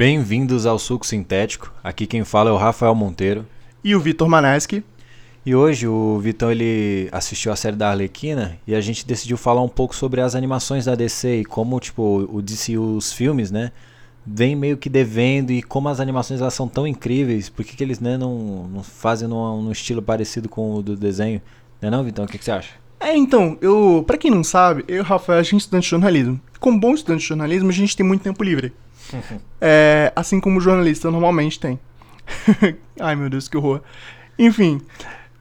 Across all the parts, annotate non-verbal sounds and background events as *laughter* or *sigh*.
Bem-vindos ao Suco Sintético. Aqui quem fala é o Rafael Monteiro. E o Vitor Maneski. E hoje o Vitão ele assistiu a série da Arlequina e a gente decidiu falar um pouco sobre as animações da DC e como tipo o DC os filmes, né, vem meio que devendo e como as animações elas são tão incríveis, por que, que eles né, não, não fazem num, num estilo parecido com o do desenho? Não é não, Vitão? O que, que você acha? É, então, eu, para quem não sabe, eu e o Rafael, a gente é estudante de jornalismo. Como bom estudante de jornalismo, a gente tem muito tempo livre. *laughs* é, assim como o jornalista normalmente tem. *laughs* Ai, meu Deus, que horror. Enfim,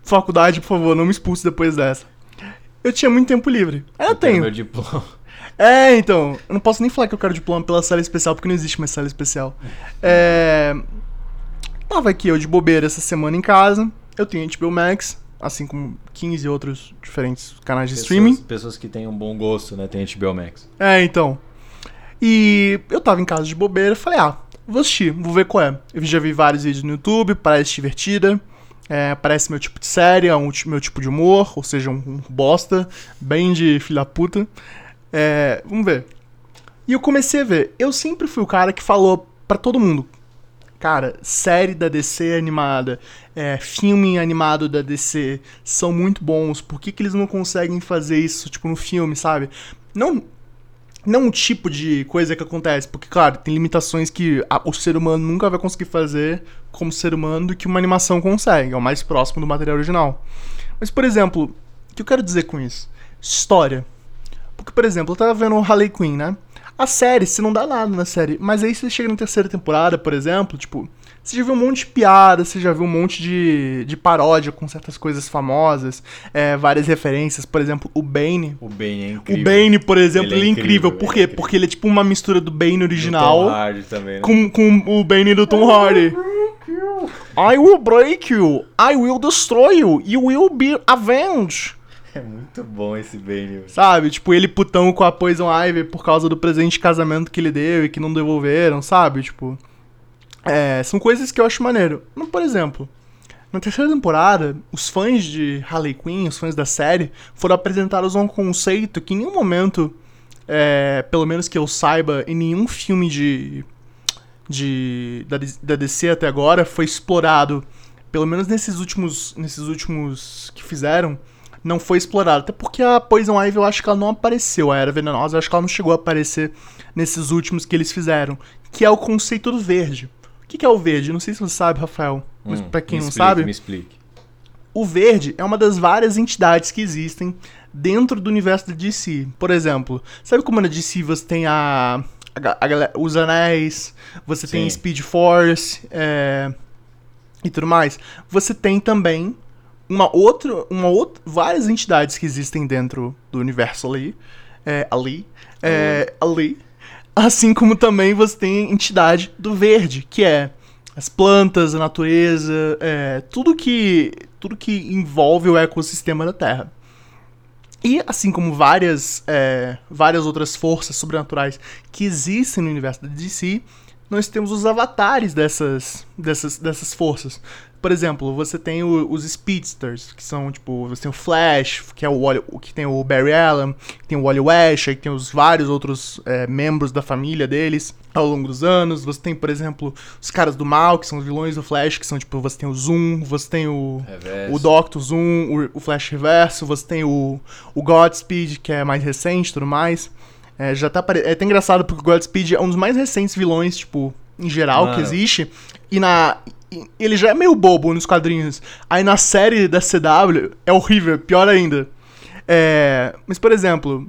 faculdade, por favor, não me expulse depois dessa. Eu tinha muito tempo livre. Eu, eu tenho. meu diploma. *laughs* É, então, eu não posso nem falar que eu quero diploma pela sala especial, porque não existe mais sala especial. É. Tava aqui eu de bobeira essa semana em casa. Eu tenho HBO Max, assim como 15 outros diferentes canais de pessoas, streaming. Pessoas que têm um bom gosto, né? Tem HBO Max. É, então. E eu tava em casa de bobeira, falei, ah, vou assistir, vou ver qual é. Eu já vi vários vídeos no YouTube, parece divertida. É, parece meu tipo de série, é um, meu tipo de humor, ou seja, um, um bosta, bem de filha puta. É, vamos ver. E eu comecei a ver. Eu sempre fui o cara que falou para todo mundo: Cara, série da DC animada, é, filme animado da DC são muito bons. Por que, que eles não conseguem fazer isso, tipo, no filme, sabe? Não, não um tipo de coisa que acontece, porque, claro, tem limitações que a, o ser humano nunca vai conseguir fazer como ser humano do que uma animação consegue, é o mais próximo do material original. Mas, por exemplo, o que eu quero dizer com isso? História. Porque, por exemplo, eu tava vendo o Harley Quinn, né? A série, você não dá nada na série, mas aí você chega na terceira temporada, por exemplo, tipo, você já viu um monte de piada, você já viu um monte de, de paródia com certas coisas famosas, é, várias referências, por exemplo, o Bane. O Bane é incrível. O Bane, por exemplo, ele é, ele é incrível. incrível. Por ele quê? é incrível. Porque ele é tipo uma mistura do Bane original Do Tom Hardy também, né? com, com o Bane do Tom Hardy. I will break you, I will destroy you, you will be avenged. *laughs* É muito bom esse Bane. velho. Sabe? Tipo, ele putão com a Poison Ivy por causa do presente de casamento que ele deu e que não devolveram, sabe? Tipo. É, são coisas que eu acho maneiro. Por exemplo, na terceira temporada, os fãs de Harley Quinn, os fãs da série, foram apresentados a um conceito que em nenhum momento, é, pelo menos que eu saiba, em nenhum filme de. de da, da DC até agora foi explorado. Pelo menos nesses últimos. nesses últimos que fizeram não foi explorado. Até porque a Poison Ivy eu acho que ela não apareceu. A Era Venenosa eu acho que ela não chegou a aparecer nesses últimos que eles fizeram. Que é o conceito do verde. O que, que é o verde? Não sei se você sabe, Rafael. Mas Hum, pra quem não explique, sabe, Me explique. o verde é uma das várias entidades que existem dentro do universo da DC. Por exemplo, sabe como na DC você tem a, a a os anéis, você tem Sim. Speed Force é, e tudo mais? Você tem também uma outra, uma outra, várias entidades que existem dentro do universo ali, é, ali, é, ali, assim como também você tem entidade do verde, que é as plantas, a natureza, é, tudo que tudo que envolve o ecossistema da Terra. E assim como várias, é, várias outras forças sobrenaturais que existem no universo da DC, nós temos os avatares dessas, dessas, dessas forças. Por exemplo, você tem o- os Speedsters, que são tipo, você tem o Flash, que é o, Wally- o que tem o Barry Allen, que tem o Wally West, aí tem os vários outros é, membros da família deles ao longo dos anos. Você tem, por exemplo, os caras do mal, que são os vilões do Flash, que são tipo, você tem o Zoom, você tem o Reverso. o Doctor Zoom, o, o Flash Reverso, você tem o, o Godspeed, que é mais recente e tudo mais. É, já tá é até engraçado porque o Godspeed é um dos mais recentes vilões, tipo, em geral, que Mano. existe. E na. Ele já é meio bobo nos quadrinhos. Aí na série da CW é horrível, pior ainda. É, mas, por exemplo,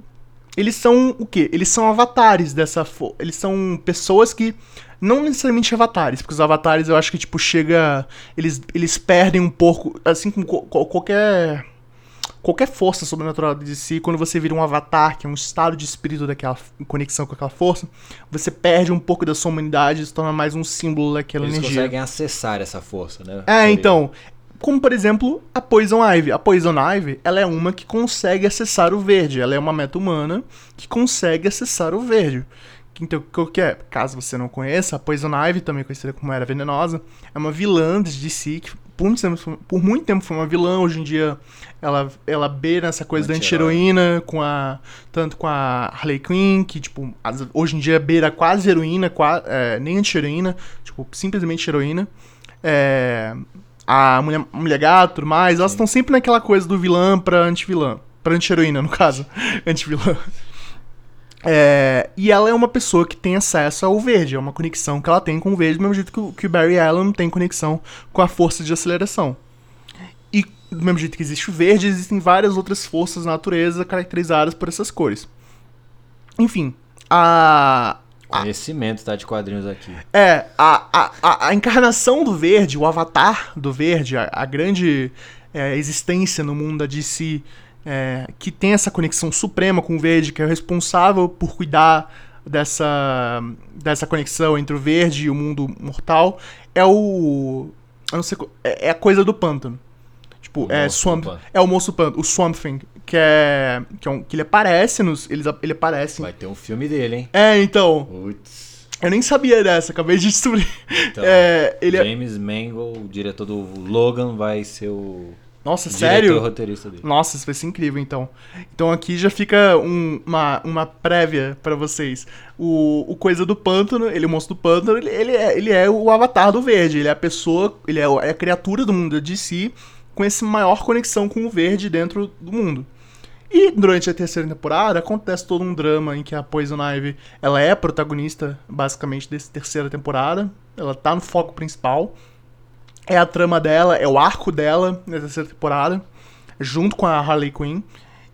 eles são o quê? Eles são avatares dessa. fo- Eles são pessoas que. Não necessariamente avatares, porque os avatares eu acho que, tipo, chega. Eles, eles perdem um pouco. Assim como co- co- qualquer. Qualquer força sobrenatural de si, quando você vira um avatar, que é um estado de espírito daquela conexão com aquela força, você perde um pouco da sua humanidade e se torna mais um símbolo daquela Eles energia. conseguem acessar essa força, né? É, Seria- então. Como, por exemplo, a Poison Ivy. A Poison Ivy, ela é uma que consegue acessar o verde. Ela é uma meta humana que consegue acessar o verde. Então, o que é? Caso você não conheça, a Poison Ivy, também conhecida como Era Venenosa, é uma vilã de DC que por muito tempo, por muito tempo foi uma vilã. Hoje em dia ela, ela beira essa coisa da anti-heroína, com a, tanto com a Harley Quinn, que tipo, as, hoje em dia beira quase heroína, quase, é, nem anti-heroína, tipo, simplesmente heroína. É, a mulher, mulher gato tudo mais, elas estão sempre naquela coisa do vilã pra anti-vilã. Pra anti-heroína, no caso. *laughs* anti-vilã. É, e ela é uma pessoa que tem acesso ao verde, é uma conexão que ela tem com o verde, do mesmo jeito que o, que o Barry Allen tem conexão com a força de aceleração. Do mesmo jeito que existe o verde, existem várias outras forças da natureza caracterizadas por essas cores. Enfim, a. Conhecimento, tá? De quadrinhos aqui. É, a, a, a, a encarnação do verde, o avatar do verde, a, a grande é, existência no mundo da DC é, que tem essa conexão suprema com o verde, que é o responsável por cuidar dessa, dessa conexão entre o verde e o mundo mortal, é o. Eu não sei. É, é a coisa do pântano. Tipo, o é Swamp. É o moço pântano, o Swamp Thing. Que é. Que, é um, que ele aparece nos. Ele, ele aparece. Vai ter um filme dele, hein? É, então. Putz. Eu nem sabia dessa, acabei de descobrir. Então, é, é James é... Mangle, o diretor do Logan, vai ser o nossa, sério? roteirista dele. Nossa, isso vai ser incrível, então. Então aqui já fica um, uma, uma prévia para vocês. O, o Coisa do Pântano, ele é o monstro do pântano, ele, ele, é, ele é o avatar do verde. Ele é a pessoa, ele é, é a criatura do mundo de si com essa maior conexão com o verde dentro do mundo. E durante a terceira temporada acontece todo um drama em que a Poison Ivy ela é a protagonista, basicamente, dessa terceira temporada. Ela tá no foco principal é a trama dela, é o arco dela na terceira temporada, junto com a Harley Quinn.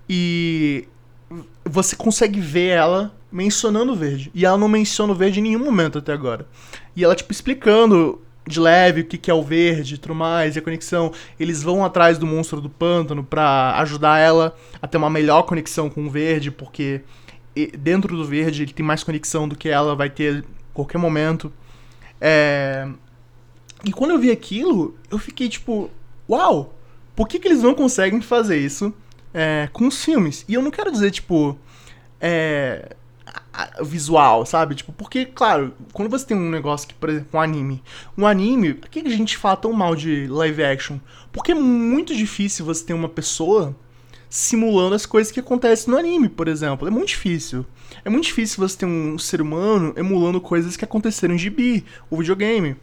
E você consegue ver ela mencionando o verde. E ela não menciona o verde em nenhum momento até agora. E ela, tipo, explicando de leve o que, que é o verde e tudo mais, e a conexão. Eles vão atrás do monstro do pântano para ajudar ela a ter uma melhor conexão com o verde, porque dentro do verde ele tem mais conexão do que ela vai ter a qualquer momento. É, e quando eu vi aquilo, eu fiquei tipo, uau, por que, que eles não conseguem fazer isso é, com os filmes? E eu não quero dizer, tipo, é, visual, sabe? Tipo, porque, claro, quando você tem um negócio que, por exemplo, um anime. Um anime, por que a gente fala tão mal de live action? Porque é muito difícil você ter uma pessoa simulando as coisas que acontecem no anime, por exemplo. É muito difícil. É muito difícil você ter um ser humano emulando coisas que aconteceram em gibi, ou videogame.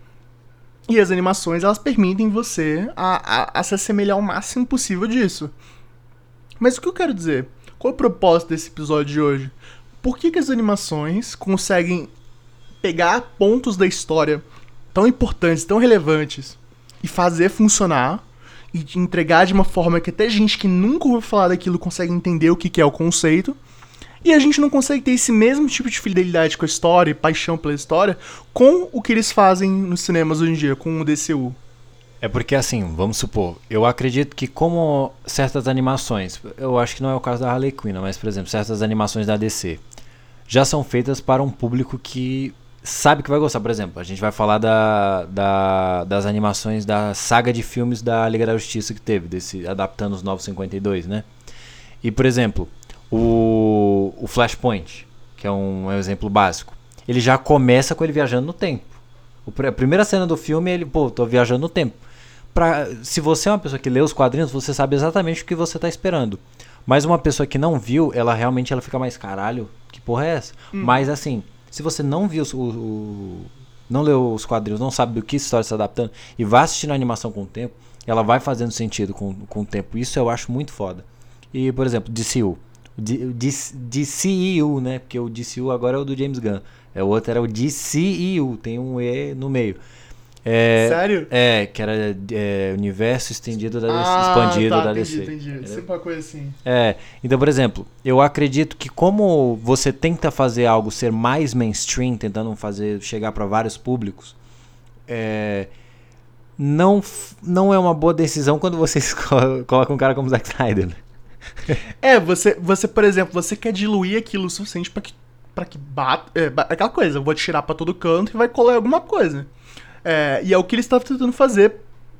E as animações, elas permitem você a, a, a se assemelhar ao máximo possível disso. Mas o que eu quero dizer? Qual é o propósito desse episódio de hoje? Por que, que as animações conseguem pegar pontos da história tão importantes, tão relevantes, e fazer funcionar, e entregar de uma forma que até gente que nunca ouviu falar daquilo consegue entender o que, que é o conceito, e a gente não consegue ter esse mesmo tipo de fidelidade com a história e paixão pela história com o que eles fazem nos cinemas hoje em dia, com o DCU. É porque assim, vamos supor, eu acredito que como certas animações, eu acho que não é o caso da Harley Quinn, mas por exemplo, certas animações da DC já são feitas para um público que sabe que vai gostar. Por exemplo, a gente vai falar da, da, das animações da saga de filmes da Liga da Justiça que teve, desse, adaptando os 952, né? E por exemplo, o, o Flashpoint, que é um, é um exemplo básico, ele já começa com ele viajando no tempo. O, a primeira cena do filme ele, pô, tô viajando no tempo. Pra, se você é uma pessoa que lê os quadrinhos, você sabe exatamente o que você tá esperando. Mas uma pessoa que não viu, ela realmente ela fica mais caralho, porra é essa? Hum. Mas assim, se você não viu o, o, não leu os quadrinhos, não sabe do que história está adaptando e vai assistindo a animação com o tempo, ela vai fazendo sentido com, com o tempo. Isso eu acho muito foda. E, por exemplo, DCU. DCEU, né? Porque o DCU agora é o do James Gunn. É, o outro era o DCEU, tem um E no meio. É, Sério? É, que era é, universo estendido da ah, expandido tá, da entendi, DC. Entendi, Sempre uma coisa assim. É, então, por exemplo, eu acredito que como você tenta fazer algo ser mais mainstream, tentando fazer chegar para vários públicos, é, não, não é uma boa decisão quando você *laughs* coloca um cara como Zack Snyder. Né? é, você, você, por exemplo, você quer diluir aquilo o suficiente para que, pra que bata. É, aquela coisa, eu vou tirar para todo canto e vai colar alguma coisa. É, e é o que eles estavam tentando fazer.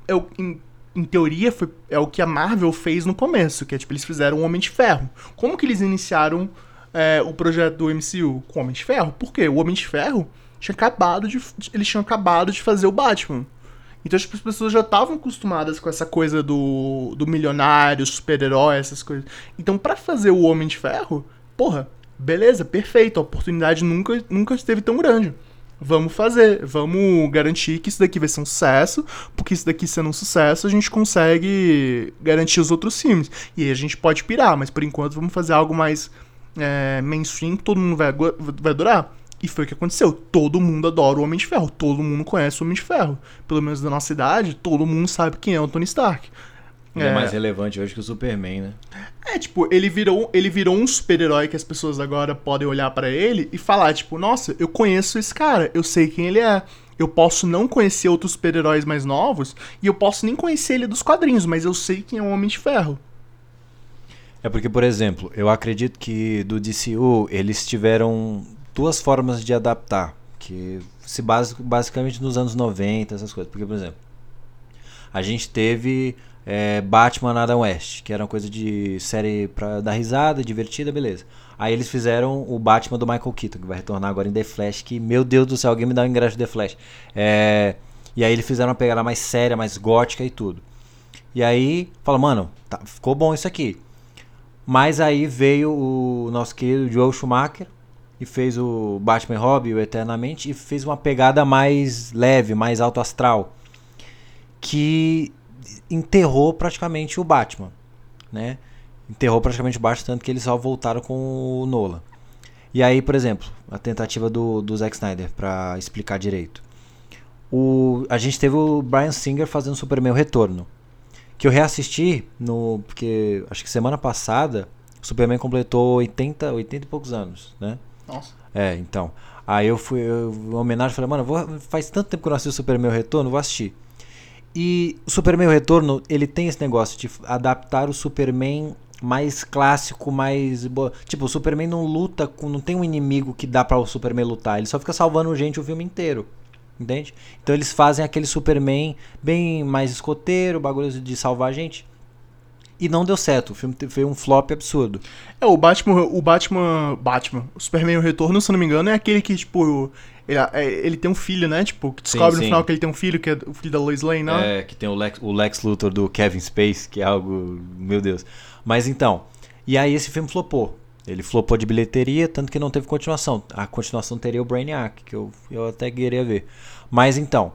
É o, em, em, teoria, foi, é o que a Marvel fez no começo, que é tipo, eles fizeram um Homem de Ferro. Como que eles iniciaram é, o projeto do MCU com o Homem de Ferro? Por quê? O Homem de Ferro tinha acabado de. Eles tinham acabado de fazer o Batman. Então tipo, as pessoas já estavam acostumadas com essa coisa do, do milionário, super-herói, essas coisas. Então, para fazer o Homem de Ferro, porra, beleza, perfeito. A oportunidade nunca, nunca esteve tão grande. Vamos fazer, vamos garantir que isso daqui vai ser um sucesso, porque isso daqui sendo um sucesso, a gente consegue garantir os outros filmes. E aí a gente pode pirar, mas por enquanto vamos fazer algo mais é, mainstream que todo mundo vai, vai adorar. E foi o que aconteceu. Todo mundo adora o Homem de Ferro. Todo mundo conhece o Homem de Ferro. Pelo menos da nossa idade, todo mundo sabe quem é o Tony Stark. Ele é, é mais relevante hoje que o Superman, né? É, tipo, ele virou, ele virou um super-herói que as pessoas agora podem olhar para ele e falar, tipo, nossa, eu conheço esse cara, eu sei quem ele é. Eu posso não conhecer outros super-heróis mais novos e eu posso nem conhecer ele dos quadrinhos, mas eu sei quem é o Homem de Ferro. É porque, por exemplo, eu acredito que do DCU eles tiveram duas formas de adaptar, que se base, basicamente nos anos 90, essas coisas. Porque, por exemplo, a gente teve é, Batman Adam West, que era uma coisa de série pra dar risada, divertida, beleza. Aí eles fizeram o Batman do Michael Keaton, que vai retornar agora em The Flash, que, meu Deus do céu, alguém me dá um ingresso de The Flash. É, e aí eles fizeram uma pegada mais séria, mais gótica e tudo. E aí, fala, mano, tá, ficou bom isso aqui. Mas aí veio o nosso querido Joel Schumacher, e fez o Batman Robin, o Eternamente, e fez uma pegada mais leve, mais alto astral, que enterrou praticamente o Batman, né? Enterrou praticamente o Batman, tanto que eles só voltaram com o Nolan. E aí, por exemplo, a tentativa do, do Zack Snyder, para explicar direito. O, a gente teve o Brian Singer fazendo Superman o Retorno, que eu reassisti no porque acho que semana passada o Superman completou 80, 80 e poucos anos, né? Nossa. É, então. Aí eu fui, eu, uma homenagem, falei, mano, vou, faz tanto tempo que eu não assisti o Superman Retorno, vou assistir. E o Superman Retorno, ele tem esse negócio de adaptar o Superman mais clássico, mais. Tipo, o Superman não luta com. Não tem um inimigo que dá para o Superman lutar. Ele só fica salvando gente o filme inteiro. Entende? Então eles fazem aquele Superman bem mais escoteiro, bagulho de salvar gente. E não deu certo. O filme foi um flop absurdo. É, o Batman. O Batman. Batman. O Superman Retorno, se não me engano, é aquele que, tipo. Ele, é, ele tem um filho, né? Tipo, que descobre sim, sim. no final que ele tem um filho, que é o filho da Lois Lane, né? É, que tem o Lex, o Lex Luthor do Kevin Space, que é algo. Meu Deus. Mas então. E aí esse filme flopou. Ele flopou de bilheteria, tanto que não teve continuação. A continuação teria o Brainiac, que eu, eu até queria ver. Mas então,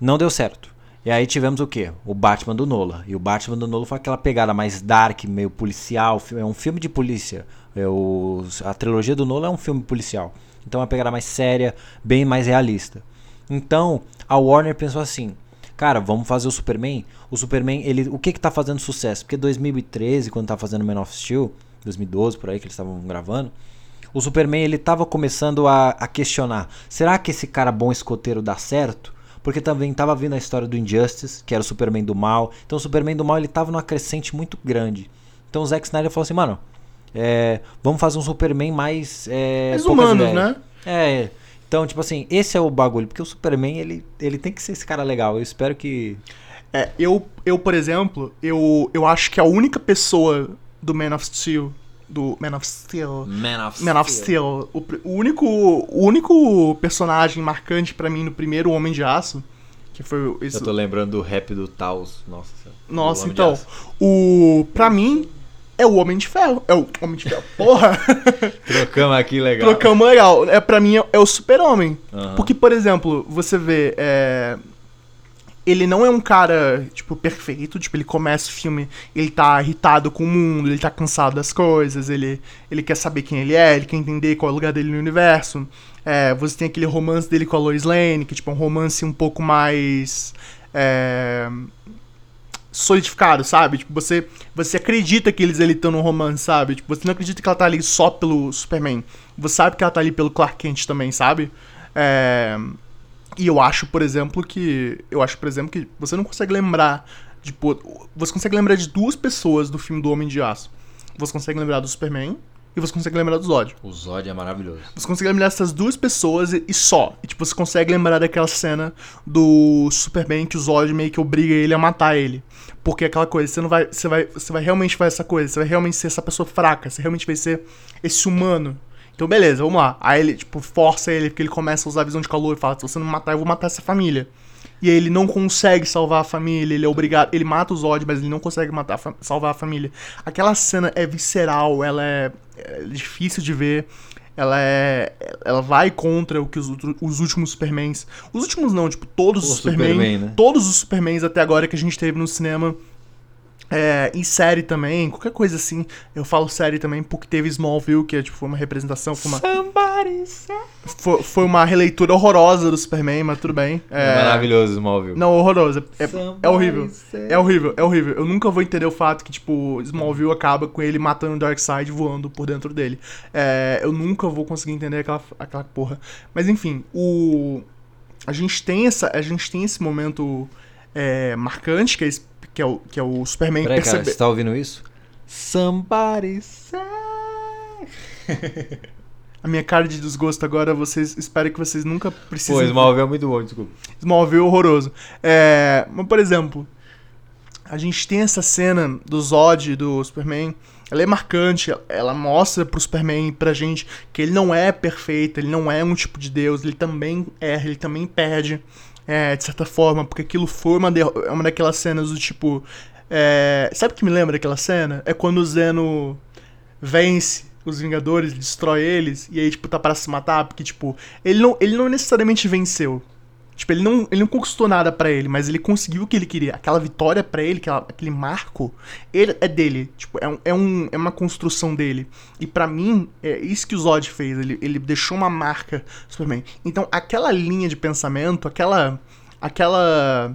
não deu certo. E aí tivemos o quê? O Batman do Nola. E o Batman do Nola foi aquela pegada mais dark, meio policial. É um filme de polícia. É o, a trilogia do Nola é um filme policial. Então é uma pegada mais séria, bem mais realista. Então a Warner pensou assim: cara, vamos fazer o Superman. O Superman, ele, o que que tá fazendo sucesso? Porque 2013, quando tá fazendo Man of Steel, 2012 por aí que eles estavam gravando, o Superman ele tava começando a, a questionar: será que esse cara bom escoteiro dá certo? porque também tava vindo a história do Injustice, que era o Superman do mal. Então o Superman do mal ele tava numa crescente muito grande. Então o Zack Snyder falou assim, mano, é, vamos fazer um Superman mais. É, mais humano, né? É. Então, tipo assim, esse é o bagulho, porque o Superman ele, ele tem que ser esse cara legal. Eu espero que. É, eu, eu por exemplo, eu, eu acho que a única pessoa do Man of Steel do Man of Steel. Man of Man Steel. Of Steel. O, o, único, o único personagem marcante para mim no primeiro Homem de Aço, que foi esse... Eu tô lembrando do rap do Taos. Nossa. Nossa, então, o para mim é o Homem de Ferro. É o Homem de Ferro. Porra! *laughs* Trocamos aqui legal. Trocamos legal. É, pra mim é, o Super-Homem. Uhum. Porque, por exemplo, você vê. É, ele não é um cara, tipo, perfeito. Tipo, ele começa o filme, ele tá irritado com o mundo, ele tá cansado das coisas, ele, ele quer saber quem ele é, ele quer entender qual é o lugar dele no universo. É, você tem aquele romance dele com a Lois Lane, que tipo, é um romance um pouco mais. É, solidificado, sabe? Tipo, você, você acredita que eles estão num romance, sabe? Tipo, você não acredita que ela tá ali só pelo Superman. Você sabe que ela tá ali pelo Clark Kent também, sabe? É, e eu acho, por exemplo, que. Eu acho, por exemplo, que você não consegue lembrar. De, você consegue lembrar de duas pessoas do filme do Homem de Aço. Você consegue lembrar do Superman e você consegue lembrar do Zod. O Zod é maravilhoso. Você consegue lembrar dessas duas pessoas e, e só. E, tipo, você consegue lembrar daquela cena do Superman que o Zod meio que obriga ele a matar ele. Porque é aquela coisa, você não vai. Você vai. Você vai realmente fazer essa coisa, você vai realmente ser essa pessoa fraca, você realmente vai ser esse humano. Então, beleza, vamos lá. Aí ele, tipo, força ele, porque ele começa a usar a visão de calor e fala: se você não matar, eu vou matar essa família. E aí ele não consegue salvar a família, ele é obrigado. Ele mata o Zod, mas ele não consegue matar, salvar a família. Aquela cena é visceral, ela é, é difícil de ver. Ela é. Ela vai contra o que os, os últimos Supermans. Os últimos não, tipo, todos o os Superman. Superman né? Todos os Supermans até agora que a gente teve no cinema é, em série também, qualquer coisa assim. Eu falo série também porque teve Smallville, que é, tipo, foi uma representação. Foi uma, foi, foi, uma releitura horrorosa do Superman, mas tudo bem. É, é maravilhoso Smallville. Não, horroroso. É, é, horrível. É horrível, é horrível. Eu nunca vou entender o fato que, tipo, Smallville acaba com ele matando o Darkseid voando por dentro dele. É, eu nunca vou conseguir entender aquela, aquela porra. Mas enfim, o. A gente tem, essa, a gente tem esse momento é, marcante, que é esse que é o, que é o Superman Peraí, percebe... cara, você tá ouvindo isso? Somebody say... A minha cara de desgosto agora, vocês espero que vocês nunca precisem. Pô, Smallville é muito bom, desculpa. Smallville é horroroso. É, mas, por exemplo, a gente tem essa cena do Zod, do Superman. Ela é marcante, ela mostra pro Superman, pra gente, que ele não é perfeito, ele não é um tipo de Deus, ele também erra, ele também perde é, de certa forma, porque aquilo foi uma, é uma daquelas cenas do tipo. É, sabe o que me lembra daquela cena? É quando o Zeno vence os Vingadores, destrói eles, e aí, tipo, tá para se matar, porque, tipo, ele não, ele não necessariamente venceu. Tipo, ele não, ele não conquistou nada para ele, mas ele conseguiu o que ele queria. Aquela vitória para ele, aquela, aquele marco, ele é dele. Tipo, é, um, é, um, é uma construção dele. E para mim, é isso que o Zod fez. Ele, ele deixou uma marca Superman. Então, aquela linha de pensamento, aquela. aquela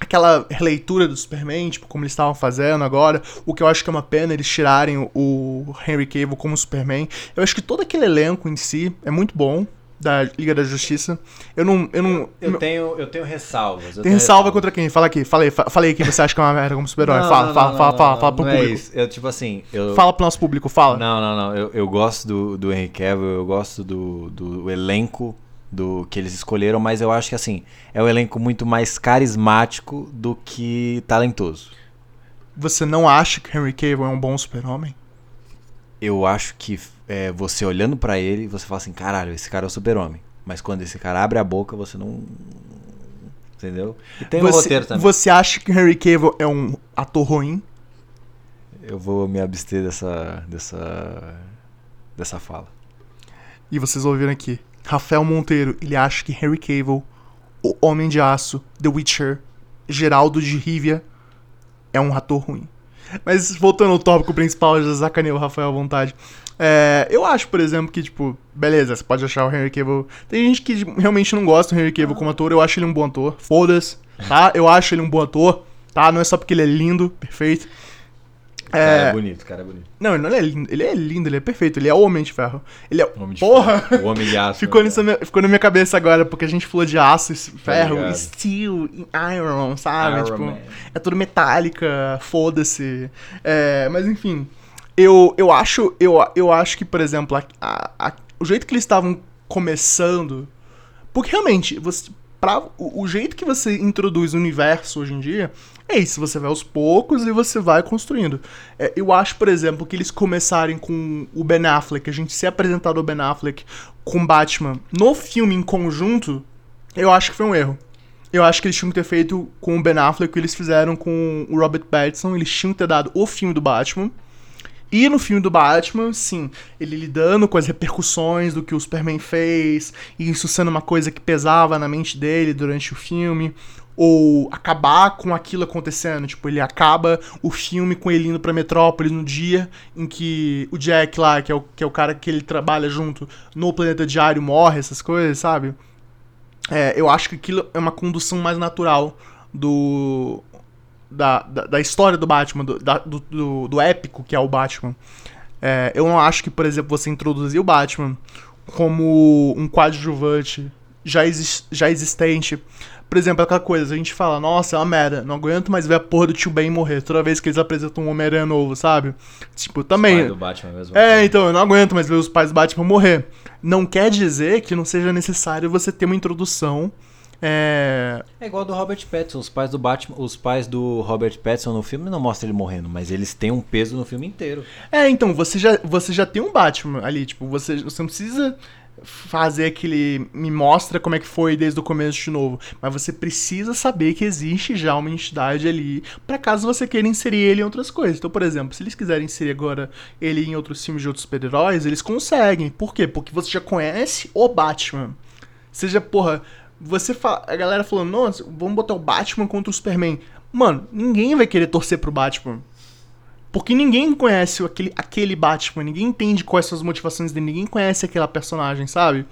aquela releitura do Superman, tipo, como eles estavam fazendo agora, o que eu acho que é uma pena eles tirarem o Henry Cavill como Superman. Eu acho que todo aquele elenco em si é muito bom, da Liga da Justiça. Eu não. Eu, não, eu, tenho, eu tenho ressalvas. Eu tem ressalva contra quem? Fala aqui, fala aí, fala aí quem você acha que é uma merda como super-herói. Fala, não, fala, não, fala, fala, fala pro não é público. É isso. Eu, tipo assim. Eu... Fala pro nosso público, fala. Não, não, não. Eu, eu gosto do, do Henry Cavill, eu gosto do, do elenco do que eles escolheram, mas eu acho que assim, é um elenco muito mais carismático do que talentoso. Você não acha que Henry Cavill é um bom super-homem? Eu acho que é, você olhando para ele, você fala assim, caralho, esse cara é o super-homem. Mas quando esse cara abre a boca, você não. Entendeu? E tem você, um roteiro também. Você acha que Henry Cavill é um ator ruim? Eu vou me abster dessa. dessa. dessa fala. E vocês ouviram aqui. Rafael Monteiro, ele acha que Henry Cavill, o Homem de Aço, The Witcher, Geraldo de Rivia, é um ator ruim. Mas voltando ao tópico principal, já sacanei o Rafael à vontade. É, eu acho, por exemplo, que, tipo, beleza, você pode achar o Henry Cavill. Tem gente que realmente não gosta do Henry Cavill como ator, eu acho ele um bom ator. Foda-se, tá? Eu acho ele um bom ator, tá? Não é só porque ele é lindo, perfeito. É... Cara é bonito, cara é bonito. Não, ele não é lindo, ele é lindo, ele é perfeito, ele é o Homem de Ferro. Ele é. Homem de Porra! Ferro. O Homem de Aço. ficou, né, minha, ficou na minha cabeça agora, porque a gente falou de aço, ferro, tá steel, iron, sabe? Iron tipo, Man. é tudo metálica, foda-se. É, mas enfim. Eu, eu, acho, eu, eu acho que, por exemplo, a, a, a, o jeito que eles estavam começando. Porque realmente, você, pra, o, o, jeito que você introduz o universo hoje em dia é isso, você vai aos poucos e você vai construindo. É, eu acho, por exemplo, que eles começarem com o Ben Affleck, a gente ser apresentado ao Ben Affleck com Batman no filme em conjunto, eu acho que foi um erro. Eu acho que eles tinham que ter feito com o Ben Affleck o que eles fizeram com o Robert Pattinson, eles tinham que ter dado o filme do Batman e no filme do Batman, sim, ele lidando com as repercussões do que o Superman fez, e isso sendo uma coisa que pesava na mente dele durante o filme, ou acabar com aquilo acontecendo, tipo, ele acaba o filme com ele indo pra Metrópolis no dia em que o Jack lá, que é o, que é o cara que ele trabalha junto no Planeta Diário, morre, essas coisas, sabe? É, eu acho que aquilo é uma condução mais natural do, da, da, da história do Batman, do, da, do, do, do, épico que é o Batman. É, eu não acho que, por exemplo, você introduzir o Batman como um coadjuvante já, exis já existente. Por exemplo, aquela coisa, a gente fala, nossa, é uma merda, não aguento mais ver a porra do tio Ben morrer toda vez que eles apresentam um Homem-Aranha novo, sabe? Tipo, também. Do Batman mesmo. É, então, eu não aguento mais ver os pais do Batman morrer. Não quer dizer que não seja necessário você ter uma introdução. É, É igual do Robert Pattinson. Os pais do Batman, os pais do Robert Pattinson no filme não mostram ele morrendo, mas eles têm um peso no filme inteiro. É, então, você já, você já tem um Batman ali, tipo, você, você não precisa fazer aquele. Me mostra como é que foi desde o começo de novo. Mas você precisa saber que existe já uma entidade ali, pra caso você queira inserir ele em outras coisas. Então, por exemplo, se eles quiserem inserir agora ele em outros filmes de outros super-heróis, eles conseguem. Por quê? Porque você já conhece o Batman. Seja, porra, você fala. A galera falando, nossa, vamos botar o Batman contra o Superman. Mano, ninguém vai querer torcer pro Batman. Porque ninguém conhece aquele, aquele Batman, ninguém entende quais são as motivações dele, ninguém conhece aquela personagem, sabe?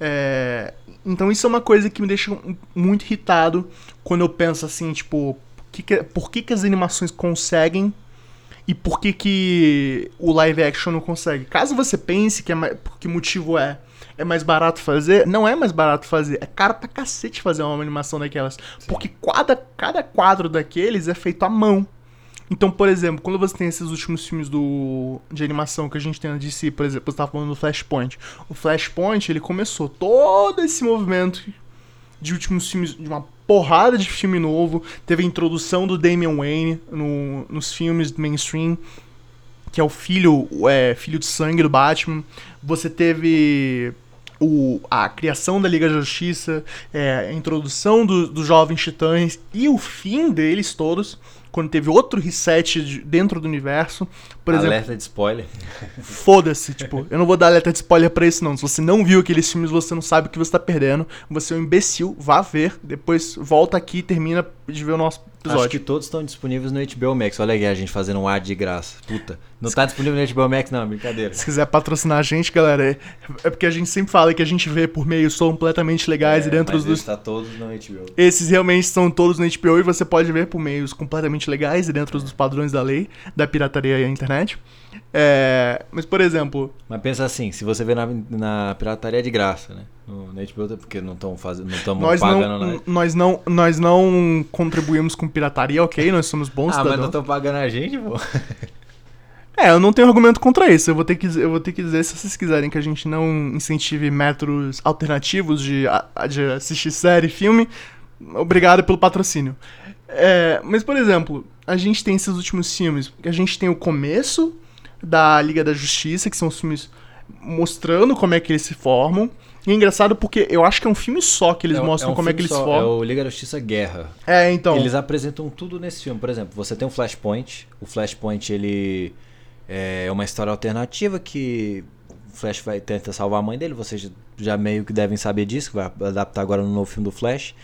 É, Então isso é uma coisa que me deixa muito irritado quando eu penso assim, tipo, que que- por que, que as animações conseguem e por que, que o live action não consegue? Caso você pense que, é mais, que o motivo é é mais barato fazer, não é mais barato fazer, é caro pra cacete fazer uma animação daquelas. Porque cada, cada quadro daqueles é feito à mão. Então, por exemplo, quando você tem esses últimos filmes do, de animação que a gente tem na DC, por exemplo, você tava falando do Flashpoint. O Flashpoint, ele começou todo esse movimento de últimos filmes, de uma porrada de filme novo. Teve a introdução do Damian Wayne no, nos filmes mainstream, que é o filho, é, filho de sangue do Batman. Você teve o, a criação da Liga da Justiça, é, a introdução do- dos Jovens Titãs e o fim deles todos, quando teve outro reset de- dentro do universo. Por exemplo, Alerta de spoiler. Foda-se, tipo, eu não vou dar alerta de spoiler pra isso, não. Se você não viu aqueles filmes, você não sabe o que você tá perdendo. Você é um imbecil, vá ver, depois volta aqui e termina de ver o nosso episódio. Acho que todos estão disponíveis no HBO Max. Olha aqui a gente fazendo um ad de graça. Puta. Não tá disponível no HBO Max, não, brincadeira. Se quiser patrocinar a gente, galera, é, é porque a gente sempre fala que a gente vê por meios completamente legais É, e dentro dos. Está todos no HBO. Esses realmente são todos no HBO e você pode ver por meios completamente legais e dentro dos padrões da lei, da pirataria e a internet. É, mas, por exemplo, Mas pensa assim, se você vê na, na pirataria é de graça, né? No, HBO, porque não estão fazendo, não estamos nós pagando não, nada. nós, não, nós não contribuímos com pirataria, ok? Nós somos bons Ah, mas não cidadãos. estão pagando a gente, pô. *laughs* É, eu não tenho argumento contra isso. Eu vou ter que, eu vou ter que dizer, se vocês quiserem que a gente não incentive métodos alternativos de, de assistir série, filme, obrigado pelo patrocínio. É, mas, por exemplo, a gente tem esses últimos filmes. A gente tem o começo da Liga da Justiça, que são os filmes mostrando como é que eles se formam. E é engraçado porque eu acho que é um filme só que eles É mostram é um como é que eles só, formam. É o Liga da Justiça Guerra. É, então. Eles apresentam tudo nesse filme. Por exemplo, você tem um Flashpoint. O Flashpoint, ele é uma história alternativa que o Flash vai tenta salvar a mãe dele. Vocês já- meio que devem saber disso, que vai adaptar agora no novo filme do Flash.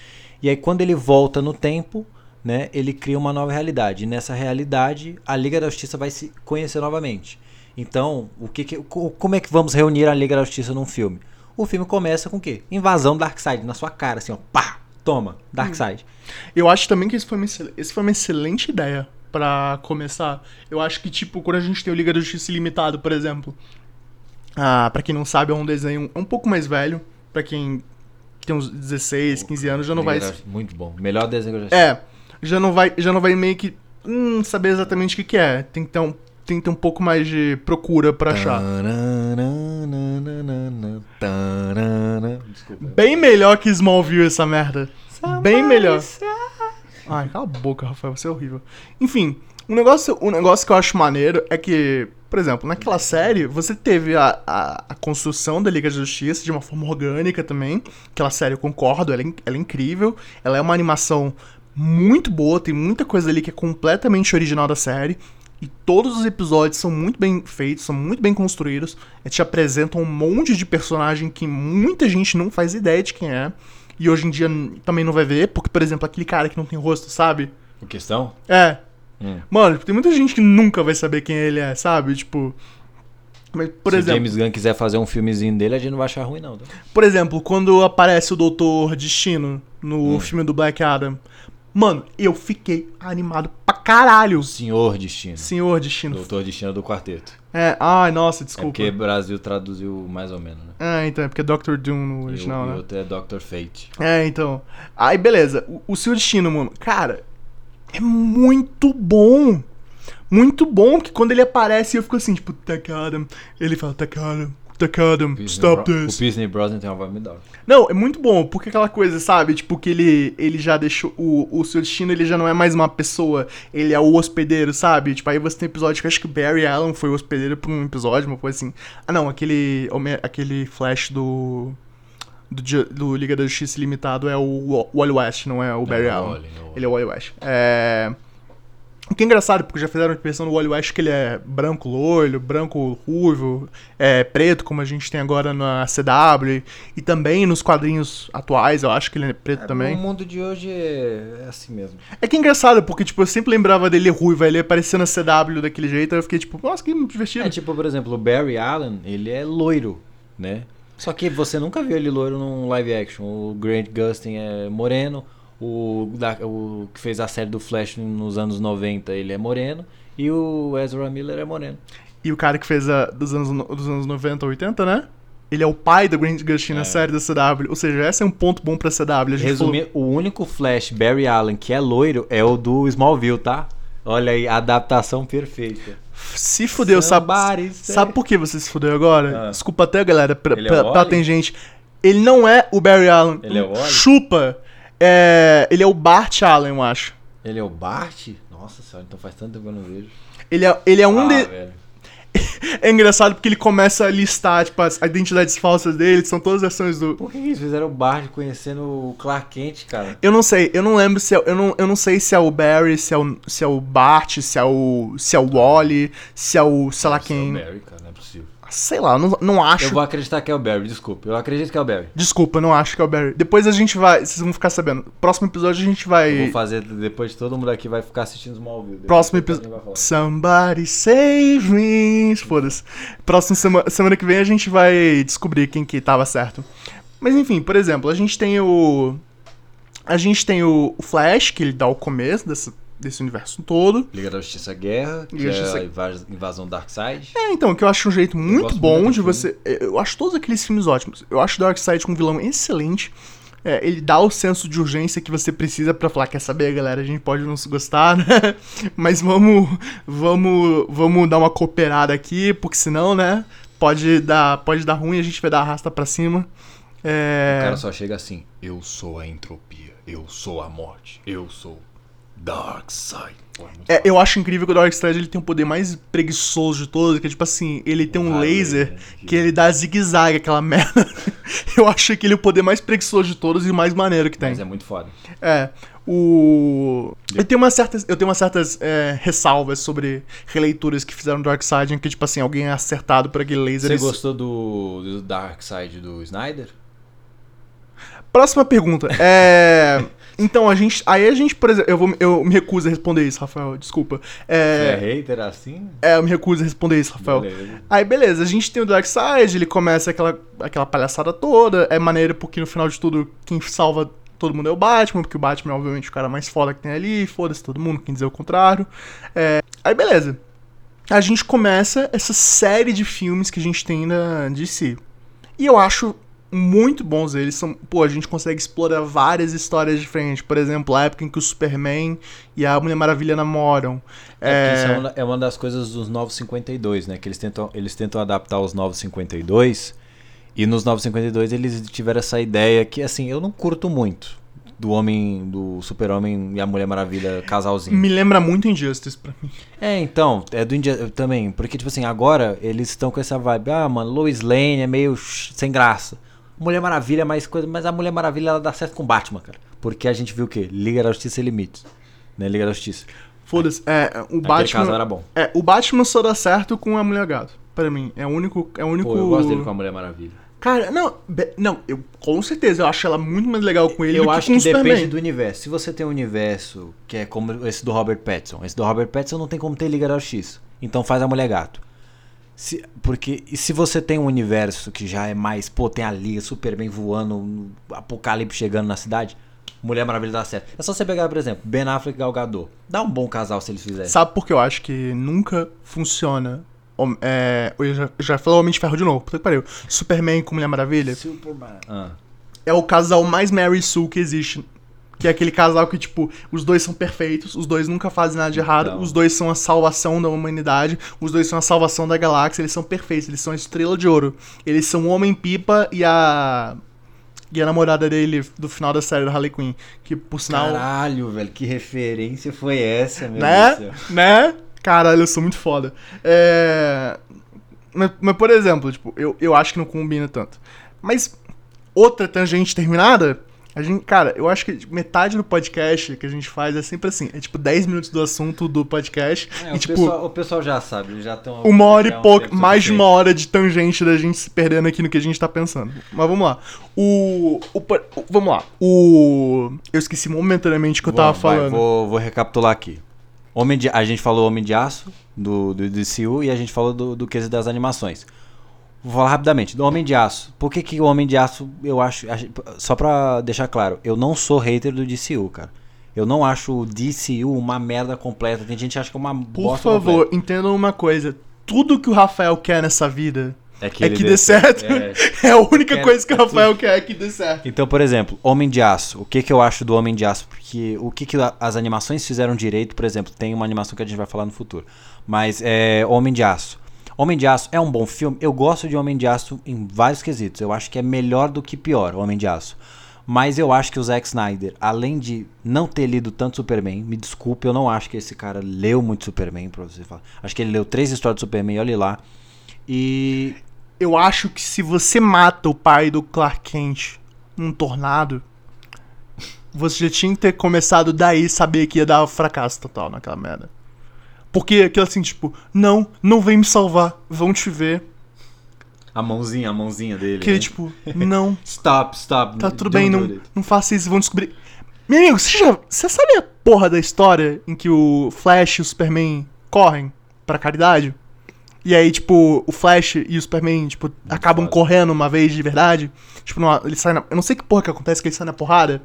E aí quando ele volta no tempo, né, ele cria uma nova realidade. E nessa realidade, a Liga da Justiça vai se conhecer novamente. Então, o que que- co- como é que vamos reunir a Liga da Justiça num filme? O filme começa com o quê? Invasão Darkseid na sua cara, assim, ó, pá, toma, Darkseid. Eu acho também que isso foi uma, isso foi uma excelente ideia pra começar. Eu acho que, tipo, quando a gente tem o Liga da Justiça Ilimitado, por exemplo. Ah, pra quem não sabe, é um desenho um pouco mais velho. Pra quem tem uns 16, 15 anos, já não vai. Muito bom. Melhor desenho que eu já assisti. É, já não vai, já não vai meio que hum, saber exatamente o que, que é. Tem que, ter um, tem que ter um pouco mais de procura pra achar. Desculpa. Bem melhor que Smallville essa merda. Bem melhor. Ai, cala a boca, Rafael, você é horrível. Enfim, um negócio, um negócio que eu acho maneiro é que, por exemplo, naquela série, você teve a, a, a construção da Liga da Justiça de uma forma orgânica também. Aquela série, eu concordo, ela é, ela é incrível. Ela é uma animação muito boa, tem muita coisa ali que é completamente original da série. E todos os episódios são muito bem feitos, são muito bem construídos. E te apresentam um monte de personagem que muita gente não faz ideia de quem é. E hoje em dia também não vai ver, porque, por exemplo, aquele cara que não tem rosto, sabe? O questão? É. Hum. Mano, tem muita gente que nunca vai saber quem ele é, sabe? Tipo. Mas, por Se exemplo, o James Gunn quiser fazer um filmezinho dele, a gente não vai achar ruim, não. Tá? por exemplo, quando aparece o Doutor Destino no filme do Black Adam, Mano, eu fiquei animado pra caralho. Senhor Destino. Senhor Destino. Doutor Destino do quarteto. É, ai, nossa, É desculpa. porque o Brasil traduziu mais ou menos, né? É, então, é porque é Doctor Doom no E original, e o né? outro é Dr. Fate. É, então. Aí, beleza. O, o Senhor Destino, mano, cara, é muito bom. Muito bom que quando ele aparece eu fico assim, tipo, Takada. Ele fala, Takada, Takada, stop Bro- this. O Pisney Brosnan tem uma da hora. Não, é muito bom, porque aquela coisa, sabe? Tipo, que ele, ele já deixou. O, o seu destino, ele já não é mais uma pessoa, ele é o hospedeiro, sabe? Tipo, aí você tem episódio que eu acho que o Barry Allen foi o hospedeiro por um episódio, uma coisa assim. Ah, não, aquele. Aquele flash do. Do, do Liga da Justiça Limitado é o Wally West, não é o Barry é Allen. É. Ele é o Wally West. É. O que é engraçado, porque já fizeram a versão do Wally West que ele é branco loiro, branco ruivo, é preto, como a gente tem agora na CW, e também nos quadrinhos atuais, eu acho que ele é preto É, também. O mundo de hoje é, é assim mesmo. É que é engraçado, porque tipo, eu sempre lembrava dele ruivo, aí ele aparecia na CW daquele jeito, aí eu fiquei tipo, nossa, que divertido. É tipo, por exemplo, o Barry Allen, ele é loiro, né? Só que você nunca viu ele loiro num live action. O Grant Gustin é moreno, o, da- o que fez a série do Flash nos anos 90, ele é moreno, e o Ezra Miller é moreno. E o cara que fez a dos anos, no- dos anos 90, 80, né? Ele é o pai do Grant Gustin na É. série da CW. Ou seja, esse é um ponto bom pra CW. A gente falou- o único Flash Barry Allen que é loiro é o do Smallville, tá? Olha aí, adaptação perfeita. Se fudeu, sabe? Somebody Sabe por que você se fudeu agora? Ah. Desculpa até, galera, pra, é pra, pra tem gente. Ele não é o Barry Allen. Ele é o Wally? Chupa. É, ele é o Bart Allen, eu acho. Ele é o Bart? Nossa senhora, então faz tanto tempo que eu não vejo. Ele é, ele é um ah, de... velho. *laughs* É engraçado porque ele começa a listar, tipo, as identidades falsas dele, são todas as versões do... Por que eles fizeram o Bart conhecendo o Clark Kent, cara? Eu não sei, eu não lembro se é, eu não, eu não sei se é o Barry, se é o, se é o Bart, se é o, se é o Wally, se é o, sei lá Deve ser quem. o Barry, cara, não é possível. Sei lá, não, não acho. Eu vou acreditar que é o Barry, desculpa. Eu acredito que é o Barry. Desculpa, não acho que é o Barry. Depois a gente vai, vocês vão ficar sabendo. Próximo episódio a gente vai Eu vou fazer depois de todo mundo aqui vai ficar assistindo Smallville. Depois Próximo episódio. Somebody save me. Foda-se. Próxima semana, semana que vem a gente vai descobrir quem que tava certo. Mas enfim, por exemplo, a gente tem o. A gente tem o, Flash, que ele dá o começo desse, desse universo todo. Liga da Justiça Guerra, Liga da é Justiça- a invas- invasão Darkseid. É, então, que eu acho um jeito muito bom muito de você. Eu acho todos aqueles filmes ótimos. Eu acho Darkseid com um vilão excelente. É, ele dá o senso de urgência que você precisa pra falar, quer saber, galera, a gente pode não se gostar, *laughs* né? Mas vamos, vamos, vamos dar uma cooperada aqui, porque senão, né, pode dar, pode dar ruim, a gente vai dar a rasta pra cima. É... O cara só chega assim: Eu sou a entropia, eu sou a morte, eu sou Darkseid. Pô, é É, eu acho incrível que o Darkseid ele tem o poder mais preguiçoso de todos, que é tipo assim, ele tem um Ah, laser né, que- que ele dá zigue-zague, aquela *laughs* merda. eu acho que ele é o poder mais preguiçoso de todos e o mais maneiro que tem. Mas é muito foda. É, o... Eu tenho umas certas, eu tenho umas certas é, ressalvas sobre releituras que fizeram do Darkseid, em que, tipo assim, alguém é acertado por aquele laser. Você e- gostou do, do Darkseid do Snyder? Próxima pergunta. É... Então, a gente... Aí a gente, por exemplo... Eu, vou, eu me recuso a responder isso, Rafael, desculpa. Você é É... hater assim? É, eu me recuso a responder isso, Rafael. Beleza. Aí, beleza, a gente tem o Darkseid, ele começa aquela, aquela palhaçada toda. É maneiro porque no final de tudo, quem salva todo mundo é o Batman, porque o Batman é obviamente o cara mais foda que tem ali, foda-se todo mundo, quem dizer o contrário. É, aí, beleza. A gente começa essa série de filmes que a gente tem na DC. E eu acho muito bons eles. São, pô, a gente consegue explorar várias histórias diferentes. Por exemplo, a época em que o Superman e a Mulher Maravilha namoram. É, É, isso é uma, é uma das coisas dos Novos 52, né? Que eles tentam, eles tentam adaptar os Novos 52. E nos Novos 52 eles tiveram essa ideia que, assim, eu não curto muito. Do homem, do super-homem e a Mulher Maravilha casalzinho. Me lembra muito Injustice pra mim. É, então, é do India também. Porque, tipo assim, agora eles estão com essa vibe. Ah, mano, Lois Lane é meio sem graça. Mulher Maravilha é mais coisa. Mas a Mulher Maravilha ela dá certo com Batman, cara. Porque a gente viu o quê? Liga da Justiça e Limites. Né? Liga da Justiça. Foda-se. É, o Aquele casal Batman. era bom. É, o Batman só dá certo com a Mulher Gato. Pra mim. É o único. É o único. Pô, eu gosto dele com a Mulher Maravilha. Cara, não. Não, eu com certeza eu acho ela muito mais legal com ele Eu do acho que com que o Superman. depende do universo. Se você tem um universo que é como esse do Robert Pattinson, esse do Robert Pattinson não tem como ter Liga da Justiça. Então faz a Mulher Gato. Se, porque se você tem um universo que já é mais, pô, tem a Liga super bem voando, um apocalipse chegando na cidade, Mulher Maravilha dá certo. É só você pegar, por exemplo, Ben Affleck e Gal Gadot. Dá um bom casal se eles fizerem. Sabe por que eu acho que nunca funciona? É, eu já, já falei Homem de Ferro de novo, puta que pariu. Superman com Mulher Maravilha Superman. Ah. é o casal mais Mary Sue que existe. Que é aquele casal que, tipo, os dois são perfeitos, os dois nunca fazem nada de errado, Então. os dois são a salvação da humanidade, os dois são a salvação da galáxia, eles são perfeitos, eles são a estrela de ouro. Eles são o Homem-Pipa e a. E a namorada dele do final da série da Harley Quinn. Que, por sinal. Caralho, velho, que referência foi essa, meu né? Deus. Né? Caralho, eu sou muito foda. É... Mas, mas, por exemplo, tipo, eu, eu acho que não combina tanto. Mas outra tangente terminada, a gente, cara, eu acho que metade do podcast que a gente faz é sempre assim. É tipo 10 minutos do assunto do podcast. É, e o, tipo, pessoal, o pessoal já sabe, já estão. uma hora e pouco, mais de uma hora de tangente da gente se perdendo aqui no que a gente tá pensando. Mas vamos lá. O. o, o- vamos lá. O. Eu esqueci momentaneamente o que eu tava Vamos, vai, falando. vou, vou recapitular aqui. Homem de, a gente falou Homem de Aço, do, do DCU, e a gente falou do, do quesito das animações. Vou falar rapidamente, do Homem de Aço. Por que, que o Homem de Aço, eu acho. ach- Só pra deixar claro, eu não sou hater do DCU, cara. Eu não acho o DCU uma merda completa. Tem gente que acha que é uma Por bosta favor, entendam uma coisa. Tudo que o Rafael quer nessa vida completa. É que, é que dê- dê certo. *laughs* é. É, a única quero- coisa que o é. Rafael quer é que dê certo. Então, por exemplo, Homem de Aço. O que, que eu acho do Homem de Aço? Porque o que, que as animações fizeram direito, por exemplo, tem uma animação que a gente vai falar no futuro. Mas é Homem de Aço. Homem de Aço é um bom filme. Eu gosto de Homem de Aço em vários quesitos. Eu acho que é melhor do que pior, Homem de Aço. Mas eu acho que o Zack Snyder, além de não ter lido tanto Superman, me desculpe, eu não acho que esse cara leu muito Superman, pra você falar. Acho que ele leu três histórias de Superman, olha lá. E Eu acho que se você mata o pai do Clark Kent num tornado, você já tinha que ter começado daí saber que ia dar fracasso total naquela merda. Porque aquilo assim, tipo, não, não vem me salvar, vão te ver. a mãozinha, a mãozinha dele. Aquele né? tipo, *laughs* não, Stop, stop. Tá tudo bem, não, não faça isso, vão descobrir. Meu amigo, você já. Você sabe a porra da história em que o Flash e o Superman correm pra caridade? E aí, tipo, o Flash e o Superman, tipo, acabam foda. correndo uma vez de verdade. Tipo, numa, ele sai na, Eu não sei que porra que acontece que ele sai na porrada.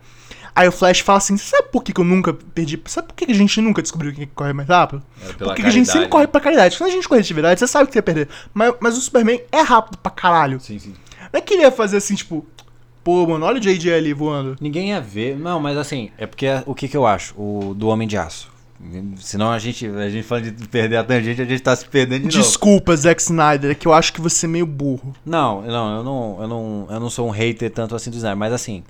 Aí o Flash fala assim: Você sabe por que, que eu nunca perdi? Sabe por que, que a gente nunca descobriu quem é que corre mais rápido? É, pela Por que, que a gente sempre caridade, corre né? pra caridade? Quando a gente corre de verdade, você sabe que você ia perder. Mas, mas o Superman é rápido pra caralho. Sim, sim. Não é que ele ia fazer assim, tipo, pô, mano, olha o JJ ali voando. Ninguém ia ver. Não, mas assim, é porque o que, que eu acho? O do Homem de Aço. Senão a gente, a gente falando de perder a tangente, a gente tá se perdendo de novo. Desculpa, Zack Snyder, é que eu acho que você é meio burro. Não, não, eu não, eu não, eu não sou um hater tanto assim do Snyder, mas assim,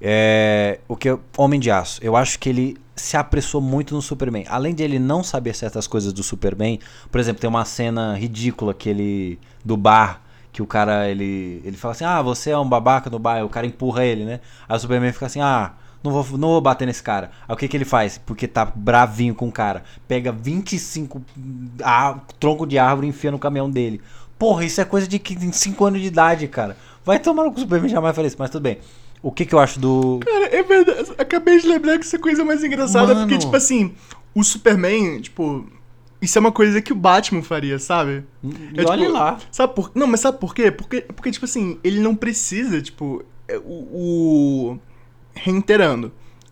é, o que Homem de Aço, eu acho que ele se apressou muito no Superman. Além de ele não saber certas coisas do Superman, por exemplo, tem uma cena ridícula que ele do bar que o cara ele ele fala assim: "Ah, você é um babaca no bar", o cara empurra ele, né? Aí o Superman fica assim: "Ah, não vou, não vou bater nesse cara. Aí o que, que ele faz? Porque tá bravinho com o cara. Pega 25 a, tronco de árvore e enfia no caminhão dele. Porra, isso é coisa de 5 anos de idade, cara. Vai tomar no Superman jamais faria isso, mas tudo bem. O que, que eu acho do. Cara, é verdade. Acabei de lembrar que essa coisa é mais engraçada, Mano. porque, tipo assim, o Superman, tipo. Isso é uma coisa que o Batman faria, sabe? E É, olha tipo, lá. Sabe por Não, mas sabe por quê? Porque, porque tipo assim, ele não precisa, tipo. é, O. o- Reiterando.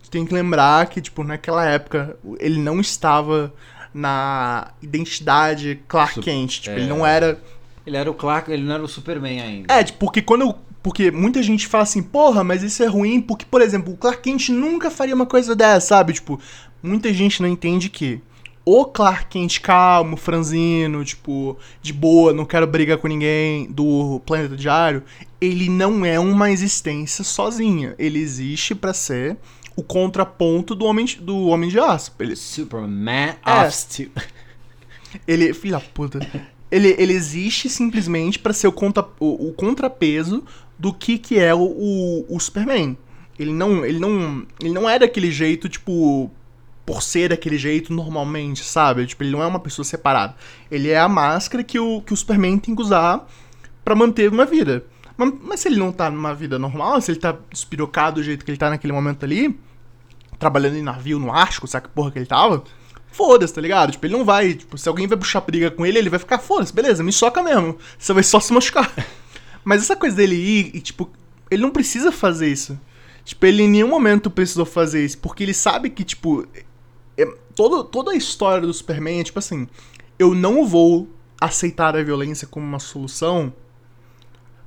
Tem que lembrar que, tipo, naquela época, ele não estava na identidade Clark Kent. Tipo, é. ele não era. Ele era o Clark, ele não era o Superman ainda. É, tipo, porque quando. Porque muita gente fala assim, porra, mas isso é ruim, porque, por exemplo, o Clark Kent nunca faria uma coisa dessa, sabe? Tipo, muita gente não entende que o Clark Kent calmo, franzino, tipo, de boa, não quero brigar com ninguém, do Planeta Diário, ele não é uma existência sozinha. Ele existe pra ser o contraponto do Homem, de- do homem de Aço. Ele, Superman É. of Steel. ele, filha puta. Ele, ele existe simplesmente pra ser o, contra, o, o contrapeso do que, que é o, o, o Superman. Ele não, ele não, ele não é daquele jeito, tipo, por ser daquele jeito normalmente, sabe? Tipo, ele não é uma pessoa separada. Ele é a máscara que o, que o Superman tem que usar pra manter uma vida. Mas, mas se ele não tá numa vida normal, se ele tá despirocado do jeito que ele tá naquele momento ali, trabalhando em navio no Ártico, sabe que porra que ele tava? Foda-se, tá ligado? Tipo, ele não vai. Tipo, se alguém vai puxar briga com ele, ele vai ficar, foda-se, beleza, me soca mesmo. Você vai só se machucar. *laughs* Mas essa coisa dele ir e, tipo, ele não precisa fazer isso. Tipo, ele em nenhum momento precisou fazer isso, porque ele sabe que, tipo, é, todo, toda a história do Superman é tipo assim: eu não vou aceitar a violência como uma solução,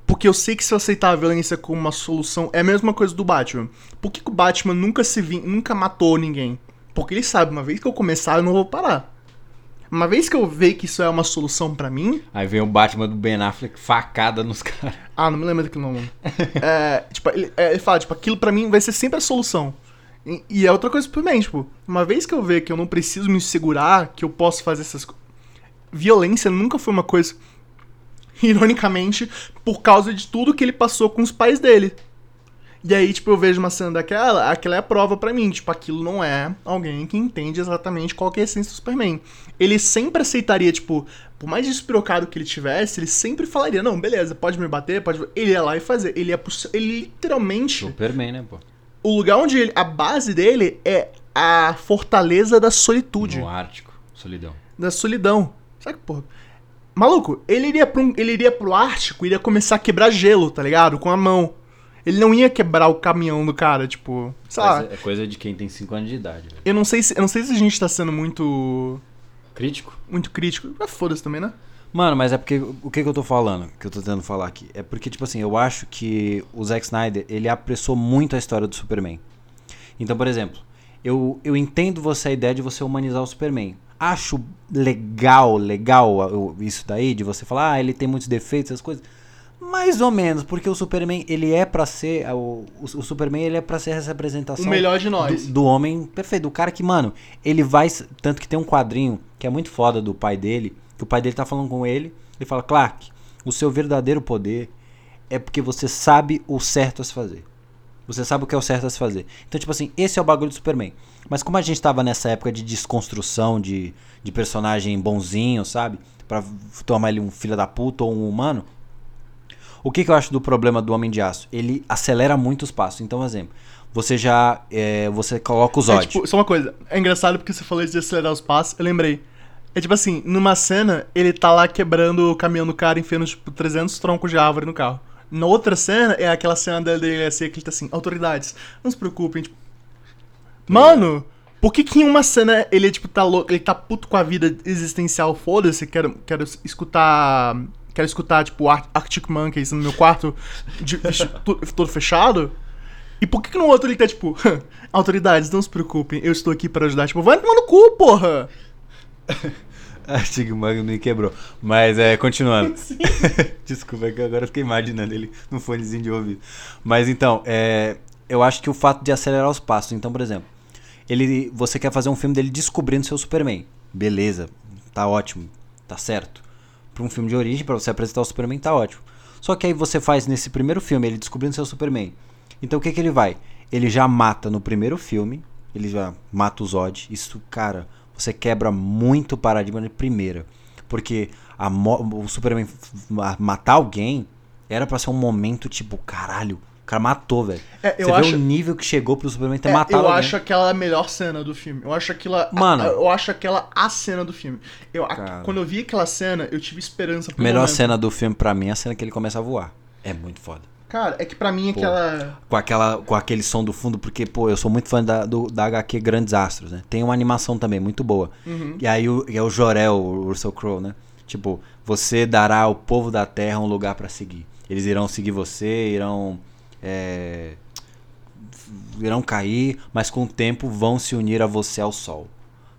porque eu sei que se eu aceitar a violência como uma solução, é a mesma coisa do Batman. Por que, que o Batman nunca se vi, nunca matou ninguém? Porque ele sabe, uma vez que eu começar, eu não vou parar. Uma vez que eu ver que isso é uma solução para mim. Aí vem o Batman do Ben Affleck facada nos caras. Ah, não me lembro daquele nome. *laughs* é, tipo, ele, é, ele fala, tipo, aquilo para mim vai ser sempre a solução. E, e, é outra coisa também, tipo, uma vez que eu ver que eu não preciso me segurar, que eu posso fazer essas coisas. Violência nunca foi uma coisa. *laughs* Ironicamente, por causa de tudo que ele passou com os pais dele. E aí, tipo, eu vejo uma cena daquela, aquela é a prova para mim. Tipo, aquilo não é alguém que entende exatamente qual é a essência do Superman. Ele sempre aceitaria, tipo, por mais despirocado que ele tivesse, ele sempre falaria, não, beleza, pode me bater, pode... Ele ia lá e fazer. Ele ia... Ele literalmente... Superman, né, pô? O lugar onde ele... A base dele é a fortaleza da solitude. No Ártico. Solidão. Da solidão. Sabe que, porra... Maluco, ele iria, pro, ele iria pro Ártico e iria começar a quebrar gelo, tá ligado? Com a mão. Ele não ia quebrar o caminhão do cara, tipo. Sei lá. É coisa de quem tem 5 anos de idade. Velho. Eu não sei se, eu não sei se a gente tá sendo muito. Crítico? Muito crítico. Mas foda-se também, né? Mano, mas é porque. O que, que eu tô falando? Que eu tô tentando falar aqui? É porque, tipo assim, eu acho que o Zack Snyder, ele apressou muito a história do Superman. Então, por exemplo, eu, eu entendo você a ideia de você humanizar o Superman. Acho legal, legal isso daí, de você falar, ah, ele tem muitos defeitos, essas coisas. Mais ou menos, porque o Superman, ele é para ser. O, o, o, Superman, ele é pra ser essa representação. O melhor de nós. Do, do, homem perfeito. Do cara que, mano, ele vai. Tanto que tem um quadrinho que é muito foda do pai dele. Que o pai dele tá falando com ele. Ele fala: Clark, o seu verdadeiro poder é porque você sabe o certo a se fazer. Você sabe o que é o certo a se fazer. Então, tipo assim, esse é o bagulho do Superman. Mas como a gente tava nessa época de desconstrução de, de personagem bonzinho, sabe? Pra tomar ele um filho da puta ou um humano o que, que eu acho do problema do Homem de Aço? Ele acelera muito os passos. Então, por exemplo, você já. É, você coloca os olhos. É, tipo, só uma coisa. É engraçado porque você falou de acelerar os passos. Eu lembrei. É tipo assim, numa cena, ele tá lá quebrando o caminhão do cara, enfiando, tipo, 300 troncos de árvore no carro. Na outra cena, é aquela cena dele assim, que ele tá assim, autoridades, não se preocupem, tipo... Mano, por que que em uma cena ele, tipo, tá louco, ele tá puto com a vida existencial, foda-se, quero, quero escutar quero escutar, tipo, Arctic Monkeys no meu quarto, de, *laughs* todo fechado. E por que, que no outro ele tá, tipo, *laughs* autoridades, não se preocupem, eu estou aqui para ajudar. Tipo, vai tomar no cu, porra! *laughs* Arctic Monkeys me quebrou. Mas, é, continuando. Desculpa, é que agora eu fiquei imaginando ele no fonezinho de ouvido. Mas, então, é, eu acho que o fato de acelerar os passos. Então, por exemplo, ele, você quer fazer um filme dele descobrindo seu Superman. Beleza, tá ótimo, tá certo para um filme de origem, para você apresentar o Superman, tá ótimo. Só que aí você faz nesse primeiro filme, ele descobrindo seu Superman. Então o que, que ele vai? Ele já mata no primeiro filme, ele já mata o Zod. Isso, cara, você quebra muito o paradigma de primeira. Porque a, o Superman matar alguém era para ser um momento tipo, caralho, cara matou, velho. É, Você acho... vê o nível que chegou pro Superman ter é, matado Eu alguém. acho aquela a melhor cena do filme. Eu acho aquela. Mano. A, eu acho aquela a cena do filme. Eu, a, quando eu vi aquela cena, eu tive esperança pro Melhor momento. cena do filme pra mim é a cena que ele começa a voar. É muito foda. Cara, é que pra mim aquela. com, aquela com aquele som do fundo, porque, pô, eu sou muito fã da, do, da HQ Grandes Astros, né? Tem uma animação também muito boa. Uhum. E aí o, é o Jorel, o Russell Crowe, né? Tipo, você dará ao povo da terra um lugar para seguir. Eles irão seguir você, irão é, irão cair, mas com o tempo vão se unir a você ao sol.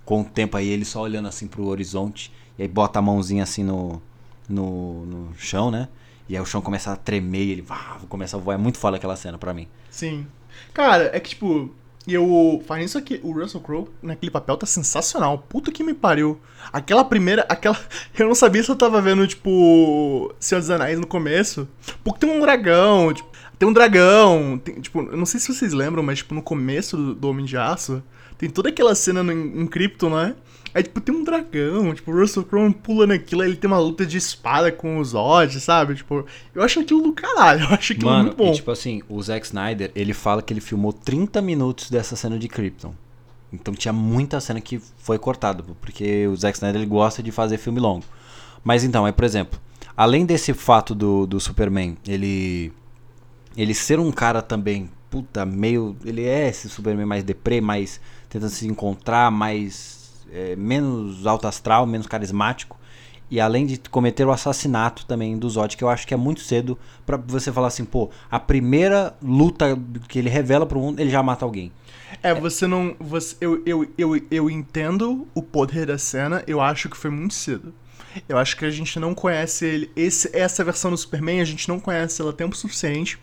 Com o tempo aí ele só olhando assim pro horizonte e aí bota a mãozinha assim no, no, no chão, né? E aí o chão começa a tremer e ele ah, começa a voar. É muito foda aquela cena pra mim. Sim. Cara, é que tipo, e eu. Faz isso aqui, o Russell Crowe naquele papel tá sensacional. Puta que me pariu. Aquela primeira. Aquela. *laughs* Eu não sabia se eu tava vendo, tipo. Senhor dos Anéis no começo. Porque tem um dragão, tipo, tem um dragão. Tem, tipo, eu não sei se vocês lembram, mas tipo, no começo do, do Homem de Aço, tem toda aquela cena no, em Krypton, né? Aí, tipo, tem um dragão, tipo, o Russell Crowe pula naquilo, aí ele tem uma luta de espada com os Zod, sabe? Tipo, eu acho aquilo do caralho, *laughs* eu acho aquilo Mano, muito bom. E, tipo assim, o Zack Snyder, ele fala que ele filmou 30 minutos dessa cena de Krypton. Então tinha muita cena que foi cortada, porque o Zack Snyder ele gosta de fazer filme longo. Mas então, é por exemplo, além desse fato do, do Superman, ele ele ser um cara também puta, meio. Ele é esse Superman mais deprê, mais tentando se encontrar, mais. é, menos alto astral, menos carismático. E além de cometer o assassinato também do Zod, que eu acho que é muito cedo pra você falar assim, pô, a primeira luta que ele revela pro mundo, ele já mata alguém. É, você não. Você, eu, eu, eu, eu entendo o poder da cena, eu acho que foi muito cedo. Eu acho que a gente não conhece ele. Esse, essa versão do Superman, a gente não conhece ela tempo suficiente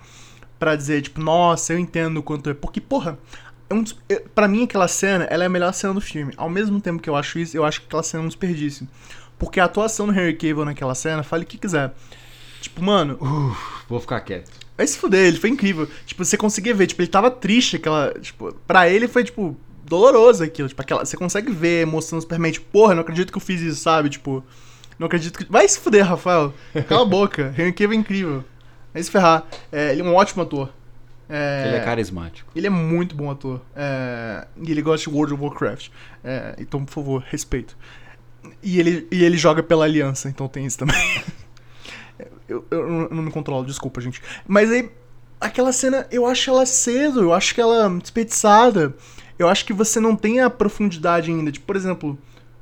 pra dizer, tipo, nossa, eu entendo o quanto é. Porque, porra, é um, é- pra mim aquela cena, ela é a melhor cena do filme. Ao mesmo tempo que eu acho isso, eu acho que aquela cena é um desperdício. Porque a atuação do Henry Cavill naquela cena, fale o que quiser. Tipo, mano, Vou ficar quieto. Vai se fuder, ele foi incrível. Tipo, você conseguia ver, tipo, ele tava triste, aquela. Tipo, pra ele foi, tipo, doloroso aquilo. Tipo, aquela. Você consegue ver a emoção do Superman, tipo, porra, não acredito que eu fiz isso, sabe? Tipo, não acredito que. Vai se fuder, Rafael. Cala a boca. Henry Cavill é incrível. Vai se ferrar. É, ele é um ótimo ator. É, Ele é carismático. ele é muito bom ator. É, e ele gosta de World of Warcraft. É, então, por favor, respeito. E ele, e ele joga pela aliança, então tem isso também. *laughs* eu, eu não- me controlo, desculpa, gente. Mas aí, aquela cena, eu acho ela cedo, eu acho que ela é desperdiçada. Eu acho que você não tem a profundidade ainda. Tipo, por exemplo,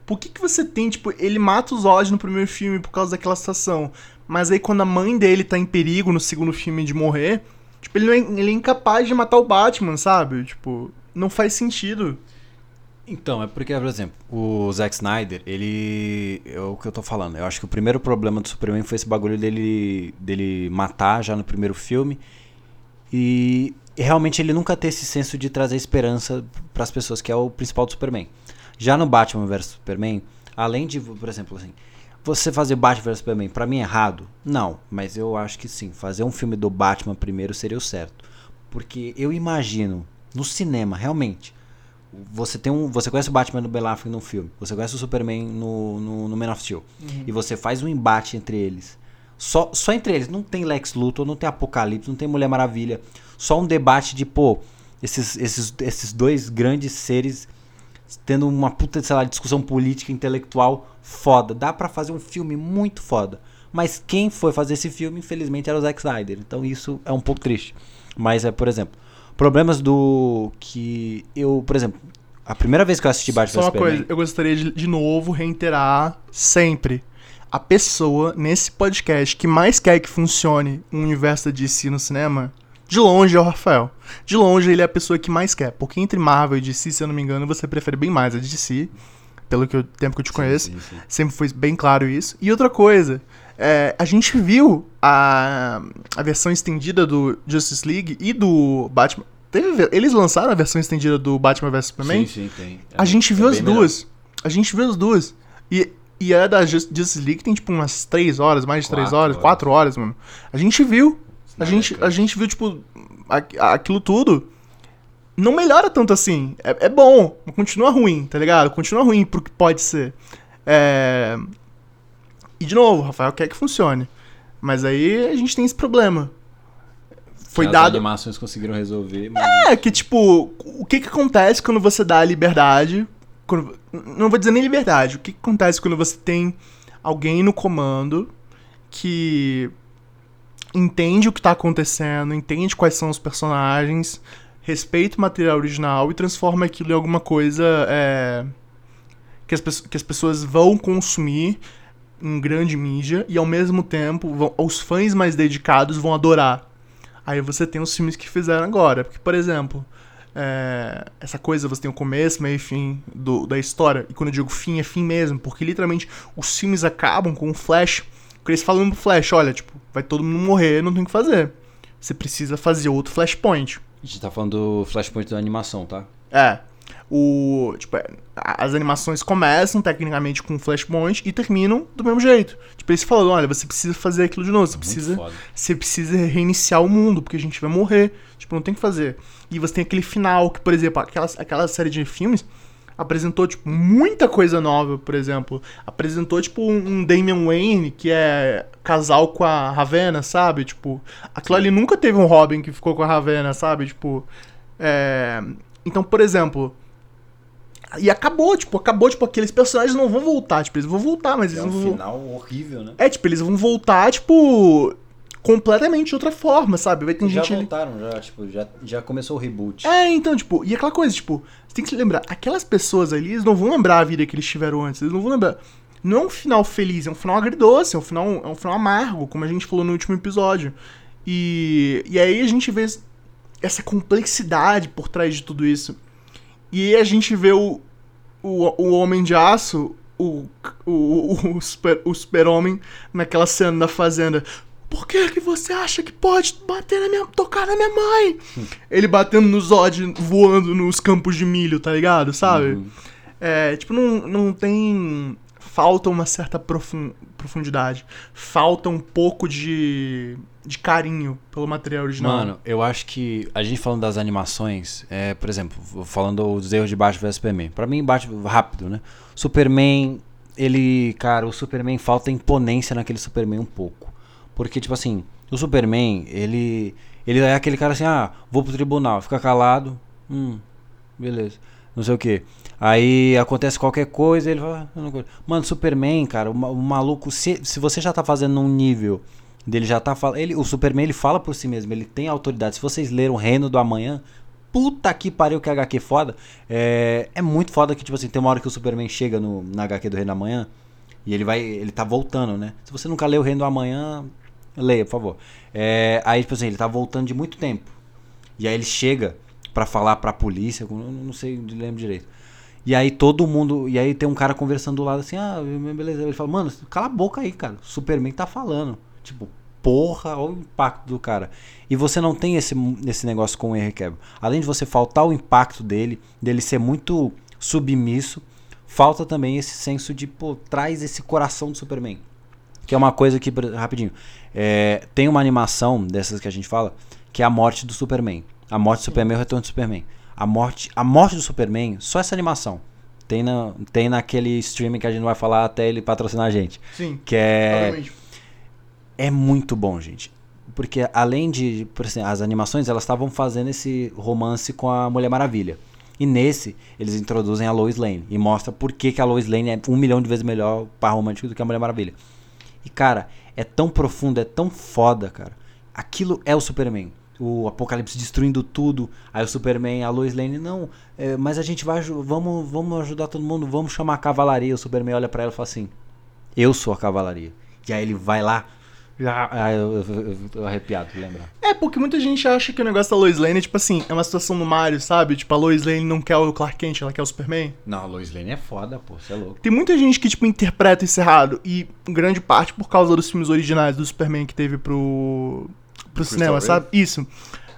por que, que você tem, tipo, ele mata os Zod no primeiro filme por causa daquela situação. Mas aí quando a mãe dele tá em perigo no segundo filme de morrer, tipo, ele, é, ele é incapaz de matar o Batman, sabe? Tipo, não faz sentido. Então, é porque, por exemplo, o Zack Snyder, ele. É o que eu tô falando. Eu acho que o primeiro problema do Superman foi esse bagulho dele, dele matar já no primeiro filme. E realmente ele nunca ter esse senso de trazer esperança para as pessoas, que é o principal do Superman. Já no Batman vs Superman, além de, por exemplo, assim, você fazer Batman vs Superman, pra mim é errado? Não, mas eu acho que sim. Fazer um filme do Batman primeiro seria o certo. Porque eu imagino, no cinema, realmente, você tem um. Você conhece o Batman do Ben Affleck no filme, você conhece o Superman no, no, no Man of Steel. E você faz um embate entre eles. Só, só entre eles, não tem Lex Luthor, não tem Apocalipse, não tem Mulher Maravilha. Só um debate de, pô, esses, esses, esses dois grandes seres tendo uma puta, sei lá, discussão política, intelectual foda. Dá pra fazer um filme muito foda. Mas quem foi fazer esse filme, infelizmente, era o Zack Snyder. Então isso é um pouco triste. Mas é, por exemplo, problemas do que eu, por exemplo, a primeira vez que eu assisti Batman Só uma Superman, coisa, eu gostaria de, de novo reiterar sempre. A pessoa nesse podcast que mais quer que funcione um universo da DC no cinema, de longe é o Rafael. De longe ele é a pessoa que mais quer. Porque entre Marvel e DC, se eu não me engano, você prefere bem mais a DC. Pelo que eu- tempo que eu te conheço. Sim, sim. Sempre foi bem claro isso. E outra coisa, é, a gente viu a, a versão estendida do Justice League e do Batman. Teve- eles lançaram a versão estendida do Batman vs Superman? Sim, sim, tem. A gente É viu as bem melhor. duas. A gente viu as duas. E, e a da Just- Justice League tem tipo umas 3 horas, mais de 3 Quatro horas, horas. 4 horas, mano. A gente viu. A Snyder gente, a gente viu, tipo, aquilo tudo. Não melhora tanto assim. É, é bom, mas continua ruim, tá ligado? Continua ruim pro que pode ser. É... E de novo, o Rafael quer que funcione. Mas aí a gente tem esse problema. Foi As dado. animações conseguiram resolver, mas É, que tipo, o que que acontece quando você dá a liberdade? quando- não vou dizer nem liberdade, o que que acontece quando você tem alguém no comando que entende o que tá acontecendo, entende quais são os personagens, respeita o material original e transforma aquilo em alguma coisa é, que, as, que as pessoas vão consumir em grande mídia e ao mesmo tempo vão- os fãs mais dedicados vão adorar. Aí você tem os filmes que fizeram agora. Porque, por exemplo, é, essa coisa, você tem o começo, meio e fim do- da história. E quando eu digo fim, é fim mesmo. Porque literalmente os filmes acabam com o Flash. Porque eles falam pro Flash, olha, tipo, vai todo mundo morrer, não tem o que fazer. Você precisa fazer outro Flashpoint. a gente tá falando do Flashpoint da animação, tá? É. O, tipo, é, as animações começam tecnicamente com o Flashpoint e terminam do mesmo jeito. Tipo, eles falam, olha, você precisa fazer aquilo de novo, você Muito precisa foda. você precisa reiniciar o mundo, porque a gente vai morrer. Tipo, não tem o que fazer. E você tem aquele final, que, por exemplo, aquela, aquela série de filmes apresentou, tipo, muita coisa nova, por exemplo. Apresentou, tipo, um, um Damian Wayne, que é casal com a Ravena, sabe? Tipo, aquilo ali nunca teve um Robin que ficou com a Ravena, sabe? Tipo, é... Então, por exemplo... E acabou, tipo, acabou, tipo, aqueles personagens não vão voltar, tipo, eles vão voltar, mas É eles um não vão... final horrível, né? É, tipo, eles vão voltar, tipo. Completamente de outra forma, sabe? Vai ter Já gente ali. voltaram, já, tipo, já, já começou o reboot. É, então, tipo, e aquela coisa, tipo, você tem que se lembrar, aquelas pessoas ali, eles não vão lembrar a vida que eles tiveram antes, eles não vão lembrar. Não é um final feliz, é um final agridoce, é um final, é um final amargo, como a gente falou no último episódio. E, e aí a gente vê essa complexidade por trás de tudo isso. E aí a gente vê o, o, o Homem de Aço, o, o, o, super, o super-homem, naquela cena da fazenda. Por que, que você acha que pode bater na minha. tocar na minha mãe? Ele batendo no Zod, voando nos campos de milho, tá ligado? Sabe? Uhum. É, tipo, não, não tem. Falta uma certa profun- profundidade. Falta um pouco de. de carinho pelo material original. Mano, eu acho que a gente falando das animações, é, por exemplo, falando dos erros de Batman vs Superman. Pra mim, Batman rápido, né? Superman, ele, cara, o Superman falta imponência naquele Superman um pouco. Porque tipo assim, o Superman, ele ele é aquele cara assim, ah, vou pro tribunal, fica calado. Hum, beleza. Não sei o que. Aí acontece qualquer coisa, ele fala. "Ah, eu não gosto." Mano, Superman, cara, o, ma- o maluco, se, se você já tá fazendo num nível dele já tá falando. Ele, o Superman ele fala por si mesmo, ele tem autoridade. Se vocês leram o Reino do Amanhã, puta que pariu que HQ foda. É, é muito foda que, tipo assim, tem uma hora que o Superman chega no, na HQ do Reino do Amanhã e ele vai. Ele tá voltando, né? Se você nunca leu o Reino do Amanhã, leia, por favor. É, aí, tipo assim, ele tá voltando de muito tempo. E aí ele chega pra falar pra polícia, eu não sei, não lembro direito. E aí todo mundo. E aí tem um cara conversando do lado assim, ah, beleza. Ele fala, mano, cala a boca aí, cara. Superman tá falando. Tipo, porra, olha o impacto do cara. E você não tem esse, esse negócio com o Henry Cavill. Além de você faltar o impacto dele, dele ser muito submisso, falta também esse senso de, pô, traz esse coração do Superman. Que é uma coisa que, rapidinho, é, tem uma animação dessas que a gente fala, que é a morte do Superman. A morte do Superman e o retorno do Superman. A morte, a morte do Superman, só essa animação. Tem, na, tem naquele streaming que a gente vai falar até ele patrocinar a gente. Sim. Que é, Obviamente. é muito bom, gente. Porque além de, por exemplo, as animações, elas estavam fazendo esse romance com a Mulher Maravilha. E nesse, eles introduzem a Lois Lane e mostra por que, que a Lois Lane é um milhão de vezes melhor par romântico do que a Mulher Maravilha. E cara, é tão profundo, é tão foda, cara. Aquilo é o Superman. O Apocalipse destruindo tudo. Aí o Superman, a Lois Lane, não, é, mas a gente vai, vamos, vamos ajudar todo mundo, vamos chamar a cavalaria. O Superman olha pra ela e fala assim: Eu sou a cavalaria. E aí ele vai lá. Já, ah, eu, eu, eu, eu arrepiado de lembrar. É, porque muita gente acha que o negócio da Lois Lane é tipo assim, é uma situação no Mario, sabe? Tipo, a Lois Lane não quer o Clark Kent, ela quer o Superman. Não, a Lois Lane é foda, pô, você é louco. Tem muita gente que, tipo, interpreta isso errado. E grande parte por causa dos filmes originais do Superman que teve pro, pro cinema, Reeve? sabe? Isso.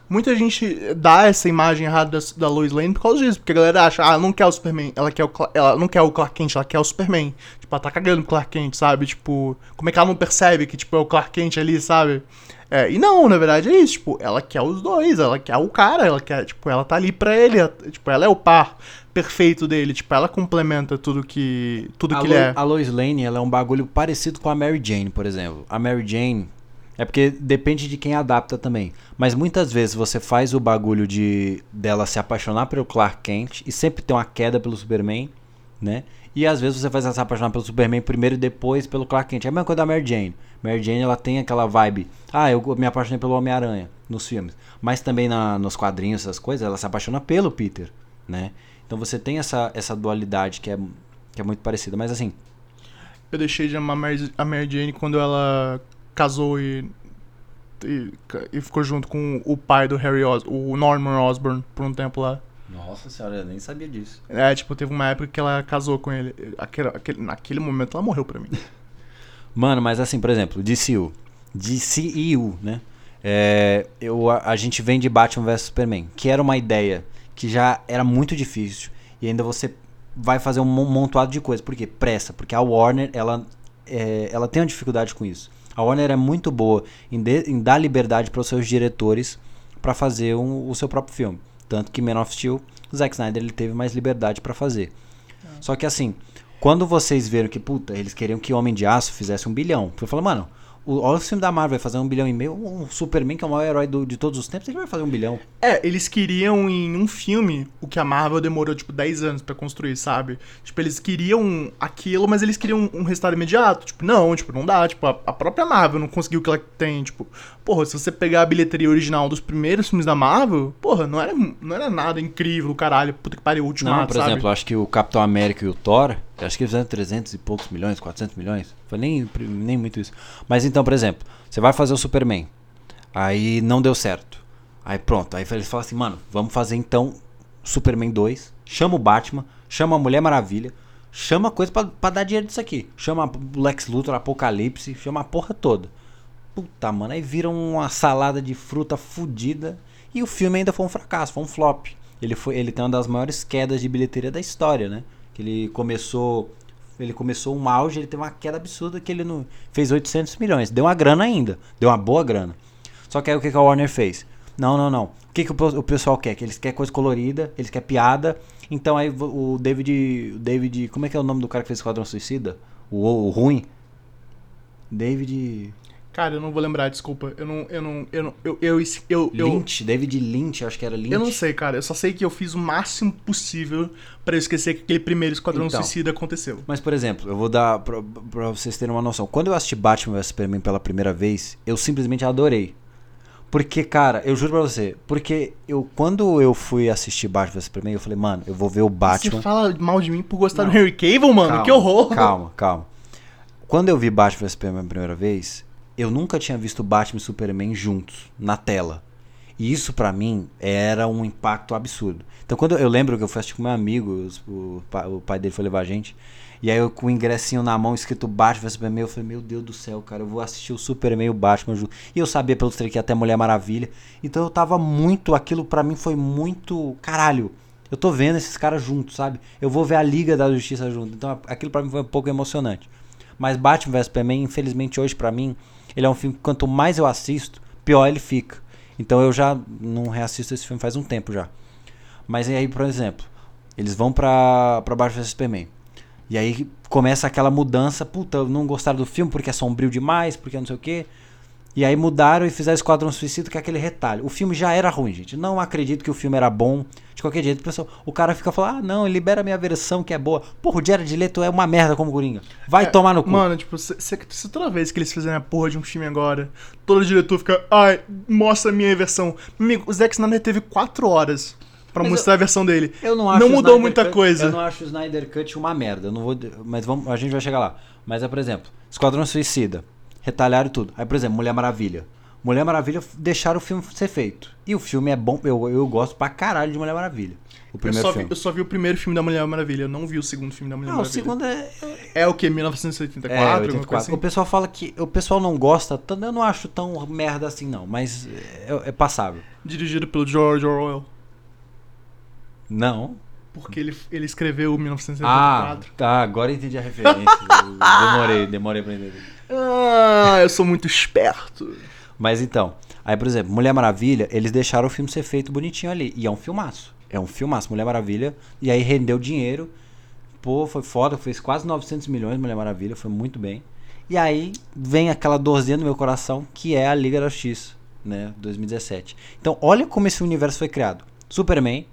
Muita gente dá essa imagem errada da, da Lois Lane por causa disso. Porque a galera acha, ah, ela não quer o Superman, ela, quer o, ela não quer o Clark Kent, ela quer o Superman. Tipo, ela tá cagando pro Clark Kent, sabe? Tipo, como é que ela não percebe que, tipo, é o Clark Kent ali, sabe? É, e não, na verdade é isso, tipo, ela quer os dois, ela quer o cara, ela quer, tipo, ela tá ali pra ele, ela- tipo, ela é o par perfeito dele, tipo, ela complementa tudo que, tudo A, que Lo- ele é. a Lois Lane, ela é um bagulho parecido com a Mary Jane, por exemplo. A Mary Jane é porque depende de quem adapta também. Mas muitas vezes você faz o bagulho de dela se apaixonar pelo Clark Kent e sempre ter uma queda pelo Superman, né? E às vezes você faz ela se apaixonar pelo Superman primeiro e depois pelo Clark Kent. É a mesma coisa da Mary Jane. Mary Jane ela tem aquela vibe. Ah, eu me apaixonei pelo Homem-Aranha nos filmes. Mas também na, nos quadrinhos, essas coisas, ela se apaixona pelo Peter, né? Então você tem essa, essa dualidade que é, que é muito parecida. Mas assim, Eu deixei de amar a Mary, a Mary Jane quando ela casou e, e, e ficou junto com o pai do Harry Os o Norman Osborn, por um tempo lá. Nossa senhora, eu nem sabia disso. É, tipo, teve uma época que ela casou com ele. Aquele, aquele- naquele momento ela morreu pra mim. *laughs* Mano, mas assim, por exemplo, DCU. DCEU, né? É, eu, a, a gente vem de Batman vs Superman, que era uma ideia que já era muito difícil. E ainda você vai fazer um mon- montuado de coisas. Por quê? Pressa. Porque a Warner, ela, é, ela tem uma dificuldade com isso. A Warner é muito boa em, de- em dar liberdade para os seus diretores para fazer um- o seu próprio filme. Tanto que Man of Steel, o Zack Snyder ele teve mais liberdade para fazer. Só que assim, quando vocês viram que, puta, eles queriam que Homem de Aço fizesse um bilhão. Eu falei, mano, O, olha o filme da Marvel, vai fazer um bilhão e meio. Um Superman, que é o maior herói do- de todos os tempos, ele vai fazer um bilhão. É, eles queriam em um filme o que a Marvel demorou, tipo, 10 anos pra construir, sabe? Tipo, eles queriam aquilo, mas eles queriam um resultado imediato. Tipo, não, tipo, não dá. Tipo, a, a própria Marvel não conseguiu o que ela tem. Tipo, porra, se você pegar a bilheteria original dos primeiros filmes da Marvel, porra, não era, não era nada incrível, caralho. Puta que pariu, o Ultimato, Não, por sabe? exemplo, eu acho que o Capitão América e o Thor, acho que fizeram 300 e poucos milhões, 400 milhões. Foi nem, nem muito isso. Mas então, por exemplo, você vai fazer o Superman. Aí não deu certo. Aí pronto. Aí eles falam assim, mano, vamos fazer então Superman 2. Chama o Batman, chama a Mulher Maravilha, chama coisa pra dar dinheiro disso aqui. Chama o Lex Luthor, Apocalipse, chama a porra toda. Puta, mano, aí vira uma salada de fruta fudida. E o filme ainda foi um fracasso, foi um flop. Ele, foi, ele tem uma das maiores quedas de bilheteria da história, né? Que ele começou. Ele começou um auge, ele teve uma queda absurda que ele não fez 800 milhões. Deu uma grana ainda, deu uma boa grana. Só que aí o que, que a Warner fez? Não, não, não. O que, que o, o pessoal quer? Que eles querem coisa colorida, eles querem piada. Então aí o David. O David. Como é que é o nome do cara que fez Esquadrão Suicida? O, o ruim? David. Cara, eu não vou lembrar, desculpa. Eu não. Eu não. Eu não. Eu. Eu. eu, eu, Lynch, David Lynch, acho que era Lynch. eu não sei, cara. Eu só sei que eu fiz o máximo possível pra eu esquecer que aquele primeiro Esquadrão Então. Suicida aconteceu. Mas, por exemplo, eu vou dar pra, pra vocês terem uma noção. Quando eu assisti Batman vs Superman pela primeira vez, eu simplesmente adorei. Porque, cara, eu juro pra você, porque eu quando eu fui assistir Batman vs Superman, eu falei, mano, eu vou ver o Batman. Você fala mal de mim por gostar Não. do Henry Cavill, mano? Calma, que horror! Calma, calma. Quando eu vi Batman vs Superman a primeira vez, eu nunca tinha visto Batman e Superman juntos, na tela. E isso pra mim era um impacto absurdo. Então quando eu, lembro que eu fui assistir com meu amigo, o, o pai dele foi levar a gente, e aí eu com o ingressinho na mão escrito Batman Superman, eu falei, meu Deus do céu, cara, eu vou assistir o Superman e o Batman junto. E eu sabia pelos três que até Mulher Maravilha. Então eu tava muito, aquilo pra mim foi muito, caralho. Eu tô vendo esses caras juntos, sabe? Eu vou ver a Liga da Justiça junto. Então aquilo pra mim foi um pouco emocionante. Mas Batman vs Superman, infelizmente hoje pra mim, ele é um filme que quanto mais eu assisto, pior ele fica. Então eu já não reassisto esse filme faz um tempo já. Mas aí, por exemplo, eles vão pra, pra Batman vs Superman. E aí começa aquela mudança, puta, não gostaram do filme porque é sombrio demais, porque não sei o quê. E aí mudaram e fizeram Esquadrão Suicida, que é aquele retalho. O filme já era ruim, gente. Não acredito que o filme era bom. De qualquer jeito, pessoal- o cara fica falando, ah, não, libera a minha versão que é boa. Porra, o Jared Leto é uma merda como Coringa. Vai É, tomar no cu. Mano, tipo, se, se- toda vez que eles fizerem a porra de um filme agora, todo diretor fica, ai, mostra a minha versão. Amigo, o Zack Snyder teve quatro horas pra Mas mostrar a versão dele. Eu não acho Não mudou Snyder muita Cut- coisa. Eu não acho o Snyder Cut uma merda. Eu não vou, mas vamos, a gente vai chegar lá. Mas é, por exemplo, Esquadrão Suicida, retalharam e tudo. Aí, por exemplo, Mulher Maravilha. Mulher Maravilha deixaram o filme ser feito. E o filme é bom, eu, eu gosto pra caralho de Mulher Maravilha. O Eu primeiro só, vi, filme. eu só vi o primeiro filme da Mulher Maravilha, eu não vi o segundo filme da Mulher Ah, o Maravilha. segundo é, É o que? 1984? é alguma coisa 84. assim? O pessoal fala que o pessoal não gosta, tanto eu não acho tão merda assim não, mas é, é passável. Dirigido pelo George Orwell. Não. Porque ele, ele escreveu Ah, 1984. tá, agora eu entendi a referência. Eu demorei, demorei pra entender. Ah, eu sou muito esperto. Mas então, aí por exemplo, Mulher Maravilha, eles deixaram o filme ser feito bonitinho ali. E é um filmaço. É um filmaço, Mulher Maravilha. E aí rendeu dinheiro. Pô, foi foda, fez quase 900 milhões Mulher Maravilha, foi muito bem. E aí vem aquela dorzinha no meu coração, que é a Liga da Justiça, né, 2017. Então, olha como esse universo foi criado. Superman,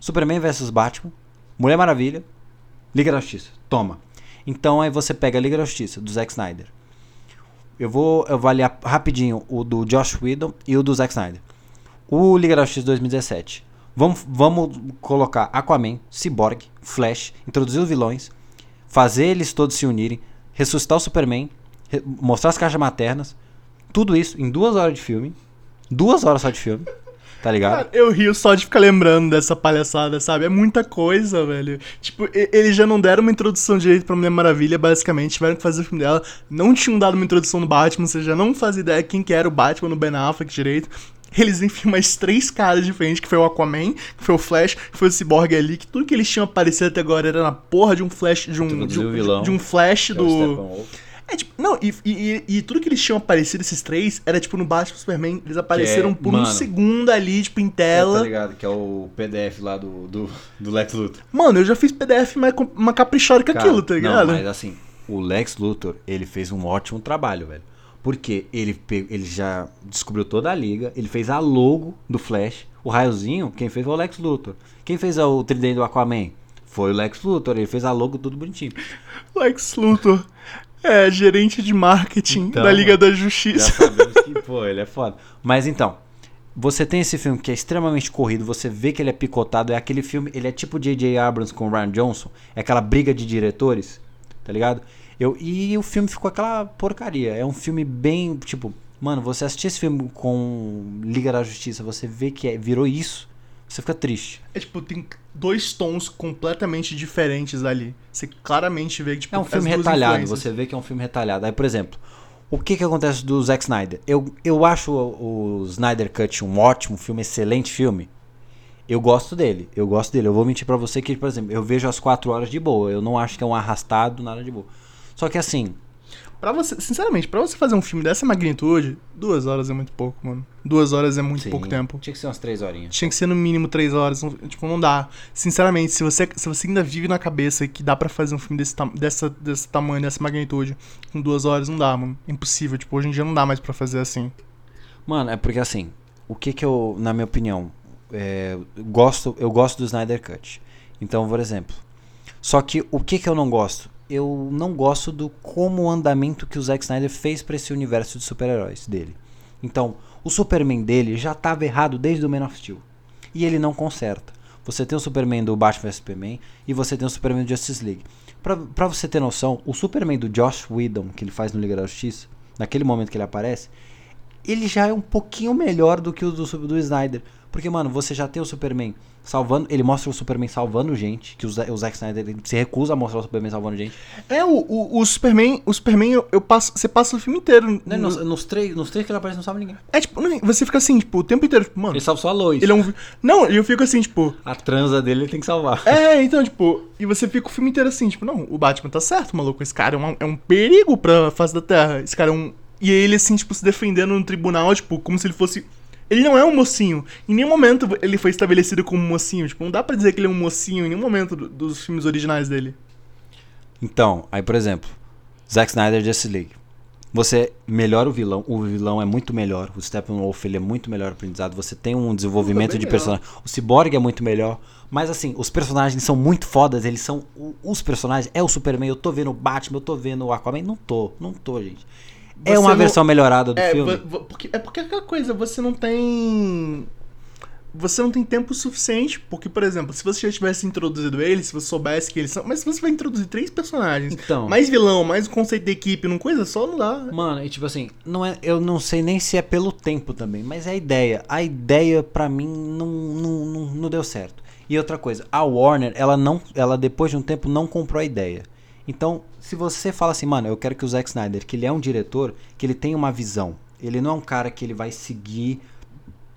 Superman versus Batman, Mulher Maravilha, Liga da Justiça. Toma. Então aí você pega a Liga da Justiça, do Zack Snyder. Eu vou avaliar rapidinho o do Josh Whedon e o do Zack Snyder. O Liga da Justiça 2017. Vamos, vamos colocar Aquaman, Cyborg, Flash, introduzir os vilões, fazer eles todos se unirem, ressuscitar o Superman, mostrar as caixas maternas, tudo isso em duas horas de filme. Duas horas só de filme. Tá ligado? Eu rio só de ficar lembrando dessa palhaçada, sabe? É muita coisa, velho. Tipo, eles já não deram uma introdução direito pra Mulher Maravilha, basicamente. Tiveram que fazer o filme dela. Não tinham dado uma introdução no Batman, você já não fazia ideia quem que era o Batman no Ben Affleck direito. Eles enfiam mais três caras diferentes, que foi o Aquaman, que foi o Flash, que foi o Cyborg ali, que tudo que eles tinham aparecido até agora era na porra de um Flash, de um, de um, de um Flash é do... É, tipo, não, e, e, e- tudo que eles tinham aparecido, esses três, era tipo no Batman Superman. Eles apareceram por um mano, segundo ali, tipo, em Tá tela. ligado? Que é o PDF lá do, do, do Lex Luthor. Mano, eu já fiz PDF mais, uma caprichada que aquilo, tá ligado? Não, mas assim, o Lex Luthor, ele fez um ótimo trabalho, velho. Porque ele, ele já descobriu toda a liga, ele fez a logo do Flash. O raiozinho, quem fez foi o Lex Luthor. Quem fez o tridente do Aquaman? Foi o Lex Luthor, ele fez a logo tudo bonitinho. *laughs* Lex Luthor é gerente de marketing Então, da Liga da Já Justiça. sabemos que, pô, ele é foda. Mas então, você tem esse filme que é extremamente corrido, você vê que ele é picotado, é aquele filme, ele é tipo J.J. Abrams com Ryan Johnson, é aquela briga de diretores, tá ligado? Eu, e o filme ficou aquela porcaria. É um filme bem, tipo, mano, você assistir esse filme com Liga da Justiça, você vê que é- virou isso, você fica triste. É tipo, tem dois tons completamente diferentes ali. Você claramente vê que, tipo, É um filme retalhado, você vê que é um filme retalhado. Aí, por exemplo, o que que acontece do Zack Snyder? Eu, eu acho o, o Snyder Cut um ótimo filme, excelente filme. Eu gosto dele, eu gosto dele. Eu vou mentir pra você que, por exemplo, eu vejo as quatro horas de boa. Eu não acho que é um arrastado, nada de boa. Só que assim, Pra você, sinceramente, pra você fazer um filme dessa magnitude, duas horas é muito pouco, mano. Duas horas é muito sim, pouco tempo. Tinha que ser umas três horinhas. Tinha que ser no mínimo três horas. não- Tipo, não dá. Sinceramente, se você, se você ainda vive na cabeça que dá pra fazer um filme desse, dessa, desse tamanho, dessa magnitude, com duas horas, não dá, mano. Impossível. Tipo, hoje em dia não dá mais pra fazer assim. Mano, é porque assim, o que que eu, na minha opinião, é, gosto, eu gosto do Snyder Cut. Então, por exemplo, só que o que que eu não gosto? Eu não gosto do como o andamento que o Zack Snyder fez pra esse universo de super-heróis dele. Então, o Superman dele já tava errado desde o Man of Steel. E ele não conserta. Você tem o Superman do Batman vs Superman e você tem o Superman do Justice League. Pra você ter noção, o Superman do Josh Whedon, que ele faz no Liga da Justiça, naquele momento que ele aparece, ele já é um pouquinho melhor do que o do, do Snyder. Porque, mano, você já tem o Superman salvando. Ele mostra o Superman salvando gente. Que o, Za- o Zack Snyder ele se recusa a mostrar o Superman salvando gente. É, o, o, o Superman, o Superman, eu, eu passo, você passa o filme inteiro. Né, nos, nos, três, nos três que ele aparece, não salva ninguém. É tipo, não, você fica assim, tipo, o tempo inteiro, tipo, mano, Ele salva só a Lois. ele é um. Não, e eu fico assim, tipo. A transa dele ele tem que salvar. É, então, tipo, e você fica o filme inteiro assim, tipo, não, o Batman tá certo, maluco. Esse cara é, uma- é um perigo pra face da Terra. Esse cara é um. E ele, assim, tipo, se defendendo no tribunal, tipo, como se ele fosse. Ele não é um mocinho. Em nenhum momento ele foi estabelecido como mocinho. Tipo, não dá pra dizer que ele é um mocinho em nenhum momento do- dos filmes originais dele. Então, aí por exemplo, Zack Snyder Justice League. Você melhora o vilão, o vilão é muito melhor, o Steppenwolf ele é muito melhor aprendizado, você tem um desenvolvimento bem de melhor. personagem. O Cyborg é muito melhor, mas assim, os personagens são muito fodas, eles são os personagens, é o Superman, eu tô vendo o Batman, eu tô vendo o Aquaman, não tô, não tô, gente. É uma não- versão melhorada do É, filme. porque, é porque é aquela coisa, você não tem. Você não tem tempo suficiente, porque, por exemplo, se você já tivesse introduzido eles, se você soubesse que eles são. Mas se você vai introduzir três personagens, Então. mais vilão, mais o conceito da equipe, numa coisa só, não dá. Mano, e tipo assim, não é, eu não sei nem se é pelo tempo também, mas é a ideia. A ideia pra mim não, não, não, não deu certo. E outra coisa, a Warner, ela não, ela depois de um tempo não comprou a ideia. Então, se você fala assim, mano, eu quero que o Zack Snyder, que ele é um diretor, que ele tenha uma visão. Ele não é um cara que ele vai seguir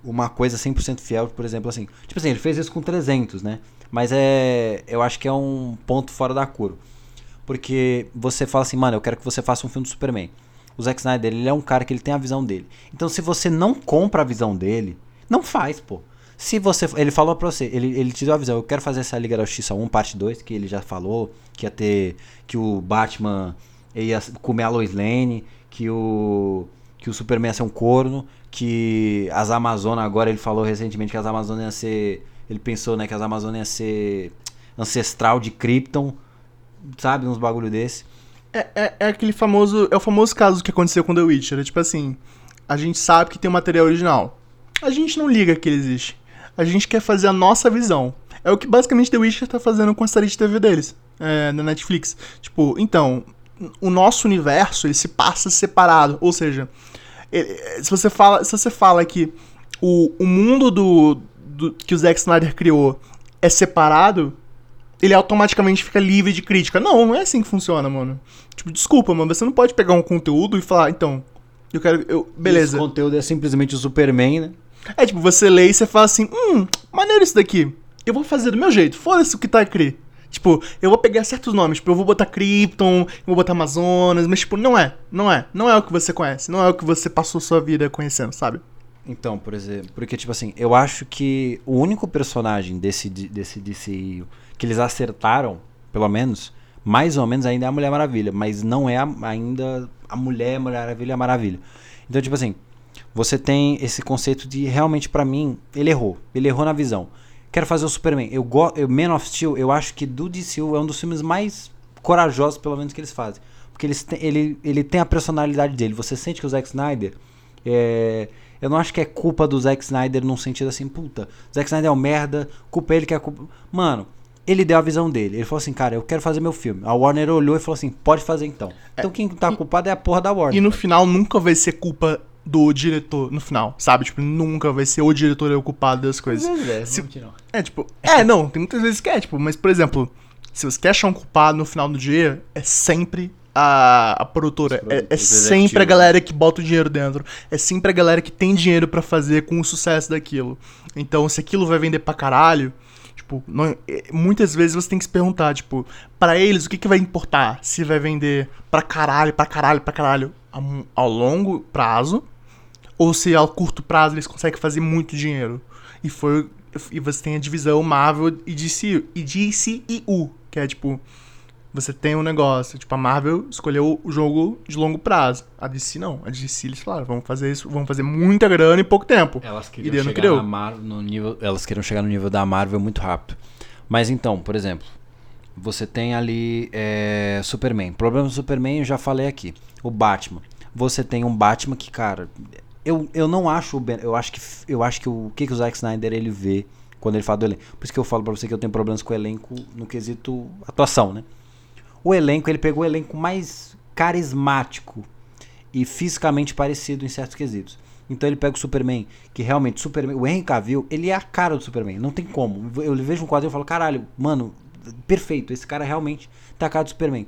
uma coisa 100% fiel, por exemplo, assim. Tipo assim, ele fez isso com 300, né? Mas é, eu acho que é um ponto fora da curva. Porque você fala assim, mano, eu quero que você faça um filme do Superman. O Zack Snyder, ele é um cara que ele tem a visão dele. Então, se você não compra a visão dele, não faz, pô. Se você. Ele falou pra você, ele, ele te deu a visão, eu quero fazer essa Liga da Justiça 1, parte 2, que ele já falou, que ia ter. Que o Batman ia comer a Lois Lane, que o. Que o Superman ia ser um corno, que as Amazonas, agora ele falou recentemente que as Amazonas iam ser. Ele pensou, né, que as Amazonas iam ser ancestral de Krypton, sabe? Uns bagulho desse. É, é, é aquele famoso. É o famoso caso que aconteceu com The Witcher. É tipo assim: a gente sabe que tem um material original. A gente não liga que ele existe. A gente quer fazer a nossa visão. É o que basicamente The Witcher tá fazendo com a série de TV deles, é, na Netflix. Tipo, então, o nosso universo ele se passa separado. Ou seja, ele- se você fala, se você fala que o, o mundo do, do que o Zack Snyder criou é separado, ele automaticamente fica livre de crítica. Não, não é assim que funciona, mano. Tipo, desculpa, mano, você não pode pegar um conteúdo e falar, então, eu quero. Eu, beleza. Esse conteúdo é simplesmente o Superman, né? É tipo, você lê e você fala assim, hum, maneiro isso daqui. Eu vou fazer do meu jeito, foda-se o que tá aqui. Tipo, eu vou pegar certos nomes, tipo, eu vou botar Krypton, eu vou botar Amazonas, mas tipo, não é, não é. Não é o que você conhece, não é o que você passou sua vida conhecendo, sabe? Então, por exemplo, porque tipo assim, eu acho que o único personagem desse desse DCU que eles acertaram, pelo menos, mais ou menos ainda é a Mulher Maravilha, mas não é a- ainda a Mulher Maravilha Maravilha. Então, tipo assim, você tem esse conceito de realmente pra mim, ele errou. Ele errou na visão. Quero fazer o Superman. Eu gosto, Man of Steel, eu acho que do DC é um dos filmes mais corajosos, pelo menos que eles fazem. Porque eles têm- ele, ele tem a personalidade dele. Você sente que o Zack Snyder é, eu não acho que é culpa do Zack Snyder num sentido assim, puta, Zack Snyder é um merda, culpa ele que é culpa. Mano, ele deu a visão dele. Ele falou assim, cara, eu quero fazer meu filme. A Warner olhou e falou assim, pode fazer então. Então quem tá culpado é a porra da Warner. E no final nunca vai ser culpa do diretor, no final, sabe? Tipo, nunca vai ser o diretor o culpado das coisas. Se- É, tipo, é, não, tem muitas vezes que é, tipo, mas, por exemplo, se você quer achar um culpado no final do dia, é sempre a, a produtora, é, é sempre a galera que bota o dinheiro dentro, é sempre a galera que tem dinheiro pra fazer com o sucesso daquilo. Então, se aquilo vai vender pra caralho, tipo, não- é, muitas vezes você tem que se perguntar, tipo, pra eles, o que, que vai importar? Se vai vender pra caralho, pra caralho, pra caralho a ao longo prazo, ou se ao curto prazo eles conseguem fazer muito dinheiro. E foi e você tem a divisão Marvel e DC e DCEU, que é tipo você tem um negócio, tipo a Marvel escolheu o jogo de longo prazo. A DC não, a DC eles falaram, vamos fazer isso, vamos fazer muita grana em pouco tempo. Elas E queriam não chegar criou. na Marvel no nível, elas queriam chegar no nível da Marvel muito rápido. Mas então, por exemplo, você tem ali é, Superman. Problema do Superman eu já falei aqui. O Batman. Você tem um Batman que, cara, eu, eu não acho o Ben, eu acho que eu acho que o, o que que o Zack Snyder ele vê quando ele fala do elenco. Por isso que eu falo pra você que eu tenho problemas com o elenco no quesito atuação, né? O elenco, ele pegou o elenco mais carismático e fisicamente parecido em certos quesitos. Então ele pega o Superman, que realmente, Superman, o Henry Cavill, ele é a cara do Superman, não tem como. Eu vejo um quadrinho e falo, caralho, mano, perfeito, esse cara realmente tá a cara do Superman.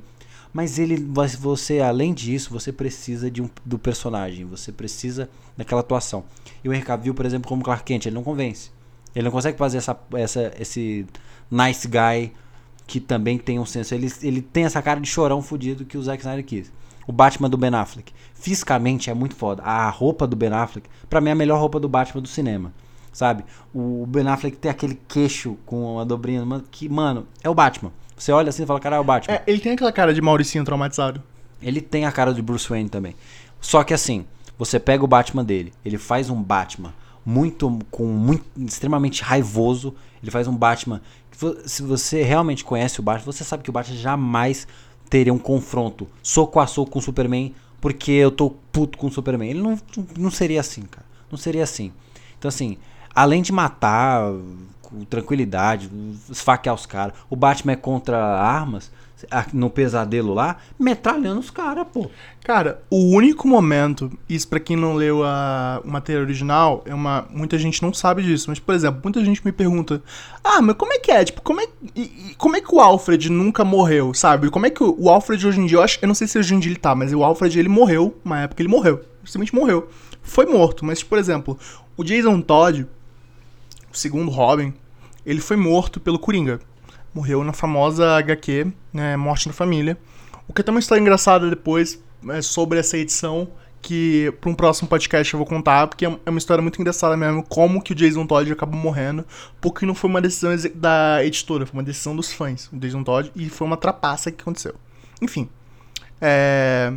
Mas ele, você, além disso, você precisa de um, do personagem, você precisa daquela atuação. E o Henry Cavill, por exemplo, como Clark Kent, ele não convence. Ele não consegue fazer essa, essa, esse nice guy que também tem um senso. Ele, ele tem essa cara de chorão fudido que o Zack Snyder quis. O Batman do Ben Affleck. Fisicamente é muito foda. A roupa do Ben Affleck, pra mim, é a melhor roupa do Batman do cinema. Sabe? O Ben Affleck tem aquele queixo com uma dobrinha, que, mano, é o Batman. Você olha assim e fala, cara, é o Batman. É, ele tem aquela cara de Mauricinho traumatizado. Ele tem a cara de Bruce Wayne também. Só que assim, você pega o Batman dele, ele faz um Batman muito com muito extremamente raivoso, ele faz um Batman se você realmente conhece o Batman, você sabe que o Batman jamais teria um confronto soco a soco com o Superman, porque eu tô puto com o Superman. Ele não, não seria assim, cara. Não seria assim. Então assim, além de matar tranquilidade, esfaquear os caras, o Batman é contra armas no pesadelo lá, metralhando os caras, pô. Cara, o único momento, isso pra quem não leu a, o material original, é uma. Muita gente não sabe disso, mas, por exemplo, muita gente me pergunta: Ah, mas como é que é? Tipo, como é, e- e como é que o Alfred nunca morreu, sabe? Como é que o, o Alfred hoje em dia, eu, acho, eu não sei se hoje em dia ele tá, mas o Alfred ele morreu, uma época ele morreu. Simplesmente morreu. Foi morto, mas, por exemplo, o Jason Todd, o segundo Robin, ele foi morto pelo Coringa. Morreu na famosa HQ, né, Morte na Família. O que tem uma história engraçada depois é, sobre essa edição, que para um próximo podcast eu vou contar, porque é é uma história muito engraçada mesmo, como que o Jason Todd acabou morrendo, porque não foi uma decisão da editora, foi uma decisão dos fãs, o Jason Todd, e foi uma trapaça que aconteceu. Enfim, é...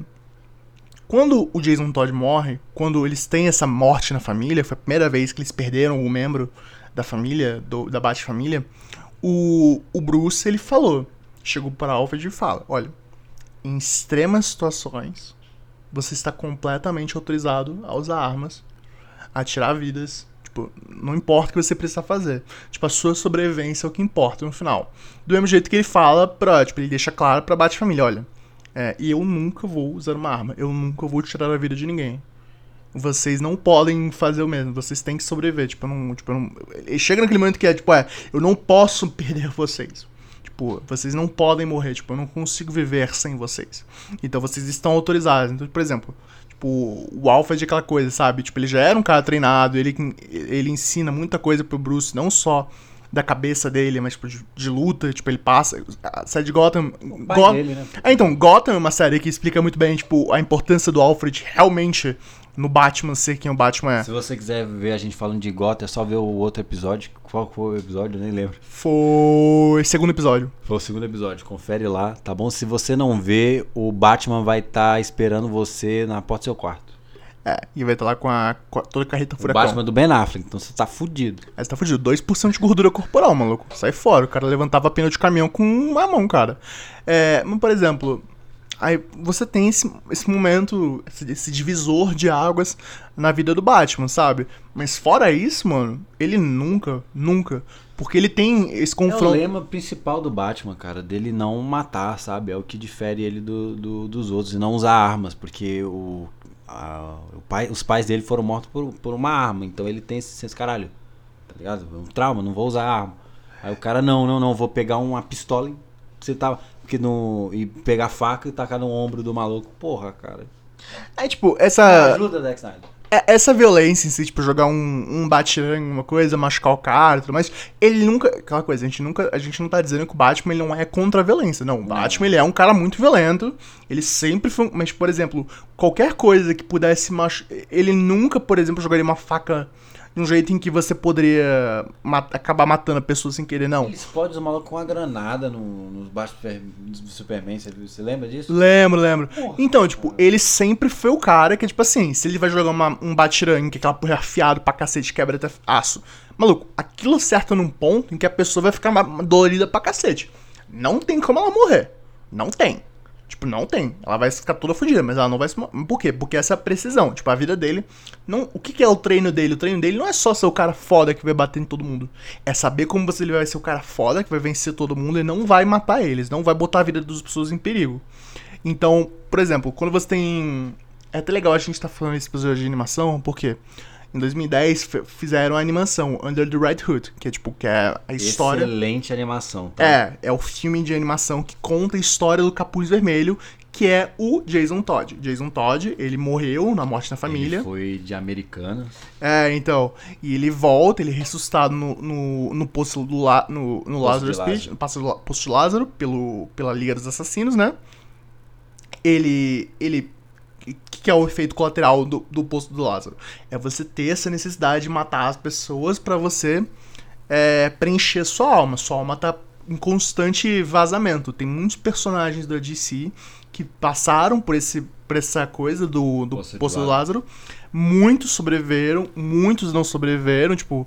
Quando o Jason Todd morre, quando eles têm essa morte na família, foi a primeira vez que eles perderam um membro da família, do- da Bat-família, o, o Bruce, ele falou, chegou para Alfred e fala, olha, em extremas situações, você está completamente autorizado a usar armas, a tirar vidas, tipo, não importa o que você precisa fazer. Tipo, a sua sobrevivência é o que importa no final. Do mesmo jeito que ele fala pra, tipo, ele deixa claro pra Bat-família, olha, é, e eu nunca vou usar uma arma, eu nunca vou tirar a vida de ninguém. Vocês não podem fazer o mesmo, vocês têm que sobreviver. Tipo, não. Tipo, não chega naquele momento que é, tipo, é, eu não posso *laughs* perder vocês. Tipo, vocês não podem morrer, tipo, eu não consigo viver sem vocês. Então vocês estão autorizados. Então, por exemplo, tipo, o Alfred é aquela coisa, sabe? Tipo, ele já era um cara treinado, ele, ele ensina muita coisa pro Bruce, não só da cabeça dele, mas tipo, de, de luta, tipo, ele passa. A série de Gotham. Go- dele, né? é, então, Gotham é uma série que explica muito bem, tipo, a importância do Alfred realmente no Batman ser quem o Batman é. Se você quiser ver a gente falando de Gotham, é só ver o outro episódio. Qual foi o episódio? Eu nem lembro. Foi segundo episódio. Foi o segundo episódio. Confere lá, tá bom? Se você não vê, o Batman vai estar esperando você na porta do seu quarto. É, e vai estar lá com, a, com a- toda a carreta O furacão. Batman do Ben Affleck, então você tá fudido. Aí você tá fudido. 2% de gordura corporal, maluco. Sai fora. O cara levantava pneu de caminhão com uma mão, cara. É, mas, por exemplo, aí você tem esse, esse momento, esse, esse divisor de águas na vida do Batman, sabe? Mas fora isso, mano, ele nunca, nunca. Porque ele tem esse É o confronto. lema principal do Batman, cara, dele não matar, sabe? É o que difere ele do, do- dos outros e não usar armas, porque o, a- o pai, os pais dele foram mortos por, por uma arma, então ele tem esse senso, caralho, tá ligado? Um trauma, não vou usar arma. Aí o cara, não, não, não, vou pegar uma pistola e você tá. Porque no, e pegar faca e tacar no ombro do maluco. Porra, cara. É tipo, essa. Ajuda, Dex Snyder. É- Essa violência em si, tipo, jogar um, um batirangue, uma coisa, machucar o cara e tudo mais, ele nunca. Aquela coisa, a gente nunca. A gente não tá dizendo que o Batman ele não é contra a violência. Não, o Batman ele é um cara muito violento. Ele sempre foi. Mas, por exemplo, qualquer coisa que pudesse machucar. Ele nunca, por exemplo, jogaria uma faca de um jeito em que você poderia ma- acabar matando a pessoa sem querer, não. Ele explode os malucos com uma granada no, nos baixos do Superman, você, lembra disso? Lembro, lembro. Porra, então, tipo, ele sempre foi o cara que, tipo assim, se ele vai jogar uma- um batirangue, que é aquela porra afiado pra cacete, quebra até aço. Maluco, aquilo acerta num ponto em que a pessoa vai ficar dolorida pra cacete. Não tem como ela morrer. Não tem. Tipo, não tem. Ela vai ficar toda fodida, mas ela não vai se. Por quê? Porque essa é a precisão. Tipo, a vida dele. Não, o que, que é o treino dele? O treino dele não é só ser o cara foda que vai bater em todo mundo. É saber como você ele vai ser o cara foda que vai vencer todo mundo e não vai matar eles. Não vai botar a vida das pessoas em perigo. Então, por exemplo, quando você tem. É até legal a gente estar falando esse episódio de animação, porque em 2010 f- fizeram a animação Under the Red Hood, que é tipo, que é a história. Excelente animação, tá? É, é o filme de animação que conta a história do Capuz Vermelho, que é o Jason Todd. Jason Todd, ele morreu na morte da família. Ele foi de Americanas. É, então. E ele volta, ele é ressuscitado no, no, no poço do La, no, no Poço Lazarus de Pit, Lázaro. no poço de Lázaro, pelo, pela Liga dos Assassinos, né? Ele. ele que, que é o efeito colateral do, do poço do Lázaro? É você ter essa necessidade de matar as pessoas pra você é, preencher sua alma. Sua alma tá em constante vazamento. Tem muitos personagens da DC que passaram por, esse, por essa coisa do, do Poço de Poço do. Lázaro. Muitos sobreviveram, muitos não sobreviveram. Tipo,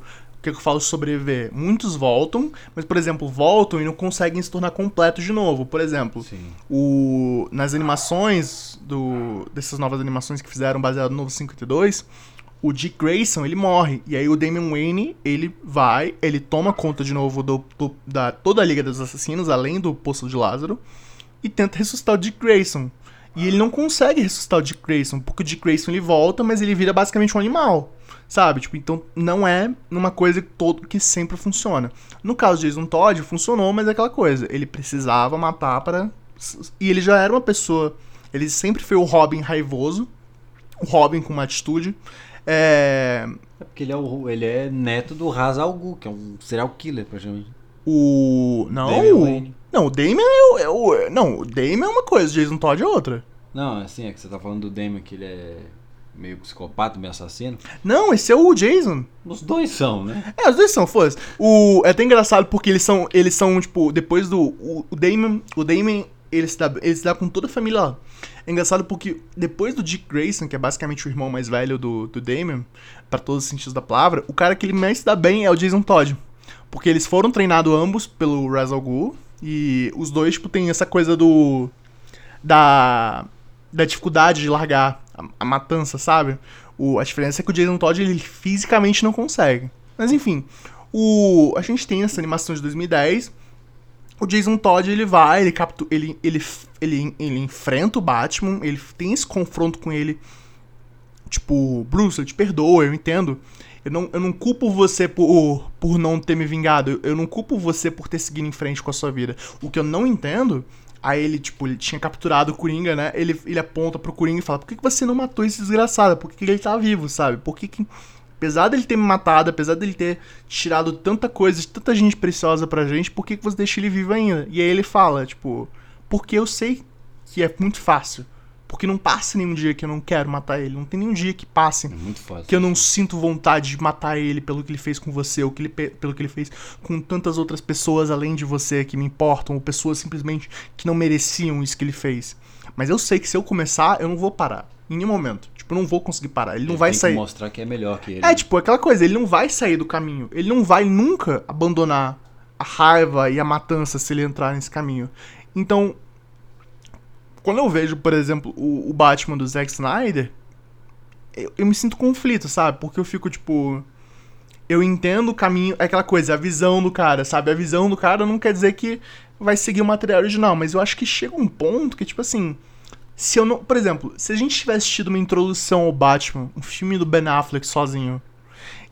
o que eu falo sobreviver? Muitos voltam, mas, por exemplo, voltam e não conseguem se tornar completos de novo. Por exemplo, Sim. o, nas animações do, dessas novas animações que fizeram baseado no Novo 52, o Dick Grayson, ele morre. E aí o Damian Wayne, ele vai, ele toma conta de novo do, do- da toda a Liga dos Assassinos, além do Poço de Lázaro, e tenta ressuscitar o Dick Grayson. E ele não consegue ressuscitar o Dick Grayson, porque o Dick Grayson ele volta, mas ele vira basicamente um animal. Sabe? Tipo, então não é numa coisa que todo que sempre funciona. No caso de Jason Todd, funcionou, mas é aquela coisa. Ele precisava matar para E ele já era uma pessoa. Ele sempre foi o Robin raivoso. O Robin com uma atitude. É. É porque ele é, o, ele é neto do Ra's al Ghul, que é um serial killer, praticamente. O. Não. Damian. Não, o Damien é o, é o- Não, o Damien é uma coisa, o Jason Todd é outra. Não, assim, é que você tá falando do Damon, que ele é meio psicopata, meio assassino. Não, esse é o Jason. Os dois são, né? É, os dois são, foda-se. O, é até engraçado porque eles são, eles são tipo, depois do. O, o Damon, o Damon ele, se dá, ele se dá com toda a família lá. É engraçado porque depois do Dick Grayson, que é basicamente o irmão mais velho do, do Damon, pra todos os sentidos da palavra, o cara que ele mais se dá bem é o Jason Todd. Porque eles foram treinados ambos pelo Ra's al Ghul, e os dois, tipo, tem essa coisa do. da. da dificuldade de largar a, a matança, sabe? O, a diferença é que o Jason Todd ele fisicamente não consegue. Mas enfim, o, a gente tem essa animação de 2010. O Jason Todd ele vai, ele captura, ele, ele, ele, ele enfrenta o Batman, ele tem esse confronto com ele. Tipo, Bruce, eu te perdoo, eu entendo. Eu não, eu não culpo você por, por não ter me vingado. Eu, eu não culpo você por ter seguido em frente com a sua vida. O que eu não entendo. Aí ele, tipo, ele tinha capturado o Coringa, né? Ele, ele aponta pro Coringa e fala: Por que, que você não matou esse desgraçado? Por que, que ele tá vivo, sabe? Por que, que. Apesar dele ter me matado, apesar dele ter tirado tanta coisa, tanta gente preciosa pra gente, por que, que você deixa ele vivo ainda? E aí ele fala, tipo, porque eu sei que é muito fácil. Porque não passa nenhum dia que eu não quero matar ele. Não tem nenhum dia que passe É que eu não sinto vontade de matar ele pelo que ele fez com você, ou que ele, pe- pelo que ele fez com tantas outras pessoas além de você que me importam, ou pessoas simplesmente que não mereciam isso que ele fez. Mas eu sei que se eu começar, eu não vou parar. Em nenhum momento. Tipo, eu não vou conseguir parar. Ele não Ele vai tem sair. que mostrar que é melhor que ele. É, tipo, aquela coisa, ele não vai sair do caminho. Ele não vai nunca abandonar a raiva e a matança se ele entrar nesse caminho. Então, quando eu vejo, por exemplo, o, o Batman do Zack Snyder, eu, eu me sinto conflito, sabe? Porque eu fico, tipo. Eu entendo o caminho, é aquela coisa, a visão do cara, sabe? A visão do cara não quer dizer que vai seguir o material original, mas eu acho que chega um ponto que, tipo assim. Se eu não. Por exemplo, se a gente tivesse tido uma introdução ao Batman, um filme do Ben Affleck sozinho,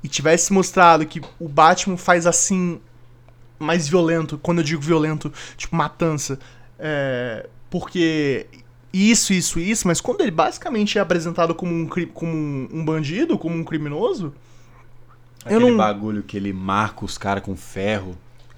e tivesse mostrado que o Batman faz assim. mais violento, quando eu digo violento, tipo matança, é, porque isso, isso, isso, mas quando ele basicamente é apresentado como um, como um, um bandido, como um criminoso, Aquele não- bagulho que ele marca os caras com ferro,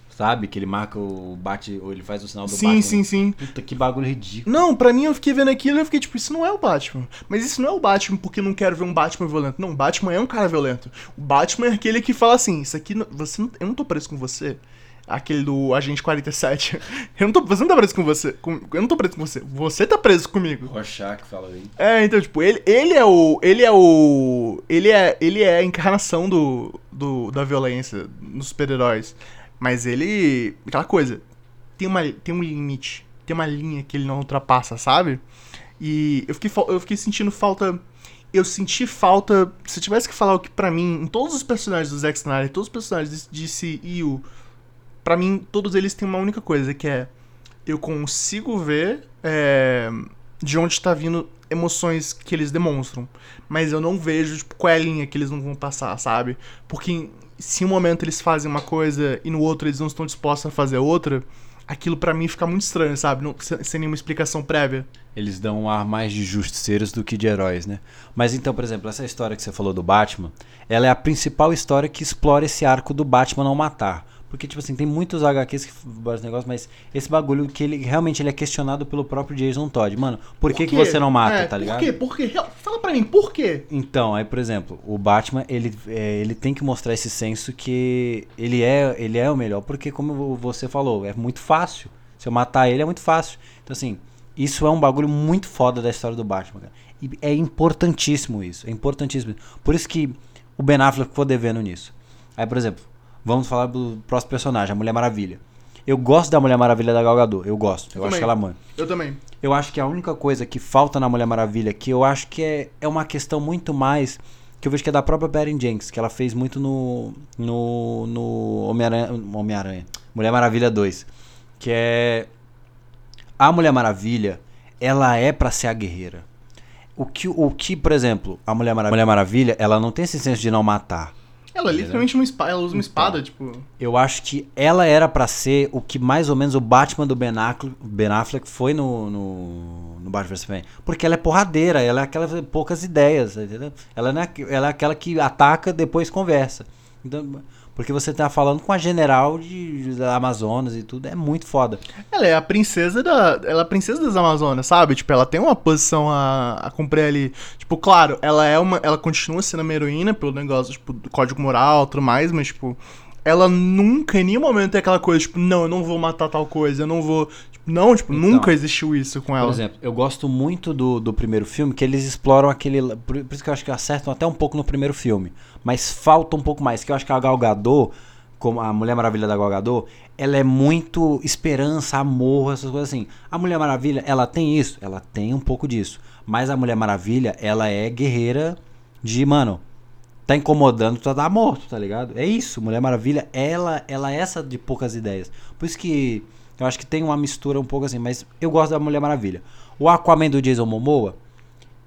sabe? Que ele marca o bate, ou ele faz o sinal do sim, Batman. sim, sim. Puta, que bagulho ridículo. Não, pra mim eu fiquei vendo aquilo e eu fiquei tipo, isso não é o Batman. Mas isso não é o Batman porque não quero ver um Batman violento. Não, o Batman é um cara violento. O Batman é aquele que fala assim, isso aqui, você eu não tô preso com você. Aquele do Agente 47. *laughs* Eu não tô, você não tá preso com você. com- eu não tô preso com você. Você tá preso comigo. Rorschach fala aí. É, então, tipo, ele, ele é o. Ele é o. Ele é, ele é a encarnação do, do, da violência nos super-heróis. Mas ele. Aquela coisa. Tem, uma, tem um limite. Tem uma linha que ele não ultrapassa, sabe? E eu fiquei, eu fiquei sentindo falta. Eu senti falta. Se eu tivesse que falar o que pra mim, em todos os personagens do Zack Snyder, todos os personagens de DCU, pra mim, todos eles têm uma única coisa, que é. Eu consigo ver é, de onde tá vindo emoções que eles demonstram. Mas eu não vejo, tipo, qual é a linha que eles não vão passar, sabe? Porque se em um momento eles fazem uma coisa e no outro eles não estão dispostos a fazer outra, aquilo pra mim fica muito estranho, sabe? Não- sem nenhuma explicação prévia. Eles dão um ar mais de justiceiros do que de heróis, né? Mas então, por exemplo, essa história que você falou do Batman, ela é a principal história que explora esse arco do Batman não matar. Porque, tipo assim, tem muitos HQs que vários negócios, mas esse bagulho que ele realmente ele é questionado pelo próprio Jason Todd. Mano, por que, que quê? você não mata, É, tá ligado? Por quê? Por quê? Fala pra mim, por quê? Então, aí, por exemplo, o Batman, ele, é, ele tem que mostrar esse senso que ele é, ele é o melhor, porque como você falou, é muito fácil. Se eu matar ele, é muito fácil. Então, assim, isso é um bagulho muito foda da história do Batman, cara. E é importantíssimo isso, é importantíssimo. Por isso que o Ben Affleck ficou devendo nisso. Aí, por exemplo, vamos falar do próximo personagem, a Mulher Maravilha. Eu gosto da Mulher Maravilha da Gal Gadot, eu gosto. Eu, Eu acho também. que ela manda. Eu também. Eu acho que a única coisa que falta na Mulher Maravilha, que eu acho que é, é uma questão muito mais. Que eu vejo que é da própria Perry Jenks, que ela fez muito no. No. No Homem-Aranha. Homem-Aranha. Mulher Maravilha 2. Que é. A Mulher Maravilha, ela é pra ser a guerreira. O que, o que, por exemplo, a Mulher Maravilha, Mulher Maravilha, ela não tem esse senso de não matar. Ela é literalmente uma espada, ela usa uma espada, tipo. Eu acho que ela era pra ser o que mais ou menos o Batman do Ben Affleck, Ben Affleck foi no, no, no Batman vs Superman. Porque ela é porradeira, ela é aquela poucas ideias, entendeu? Ela, é, ela é aquela que ataca depois conversa. Então, porque você tá falando com a general de, da Amazonas e tudo, é muito foda. Ela é a princesa da. Ela é a princesa das Amazonas, sabe? Tipo, ela tem uma posição a, a cumprir ali. Tipo, claro, ela é uma. Ela continua sendo uma heroína pelo negócio, tipo, do código moral e tudo mais, mas, tipo, ela nunca, em nenhum momento tem aquela coisa, tipo, não, eu não vou matar tal coisa, eu não vou. Não, tipo, Então, nunca existiu isso com ela. Por exemplo, eu gosto muito do, do primeiro filme, que eles exploram aquele. Por, por isso que eu acho que acertam até um pouco no primeiro filme. Mas falta um pouco mais. Que eu acho que a Gal Gadot, como a Mulher Maravilha da Gal Gadot, ela é muito esperança, amor, essas coisas assim. A Mulher Maravilha, ela tem isso? Ela tem um pouco disso. Mas a Mulher Maravilha, ela é guerreira de, mano, tá incomodando, tu tá morto, tá ligado? É isso, Mulher Maravilha, ela, ela é essa de poucas ideias. Por isso que eu acho que tem uma mistura um pouco assim, mas eu gosto da Mulher Maravilha. O Aquaman do Jason Momoa,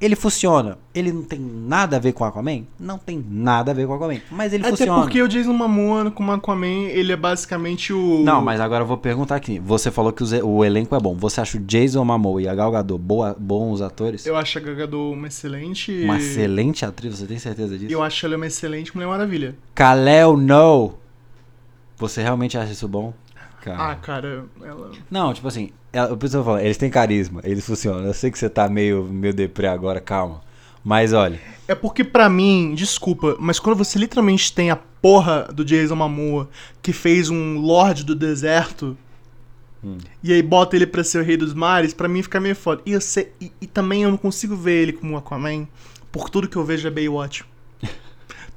ele funciona. Ele não tem nada a ver com o Aquaman? Não tem nada a ver com o Aquaman, mas ele Até funciona. porque o Jason Momoa com o Aquaman, ele é basicamente o. Não, mas agora eu vou perguntar aqui. Você falou que o, elenco é bom. Você acha o Jason Momoa e a Gal Gadot boa, bons atores? Eu acho a Gal Gadot uma excelente. Uma excelente atriz, você tem certeza disso? Eu acho ela uma excelente Mulher Maravilha. Kalel No. Você realmente acha isso bom? Cara. Ah, cara, ela. Não, tipo assim, ela, isso eu tô falando, eles têm carisma, eles funcionam. Eu sei que você tá meio, meio deprê agora, calma. Mas olha, É porque pra mim, desculpa, mas quando você literalmente tem a porra do Jason Momoa que fez um Lorde do Deserto Hum. e aí bota ele pra ser o Rei dos Mares, pra mim fica meio foda. E, eu sei- e- e também eu não consigo ver ele como Aquaman por tudo que eu vejo é Baywatch.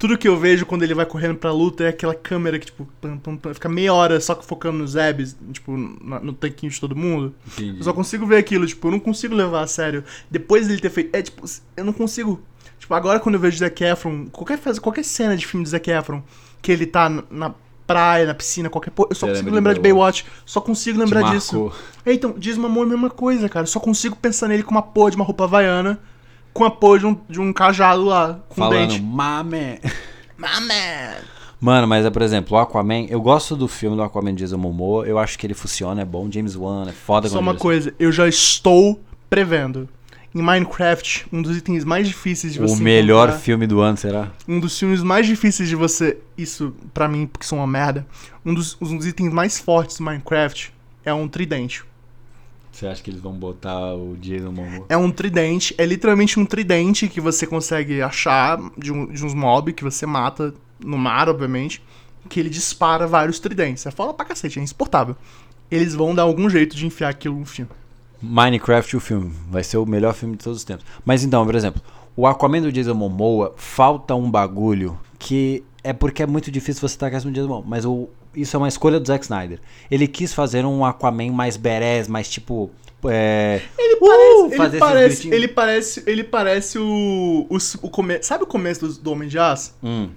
Tudo que eu vejo quando ele vai correndo pra luta é aquela câmera que, tipo, pam, pam, pam, fica meia hora só focando nos Zebs, tipo, na- no tanquinho de todo mundo. entendi. Eu só consigo ver aquilo, tipo, eu não consigo levar a sério. Depois dele ter feito. É, tipo, eu não consigo. Tipo, agora quando eu vejo Zac Efron, qualquer, qualquer cena de filme de Zac Efron, que ele tá na- na praia, na piscina, qualquer porra, eu só Você consigo lembra lembrar de de Baywatch. Só consigo lembrar disso. É, então, diz Mamor é a mesma coisa, cara. Só consigo pensar nele com uma porra de uma roupa havaiana, com a porra de um, de um cajado lá, com um Falando, dente. mame. Mamãe! Mano, mas é, por exemplo, o Aquaman, eu gosto do filme do Aquaman de Jason Momoa, eu acho que ele funciona, é bom, James Wan, é foda Só uma coisa, eu já estou prevendo. Em Minecraft, um dos itens mais difíceis de você O melhor encontrar- filme do ano, será? Um dos filmes mais difíceis de você. Isso, pra mim, porque são uma merda. Um dos, um dos itens mais fortes do Minecraft é um tridente. Você acha que eles vão botar o Jason Momoa? É um tridente, é literalmente um tridente que você consegue achar de, um- de uns mobs que você mata no mar, obviamente. Que ele dispara vários tridentes. É foda pra cacete, é insuportável. Eles vão dar algum jeito de enfiar aquilo no filme. Minecraft, o filme, vai ser o melhor filme de todos os tempos. Mas então, por exemplo, o Aquaman do Jason Momoa, falta um bagulho que é porque é muito difícil você tacar isso no Jason Momoa, mas o, isso é uma escolha do Zack Snyder. Ele quis fazer um Aquaman mais badass, mais tipo... É, Ele uh, parece, fazer ele parece, ele parece, ele parece o, o, o come, sabe o começo do, do Homem de Aço? Hum,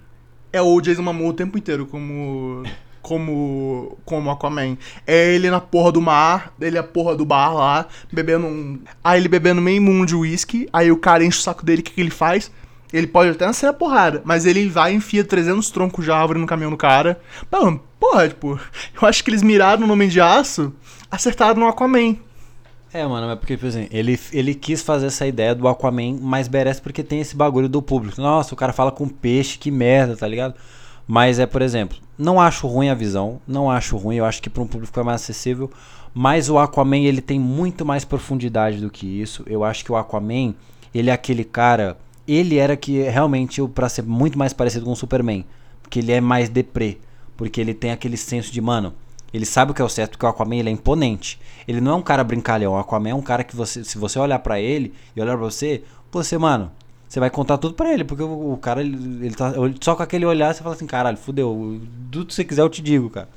É o Jason Momoa o tempo inteiro como como como Aquaman. É ele na porra do mar, ele é a porra do bar lá, bebendo um, aí ele bebendo meio mundo de uísque, aí o cara enche o saco dele, o que, que ele faz? Ele pode até nascer a porrada, mas ele vai e enfia 300 troncos de árvore no caminhão do cara. Não, porra, tipo, *laughs* eu acho que eles miraram no Homem de Aço, acertaram no Aquaman. É, mano, é porque, por exemplo, ele, ele quis fazer essa ideia do Aquaman mais badass porque tem esse bagulho do público. Nossa, o cara fala com peixe, que merda, tá ligado? Mas é, por exemplo, não acho ruim a visão, não acho ruim, eu acho que para um público é mais acessível, mas o Aquaman, ele tem muito mais profundidade do que isso. Eu acho que o Aquaman, ele é aquele cara, ele era que realmente para ser muito mais parecido com o Superman, porque ele é mais deprê, porque ele tem aquele senso de, mano, ele sabe o que é o certo, porque o Aquaman ele é imponente. Ele não é um cara brincalhão. O Aquaman é um cara que você, se você olhar pra ele e olhar pra você, você, mano, você vai contar tudo pra ele, porque o, o cara ele, ele tá só com aquele olhar você fala assim, caralho, fudeu, tudo que você quiser eu te digo, cara.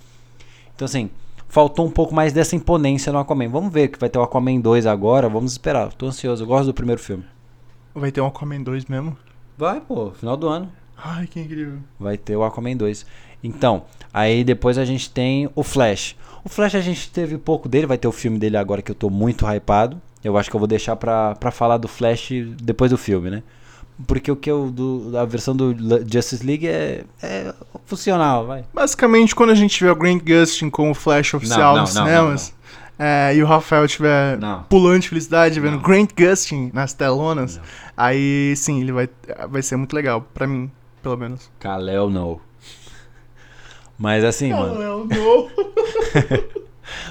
Então assim, faltou um pouco mais dessa imponência no Aquaman. Vamos ver que vai ter o Aquaman 2 agora, vamos esperar. Tô ansioso, eu gosto do primeiro filme. Vai ter um Aquaman 2 mesmo? Vai, pô, final do ano. Ai, que incrível. Vai ter o Aquaman 2. Então, aí depois a gente tem o Flash. O Flash a gente teve pouco dele, vai ter o filme dele agora que eu tô muito hypado. Eu acho que eu vou deixar pra, pra falar do Flash depois do filme, né? Porque o que eu. Do, a versão do Justice League é, é funcional, vai. Basicamente, quando a gente tiver o Grant Gustin com o Flash oficial não, nos não, cinemas, é, e o Rafael estiver pulando de felicidade vendo Não. Grant Gustin nas telonas, Não. aí sim, ele vai, vai ser muito legal, pra mim, pelo menos. Kalel não. Mas assim, mano. Não, não. *laughs*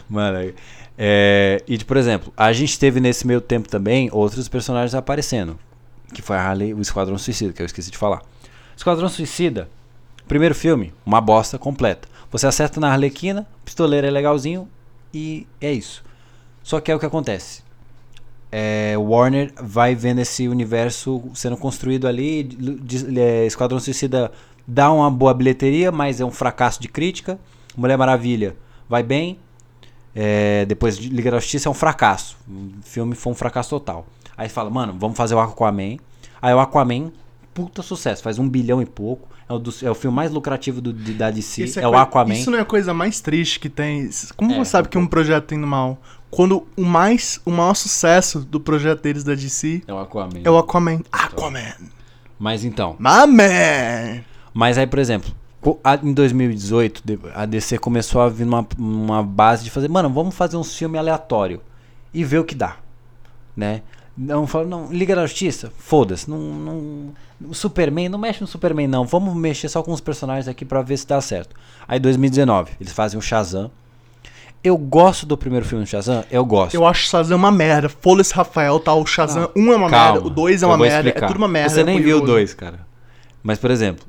Mano, é, e por exemplo, a gente teve nesse meio tempo também outros personagens aparecendo. Que foi a Harley, o Esquadrão Suicida, que eu esqueci de falar. Esquadrão Suicida, primeiro filme, uma bosta completa. Você acerta na Arlequina, pistoleiro é legalzinho e é isso. Só que é o que acontece. É, Warner vai vendo esse universo sendo construído ali. é, Esquadrão Suicida dá uma boa bilheteria, mas é um fracasso de crítica. Mulher Maravilha vai bem. É, depois de Liga da Justiça é um fracasso. O filme foi um fracasso total. Aí fala, mano, vamos fazer o Aquaman. Aí o Aquaman, puta sucesso, faz um bilhão e pouco. É o, dos- é o filme mais lucrativo do, de- da DC. Isso É, o coi- Aquaman. Isso não é a coisa mais triste que tem. Como É, você sabe um que um projeto tem no mal? Quando o mais o maior sucesso do projeto deles da DC É o Aquaman. é o Aquaman. Aquaman. Mas então. My man. Mas aí, por exemplo, em 2018, de- a DC começou a vir numa uma base de fazer, mano, vamos fazer uns filmes aleatório e ver o que dá, né? Não fala, não, Liga da Justiça, foda-se, não, não, o Superman, não mexe no Superman não, vamos mexer só com os personagens aqui pra ver se dá certo. Aí 2019, eles fazem o Shazam. Eu gosto do primeiro filme do Shazam? Eu gosto. Eu acho Shazam uma merda. Foda-se, Rafael, tá? O Shazam 1 é uma Calma, merda, o 2 é uma merda, explicar. é tudo uma merda. Você nem é viu o horroroso. 2, cara. Mas, por exemplo,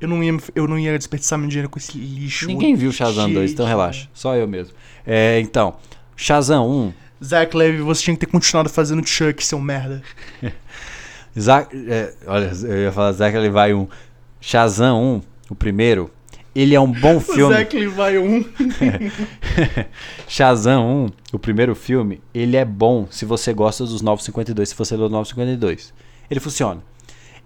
Eu não, ia, eu não ia desperdiçar meu dinheiro com esse lixo. ninguém viu Shazam 2, então relaxa. Só eu mesmo. É, então, Shazam 1, Zack Levy, você tinha que ter continuado fazendo Chuck, seu merda. *laughs* Zack, é, olha, eu ia falar Zack ele vai um Shazam 1, o primeiro, ele é um bom *laughs* filme. Zack Levi 1. *laughs* Shazam 1, o primeiro filme, ele é bom se você gosta dos 952, se você lê o 952. Ele funciona.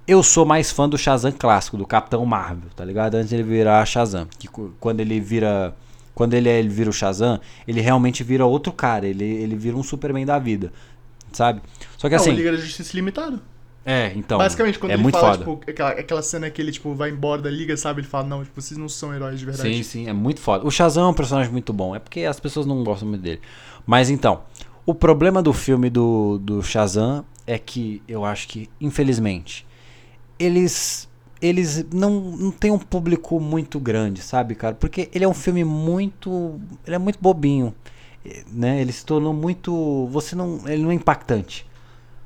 Eu sou mais fã do Shazam clássico, do Capitão Marvel, tá ligado? Antes de ele virar Shazam. Que quando ele vira. Quando ele, é- ele vira o Shazam, ele realmente vira outro cara. Ele, ele vira um Superman da vida. Sabe? Só que Não, assim. Liga da Justiça Limitado. É, então. Basicamente, quando é ele muito fala, foda. tipo, aquela, aquela cena que ele, tipo, vai embora da Liga, sabe? Ele fala, não, tipo, vocês não são heróis de verdade. Sim, sim, é muito foda. O Shazam é um personagem muito bom, é porque as pessoas não gostam muito dele. Mas então, o problema do filme do, do Shazam é que eu acho que, infelizmente, eles eles não, não têm um público muito grande, sabe, cara? Porque ele é um filme muito. Ele é muito bobinho. Né? Ele se tornou muito. Você não. Ele não é impactante.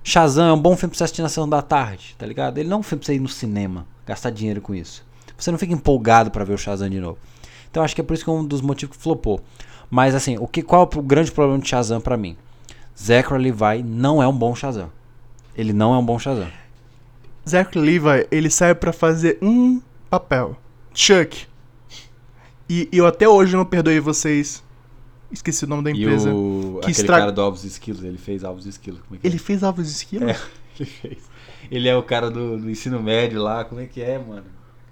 Shazam é um bom filme pra você assistir na sessão da tarde, tá ligado? Ele não é um filme pra você ir no cinema, gastar dinheiro com isso. Você não fica empolgado pra ver o Shazam de novo. Então acho que é por isso que é um dos motivos que flopou. Mas assim, o que, qual é o grande problema de Shazam pra mim? Zachary Levi não é um bom Shazam. Ele não é um bom Shazam. Zack Levi, ele serve pra fazer um papel. Chuck. E eu até hoje não perdoei vocês. Esqueci o nome da E empresa. o, que aquele estra- cara do Alves Esquilos, ele fez Alves Esquilos. Como é que Ele fez Alves Esquilos? É, *laughs* ele fez. Ele é o cara do, do ensino médio lá, como é que é, mano?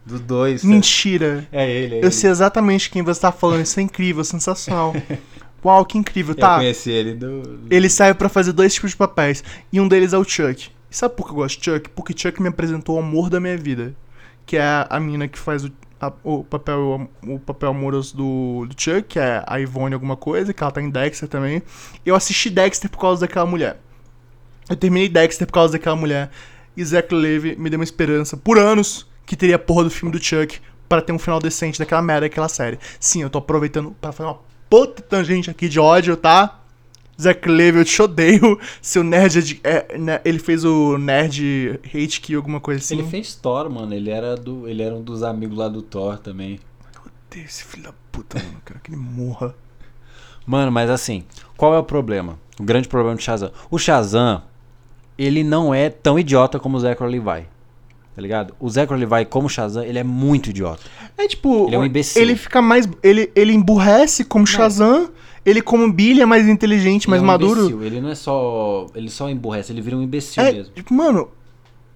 Do dois. Mentira. É ele, é Eu ele. sei exatamente quem você tá falando. Isso é incrível, sensacional. *laughs* Uau, que incrível, Eu tá? conheci ele do. Ele serve pra fazer dois tipos de papéis. E um deles é o Chuck. E sabe por que eu gosto de Chuck? Porque Chuck me apresentou o amor da minha vida. Que é a mina que faz o, a- o papel, o papel amoroso do, do Chuck, que é a Ivone alguma coisa, que ela tá em Dexter também. Eu assisti Dexter por causa daquela mulher. Eu terminei Dexter por causa daquela mulher. E Zach Levy me deu uma esperança por anos que teria a porra do filme do Chuck para ter um final decente daquela merda daquela série. Sim, eu tô aproveitando para fazer uma puta tangente aqui de ódio, tá? Zach Levy, eu te odeio. *laughs* Seu nerd. é é, né, ele fez o nerd hate kill, alguma coisa assim. Ele fez Thor, mano. Ele era, do, ele era um dos amigos lá do Thor também. Eu odeio esse filho da puta, mano. Eu quero que ele morra. Mano, mas assim, qual é o problema? O grande problema do Shazam. O Shazam, ele não é tão idiota como o Zachary Levi. Tá ligado? O Zachary Levi, como Shazam, ele é muito idiota. É tipo. Ele é um imbecil. Ele fica mais. Ele, ele emburrece como Shazam. Ele, como Billy, é mais inteligente, mais Ele é um maduro. imbecil, Ele não é só. Ele só emburrece, ele vira um imbecil É, mesmo. tipo, mano,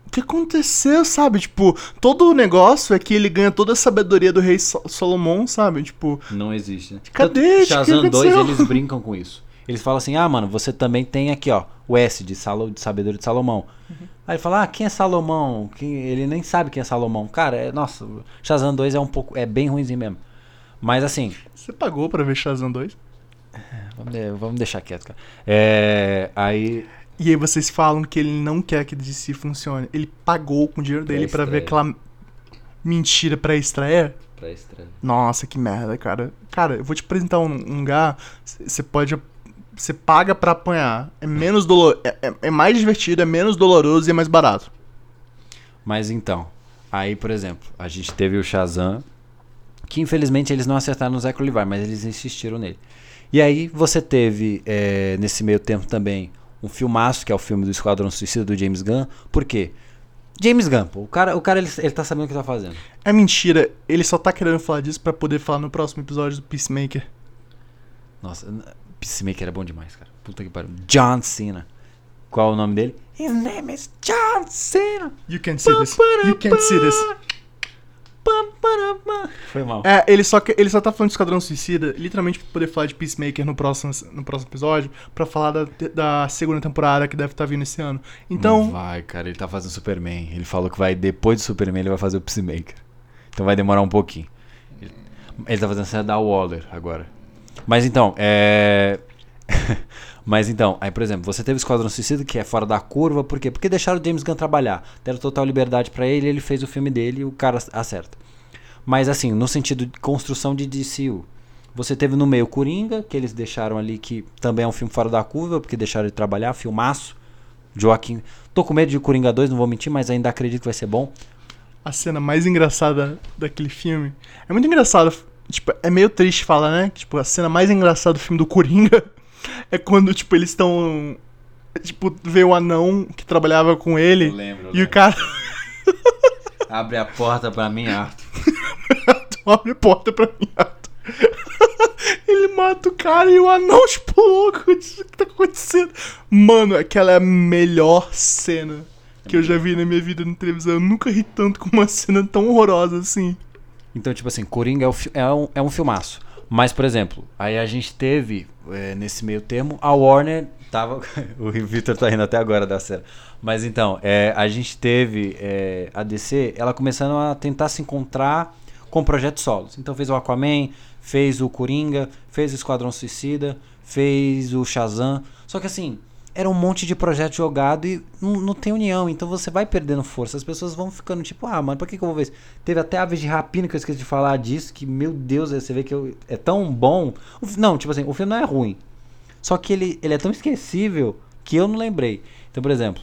o que aconteceu, sabe? Tipo, todo o negócio é que ele ganha toda a sabedoria do rei So- Solomon, sabe? Tipo, Não existe, né? Cadê? Tanto que O que Shazam 2, aconteceu? eles brincam com isso. Eles falam assim: ah, mano, você também tem aqui, ó, o S de, Salo, de sabedoria de Salomão. Uhum. Aí ele fala: ah, quem é Salomão? Quem... Ele nem sabe quem é Salomão. Cara, é, nossa, Shazam 2 é um pouco. É bem ruimzinho mesmo. Mas assim, você pagou pra ver Shazam 2? Vamos, vamos deixar quieto, cara. É. Aí. E aí vocês falam que ele não quer que DC funcione. Ele pagou com o dinheiro dele pra ver aquela mentira pra estreia. Pra estreia. Nossa, que merda, cara. Cara, eu vou te apresentar um, um lugar. Você pode. Você paga pra apanhar. É menos dolor. É, é- é mais divertido, é menos doloroso e é mais barato. Mas então, aí, por exemplo, a gente teve o Shazam, que infelizmente eles não acertaram no Zachary Levi, mas eles insistiram nele. E aí você teve, é, nesse meio tempo também, um filmaço, que é o filme do Esquadrão Suicida do James Gunn. Por quê? James Gunn, pô, o cara, o cara ele, ele tá sabendo o que tá fazendo. É mentira. Ele só tá querendo falar disso pra poder falar no próximo episódio do Peacemaker. Nossa, Peacemaker é bom demais, cara. Puta que pariu. John Cena. Qual é o nome dele? His name is John Cena. You can't see this. You can't see this. Foi mal. É, ele só, que- ele só tá falando de Esquadrão Suicida, literalmente pra poder falar de Peacemaker no próximo, no próximo episódio, pra falar da, da segunda temporada que deve estar vindo esse ano. Não Então, vai, cara, ele tá fazendo Superman. Ele falou que vai, depois do Superman, ele vai fazer o Peacemaker. Então vai demorar um pouquinho. Ele, ele tá fazendo cena da Waller agora. Mas então, é. *laughs* Mas então, aí por exemplo, você teve o Esquadrão Suicida, que é fora da curva, por quê? Porque deixaram o James Gunn trabalhar. Deram total liberdade pra ele, ele fez o filme dele e o cara acerta. Mas assim, no sentido de construção de DCU. Você teve no meio Coringa, que eles deixaram ali que também é um filme fora da curva, porque deixaram de trabalhar, filmaço. Joaquim. Tô com medo de Coringa 2, não vou mentir, mas ainda acredito que vai ser bom. A cena mais engraçada daquele filme. É muito engraçado. Tipo, é meio triste falar, né? Tipo, a cena mais engraçada do filme do Coringa *laughs* é quando, tipo, eles estão. Tipo, vê o anão que trabalhava com ele. Eu lembro, eu e lembro. o cara Abre a porta pra mim, Arthur. *laughs* abre a porta pra mim. Arthur. *laughs* Ele mata o cara e o anão, tipo, louco. O que tá acontecendo? Mano, aquela é a melhor cena que eu já vi na minha vida na televisão. Eu nunca ri tanto com uma cena tão horrorosa assim. Então, tipo assim, Coringa é, o fi- é um, é um filmaço. Mas, por exemplo, aí a gente teve, é, nesse meio termo, a Warner tava. *laughs* o Victor tá rindo até agora da cena. Mas então, é, a gente teve é, a DC, ela começando a tentar se encontrar com projetos solos. Então fez o Aquaman, fez o Coringa, fez o Esquadrão Suicida, fez o Shazam. Só que assim, era um monte de projeto jogado e não, não tem união, então você vai perdendo força. As pessoas vão ficando tipo, ah, mano, pra que, que eu vou ver isso? Teve até Aves de Rapina que eu esqueci de falar disso, que, meu Deus, você vê que eu- é tão bom. Não, tipo assim, o filme não é ruim. Só que ele, ele é tão esquecível que eu não lembrei. Então, por exemplo,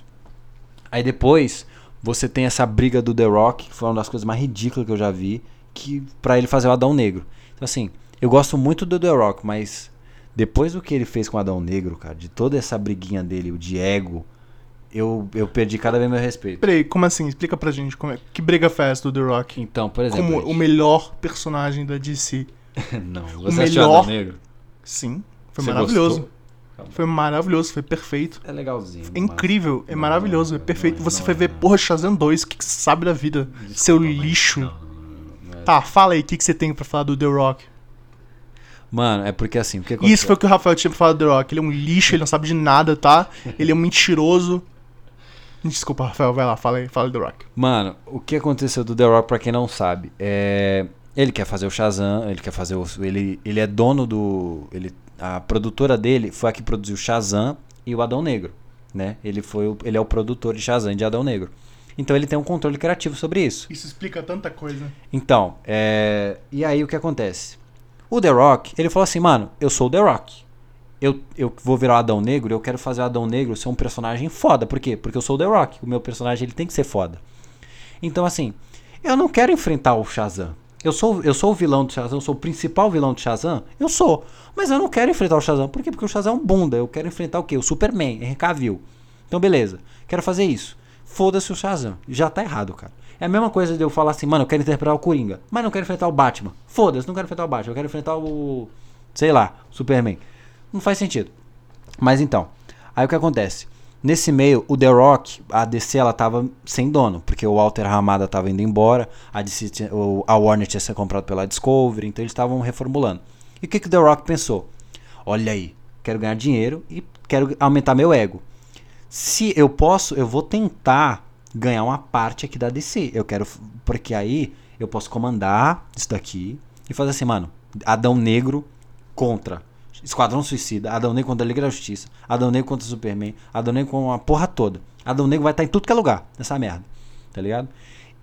aí depois você tem essa briga do The Rock, que foi uma das coisas mais ridículas que eu já vi, que para ele fazer o Adão Negro. Então, assim, eu gosto muito do The Rock, mas depois do que ele fez com o Adão Negro, cara, de toda essa briguinha dele, o de ego, eu, eu perdi cada vez meu respeito. Peraí, como assim? Explica pra gente como é. Que briga fez do The Rock? Então, por exemplo. Como gente- o melhor personagem da DC. Não, o você assistiu melhor- Adão Negro? Sim, foi Você maravilhoso. gostou? Foi maravilhoso, foi perfeito. É legalzinho. É incrível, é maravilhoso, é não, perfeito. Você foi ver, porra, Shazam 2, o que, que você sabe da vida? Seu lixo. Não, não, não, é. Tá, fala aí, o que, que você tem pra falar do The Rock? Mano, é porque assim, o que aconteceu? isso foi o que o Rafael tinha falar do The Rock. Ele é um lixo, ele não sabe de nada, tá? Ele é um mentiroso. Desculpa, Rafael, vai lá, fala aí, fala do The Rock. Mano, o que aconteceu do The Rock, pra quem não sabe, é. Ele quer fazer o Shazam, ele quer fazer o. Ele, ele é dono do. Ele, a produtora dele foi a que produziu Shazam e o Adão Negro. Né? Ele, foi o- ele é o produtor de Shazam e de Adão Negro. Então ele tem um controle criativo sobre isso. Isso explica tanta coisa. Então, é... e aí o que acontece? O The Rock, ele falou assim, mano, eu sou o The Rock. Eu, eu vou virar o Adão Negro, eu quero fazer o Adão Negro ser um personagem foda. Por quê? Porque eu sou o The Rock. O meu personagem ele tem que ser foda. Então, assim, eu não quero enfrentar o Shazam. Eu sou, eu sou o vilão do Shazam, eu sou o principal vilão do Shazam? Eu sou. Mas eu não quero enfrentar o Shazam. Por quê? Porque o Shazam é um bunda. Eu quero enfrentar o quê? O Superman, Henry Cavill. Então, beleza. Quero fazer isso. Foda-se o Shazam. Já tá errado, cara. É a mesma coisa de eu falar assim, mano, eu quero interpretar o Coringa. Mas não quero enfrentar o Batman. Foda-se, não quero enfrentar o Batman. Eu quero enfrentar o. Sei lá, Superman. Não faz sentido. Mas então, aí o que acontece? Nesse meio, o The Rock, a DC ela tava sem dono, porque o Walter Ramada tava indo embora, a, DC a Warner tinha sido comprado pela Discovery, então eles estavam reformulando. E o que, que o The Rock pensou? Olha aí, quero ganhar dinheiro e quero aumentar meu ego. Se eu posso, eu vou tentar ganhar uma parte aqui da DC. Eu quero, porque aí eu posso comandar isso daqui e fazer assim, mano, Adão Negro contra Esquadrão Suicida, Adão Negro contra a Liga da Justiça, Adão Negro contra o Superman, Adão Negro com a porra toda. Adão Negro vai estar em tudo que é lugar nessa merda, tá ligado?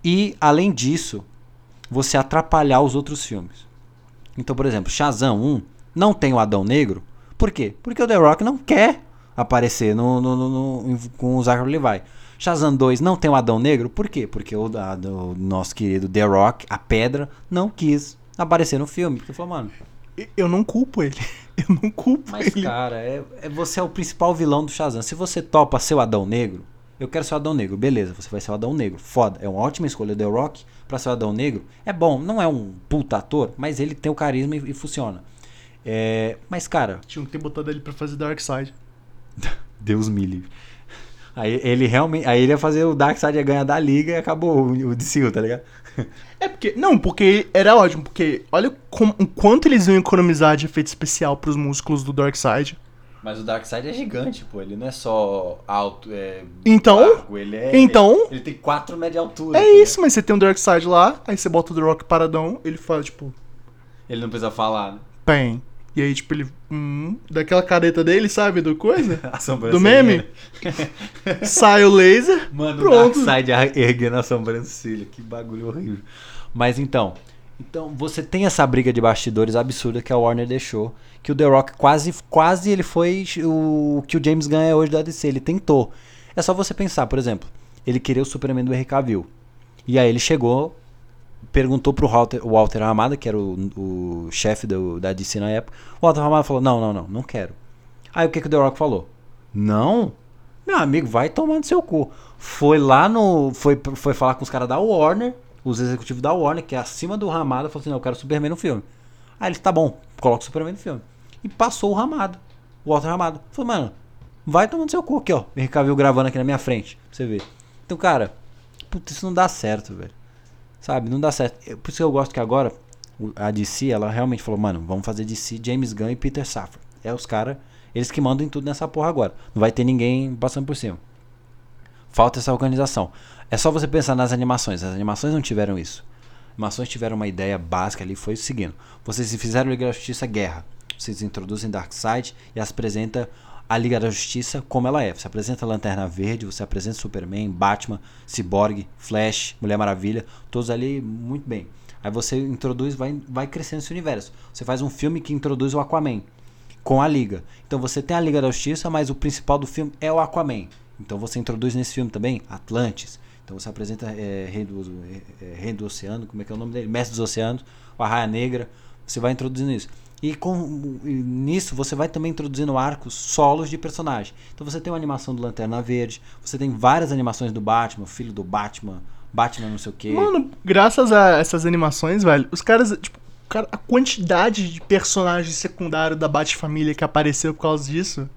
E além disso, você atrapalhar os outros filmes. Então, por exemplo, Shazam 1 não tem o Adão Negro. Por quê? Porque o The Rock não quer aparecer no, no- no- no- com o Zachary Levi. Shazam 2 não tem o Adão Negro. Por quê? Porque o, da- do nosso querido The Rock, a pedra, não quis aparecer no filme. Ele falou, mano, Eu não culpo ele. *laughs* Eu não culpo mas ele. cara, é, é- você é o principal vilão do Shazam. Se você topa ser o Adão Negro, eu quero ser o Adão Negro. Beleza, você vai ser o Adão Negro. Foda. É uma ótima escolha. The Rock pra ser o Adão Negro é bom. Não é um puta ator, mas ele tem o carisma e, e funciona. É, mas, cara, Tinha que ter botado ele pra fazer Dark Side. *laughs* Deus me livre. Aí ele realmente. Aí ele ia fazer o Darkseid ia ganhar da liga e acabou o, o DCU, tá ligado? É porque. Não, porque era ótimo, porque olha como, o quanto eles iam economizar de efeito especial pros músculos do Darkseid. Mas o Darkseid é gigante, pô. Ele não é só alto, é. Então? largo, ele é. Então? Ele tem 4 metros de altura. É tá isso, mas você tem o Darkseid lá, aí você bota o The Rock paradão, ele fala, tipo, Ele não precisa falar, né? bem. E aí, tipo, ele. Hum, daquela careta dele, sabe? Do coisa? *laughs* Do meme? *laughs* Sai o laser. *laughs* Mano, Pronto. Darkseid erguendo a sobrancelha. Que bagulho horrível. Mas então, Então, você tem essa briga de bastidores absurda que a Warner deixou, que o The Rock quase, quase ele foi o que o James Gunn é hoje da DC, ele tentou. É só você pensar, por exemplo, ele queria o Superman do Henry Cavill. E aí ele chegou, perguntou pro Walter, o Walter Ramada, que era o, o chefe da DC na época. O Walter Ramada falou: Não, não, não, não quero. Aí o que, que o The Rock falou? Não, meu amigo, vai tomando seu cu. Foi lá no. Foi, foi falar com os caras da Warner, os executivos da Warner, que é acima do Ramada, falou assim: Não, eu quero Superman no filme. Aí ele, tá bom, coloca o Superman no filme. E passou o Ramado. O Walter Ramado. Falou, mano, vai tomando seu cu aqui, ó. Henrique Cavill gravando aqui na minha frente. Pra você ver. Então, cara, puta, isso não dá certo, velho. Sabe? Não dá certo. Por isso que eu gosto que agora a DC, ela realmente falou, mano, vamos fazer DC, James Gunn e Peter Safran. É os caras, eles que mandam em tudo nessa porra agora. Não vai ter ninguém passando por cima. Falta essa organização. É só você pensar nas animações. As animações não tiveram isso. As animações tiveram uma ideia básica ali, foi o seguinte. Vocês fizeram Liga da Justiça Guerra. Vocês introduzem Darkseid e as apresenta a Liga da Justiça como ela é. Você apresenta Lanterna Verde, você apresenta Superman, Batman, Cyborg, Flash, Mulher Maravilha, todos ali muito bem. Aí você introduz, vai, vai crescendo esse universo. Você faz um filme que introduz o Aquaman com a Liga. Então você tem a Liga da Justiça, mas o principal do filme é o Aquaman. Então você introduz nesse filme também Atlantis. Então você apresenta é, Rei, do, é, Rei do Oceano, como é que é o nome dele? Mestre dos Oceanos, o Arraia Negra. Você vai introduzindo isso. E, com, e nisso você vai também introduzindo arcos solos de personagem. Então você tem uma animação do Lanterna Verde, você tem várias animações do Batman, filho do Batman, Batman não sei o que. Mano, graças a essas animações, velho, os caras, tipo, cara, a quantidade de personagens secundários da Bat-família que apareceu por causa disso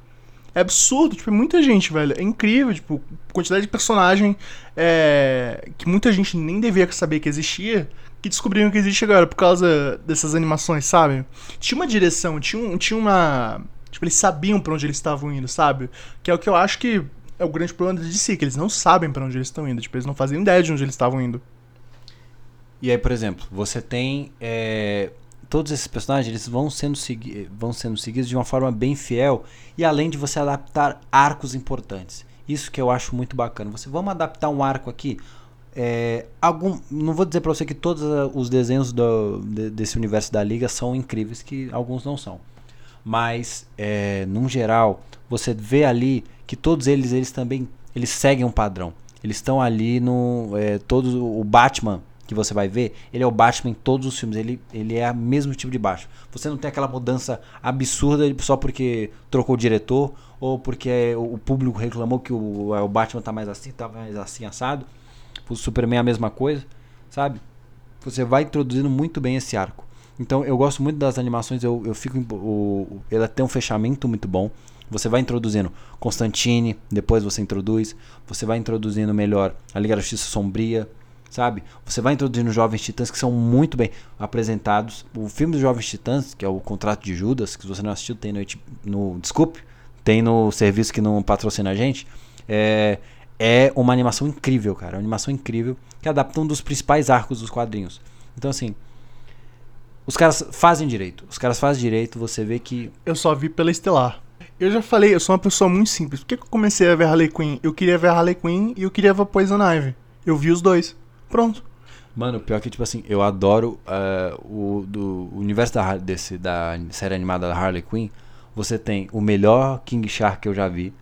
é absurdo. Tipo, é muita gente, velho. É incrível, tipo, quantidade de personagem é, que muita gente nem devia saber que existia, que descobriram que existe agora por causa dessas animações, sabe? Tinha uma direção, tinha, tinha uma. Tipo, eles sabiam para onde eles estavam indo, sabe? Que é o que eu acho que é o grande problema de si, que eles não sabem para onde eles estão indo. Tipo, eles não fazem ideia de onde eles estavam indo. E aí, por exemplo, você tem. É, todos esses personagens eles vão sendo, vão sendo seguidos de uma forma bem fiel. E além de você adaptar arcos importantes. Isso que eu acho muito bacana. Você vamos adaptar um arco aqui. É, algum, não vou dizer para você que todos os desenhos do, de, desse universo da liga são incríveis, que alguns não são. Mas, é, num geral, você vê ali que todos eles, eles também eles seguem um padrão. Eles estão ali no. É, todos, o Batman que você vai ver, ele é o Batman em todos os filmes. Ele, ele é o mesmo tipo de Batman. Você não tem aquela mudança absurda só porque trocou o diretor ou porque o público reclamou que o, o Batman tá mais assim, tá mais assim assado. O Superman é a mesma coisa, sabe? Você vai introduzindo muito bem esse arco. Então eu gosto muito das animações, eu, eu fico. O, ela tem um fechamento muito bom. Você vai introduzindo Constantine, depois você introduz. Você vai introduzindo melhor a Liga da Justiça Sombria, sabe? Você vai introduzindo Jovens Titãs que são muito bem apresentados. O filme dos Jovens Titãs, que é o Contrato de Judas, que você não assistiu, tem no, no desculpe, tem no serviço que não patrocina a gente. É, é uma animação incrível, cara. Uma animação incrível que adapta um dos principais arcos dos quadrinhos. Então, assim, os caras fazem direito. Os caras fazem direito, você vê que. Eu só vi pela Estelar. Eu já falei, eu sou uma pessoa muito simples. Por que, que eu comecei a ver Harley Quinn? Eu queria ver Harley Quinn e eu queria ver Poison Ivy. Eu vi os dois. Pronto. Mano, pior que, tipo assim, eu adoro uh, o do universo da, desse, da série animada da Harley Quinn. Você tem o melhor King Shark que eu já vi.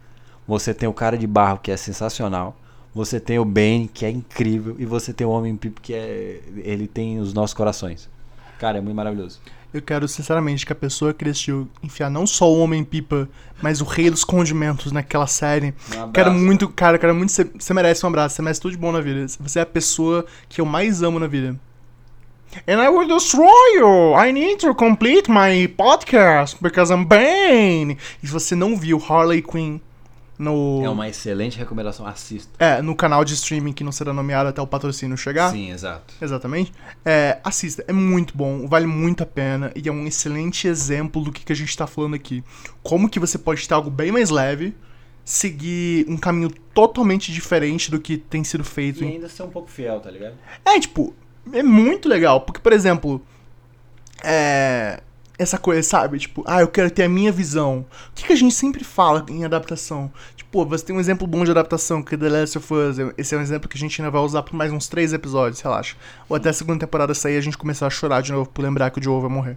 Você tem o cara de barro que é sensacional. Você tem o Bane que é incrível e você tem o Homem Pipo que é ele tem os nossos corações. Cara, é muito maravilhoso. Eu quero sinceramente que a pessoa que decidiu enfiar não só o Homem Pipa, mas o Rei dos Condimentos naquela série. Um quero muito, cara, quero muito. Você merece um abraço, você merece tudo de bom na vida. Você é a pessoa que eu mais amo na vida. And I will destroy you. I need to complete my podcast because I'm Bane. E se você não viu Harley Quinn no... É uma excelente recomendação, assista. É, no canal de streaming que não será nomeado até o patrocínio chegar. Sim, exato. Exatamente. É, assista, é muito bom, vale muito a pena e é um excelente exemplo do que, que a gente tá falando aqui. Como que você pode ter algo bem mais leve, seguir um caminho totalmente diferente do que tem sido feito. E ainda ser um pouco fiel, tá ligado? É, tipo, é muito legal, porque, por exemplo, é essa coisa, sabe? Tipo, ah, eu quero ter a minha visão. O que, que a gente sempre fala em adaptação? Tipo, você tem um exemplo bom de adaptação, que é The Last of Us. Esse é um exemplo que a gente ainda vai usar por mais uns três episódios, relaxa. Ou até a segunda temporada sair a gente começar a chorar de novo por lembrar que o Joe vai morrer.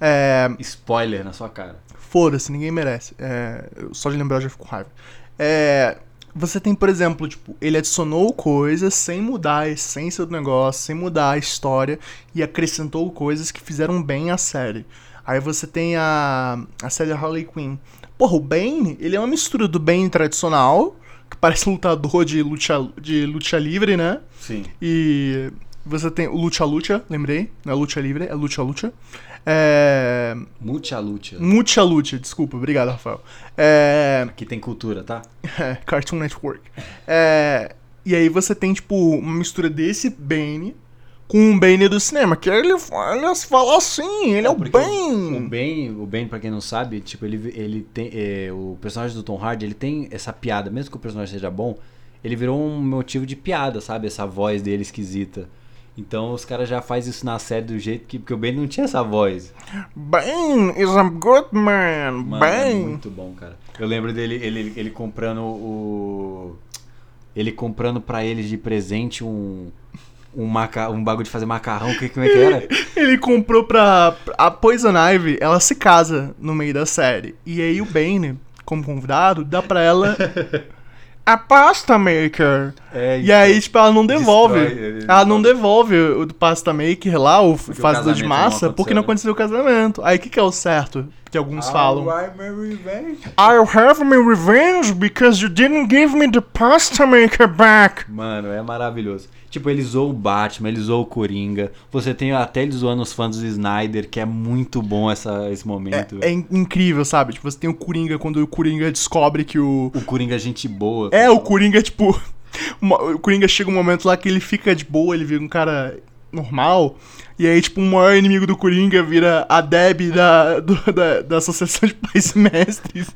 É... Spoiler na sua cara. Foda-se, ninguém merece. É... Só de lembrar eu já fico com raiva. É... Você tem, por exemplo, tipo, ele adicionou coisas sem mudar a essência do negócio, sem mudar a história e acrescentou coisas que fizeram bem a série. Aí você tem a, a série Harley Quinn. Porra, o Bane, ele é uma mistura do Bane tradicional, que parece lutador de luta, de luta livre, né? Sim. E você tem o Lucha Lucha, lembrei. Não é Lucha Livre, é Lucha Lucha. É... Mucha lucha. Mucha Lucha, desculpa, obrigado, Rafael. É... Aqui tem cultura, tá? *laughs* É, Cartoon Network. É... E aí você tem, tipo, uma mistura desse Bane com o Bane do cinema, que ele, ele fala assim, ele é, é o Bane. O, Bane, o Bane, pra quem não sabe, tipo, ele, ele tem. É, o personagem do Tom Hardy, ele tem essa piada, mesmo que o personagem seja bom, ele virou um motivo de piada, sabe? Essa voz dele esquisita. Então os caras já fazem isso na série do jeito que. Porque o Bane não tinha essa voz. Bane is a good man. Mano, Bane. É muito bom, cara. Eu lembro dele, ele, ele comprando o. Ele comprando pra eles de presente um um, maca um bagulho de fazer macarrão, que, como é que era? *laughs* Ele comprou pra. A Poison Ivy, ela se casa no meio da série. E aí o Bane, como convidado, dá pra ela. *laughs* a pasta maker. É, e aí, tipo, ela não devolve. Destrói, ela não devolve o pasta maker lá, o porque fazedor de massa, não porque não aconteceu o casamento. Aí o que, que é o certo? Que alguns I'll falam. I'll have my revenge because you didn't give me the pasta maker back. Mano, é maravilhoso. Tipo, ele zoou o Batman, ele zoou o Coringa. Você tem até ele zoando os fãs do Snyder, que é muito bom essa, esse momento. É, é incrível, sabe? Tipo, você tem o Coringa quando o Coringa descobre que o. O Coringa é gente boa. É, o Coringa, tipo. Uma, *laughs* o Coringa chega um momento lá que ele fica de boa, ele vira um cara normal. E aí, tipo, o maior inimigo do Coringa vira a Deb da, do, da, da Associação de Pais Mestres.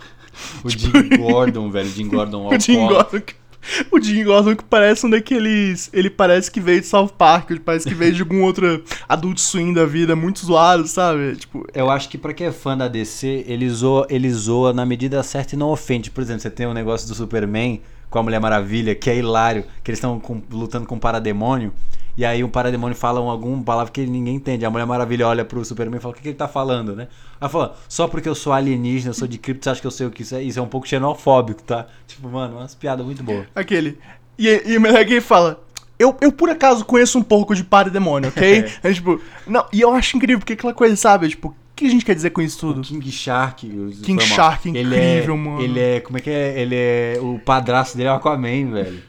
O tipo... Jim Gordon, velho. Jim Gordon. o Jim Gordon. *laughs* O Jim Gordon que parece um daqueles. Ele parece que veio de South Park, ele parece que veio de algum outro Adult Swim da vida, muito zoado, sabe? Tipo. Eu acho que pra quem é fã da DC, ele zoa, ele zoa na medida certa e não ofende. Por exemplo, você tem um negócio do Superman com a Mulher Maravilha, que é hilário, que eles estão lutando com um parademônio. E aí um parademônio fala alguma palavra que ninguém entende. A Mulher Maravilha olha pro Superman e fala, o que, que ele tá falando, né? Ela fala, só porque eu sou alienígena, eu sou de cripto, você acha que eu sei o que isso é? Isso é um pouco xenofóbico, tá? Tipo, mano, umas piadas muito boas. Aquele. E, e o Meleg fala, eu, eu por acaso conheço um pouco de parademônio, ok? *laughs* é, tipo, não, e eu acho incrível, porque aquela coisa, sabe? Tipo, o que a gente quer dizer com isso tudo? O King Shark. King Shark, incrível, ele é, mano. Ele é, como é que é? Ele é, o padrasto dele é o Aquaman, velho.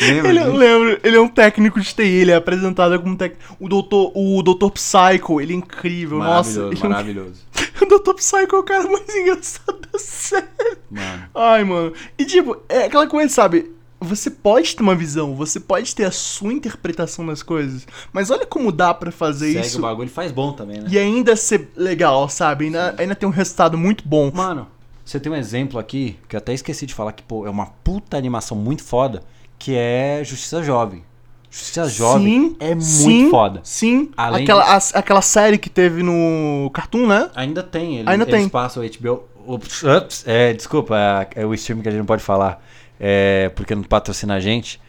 Lembra ele, eu lembro, ele é um técnico de TI, ele é apresentado como técnico. O doutor, o doutor Psycho, ele é incrível, nossa. Ele maravilhoso. É um... *laughs* o doutor Psycho é o cara mais *laughs* engraçado da série. Mano. Ai, mano. E tipo, é aquela coisa, sabe? Você pode ter uma visão, você pode ter a sua interpretação das coisas, mas olha como dá para fazer Segue isso. Segue o bagulho faz bom também, né? E ainda ser legal, sabe? Ainda, ainda tem um resultado muito bom. Mano, você tem um exemplo aqui, que eu até esqueci de falar, que pô, é uma puta animação muito foda, que é Justiça Jovem. Justiça Jovem sim, é muito sim, foda. Sim, Além aquela, a, aquela série que teve no Cartoon, né? Ainda tem. Ele, Ainda eles tem. passam o HBO... Ups, ups, é, desculpa, é, é, o stream que a gente não pode falar, é, porque não patrocina a gente,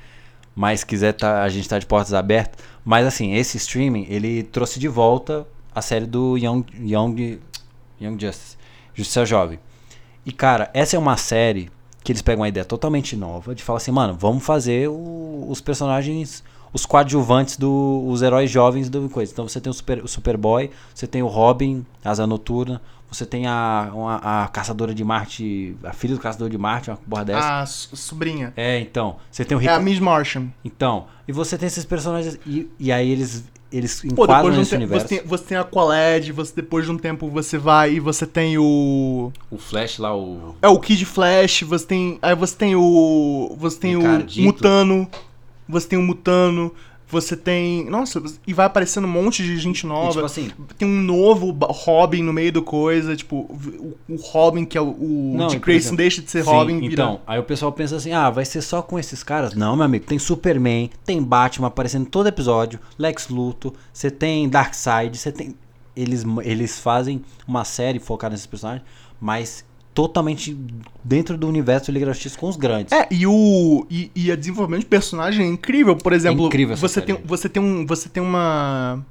mas quiser tá, a gente tá de portas abertas. Mas assim, esse streaming, ele trouxe de volta a série do Young, Young, Young Justice, Justiça Jovem. E cara, essa é uma série que eles pegam uma ideia totalmente nova de falar assim, mano, vamos fazer o, os personagens, os coadjuvantes dos heróis jovens do coisa. Então você tem o, Super, o Superboy, você tem o Robin, Asa Noturna, você tem a, uma, a Caçadora de Marte, a filha do Caçador de Marte, uma porra dessa. A sobrinha. É, então. Você tem o Rico... É a Miss Martian. Então. E você tem esses personagens. E, e aí eles eles enquadram Pô, nesse de um universo. Você tem, você tem a Qualed, você depois de um tempo você vai e você tem o o Flash lá o É o Kid Flash, você tem aí você tem o você tem Ricardito. o Mutano, você tem o Mutano, você tem. Nossa, e vai aparecendo um monte de gente nova. E, tipo assim. Tem um novo Robin no meio do coisa. Tipo, o, o Robin, que é o. o não, Dick Grayson deixa de ser sim, Robin. Vira... Então, aí o pessoal pensa assim: ah, vai ser só com esses caras? Não, meu amigo. Tem Superman, tem Batman aparecendo todo episódio, Lex Luthor, você tem Darkseid, você tem. eles, eles fazem uma série focada nesses personagens, mas totalmente dentro do universo Liga da Justiça com os grandes. É, e o e, e a desenvolvimento de personagem é incrível. Por exemplo, incrível essa você série. tem você tem um você tem uma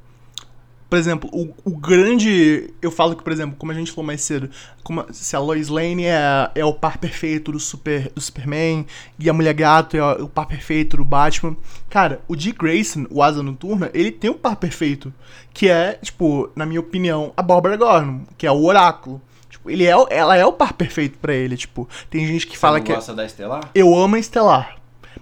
por exemplo, o, o grande. Eu falo que, por exemplo, como a gente falou mais cedo, como, se a Lois Lane é, é o par perfeito do, super, do Superman e a Mulher Gato é o par perfeito do Batman. Cara, o Dick Grayson, o Asa Noturna, ele tem um par perfeito. Que é, tipo, na minha opinião, a Barbara Gordon, que é o Oráculo. Ele é, ela é o par perfeito pra ele. Tipo, tem gente que fala que. é da Estelar? Eu amo a Estelar.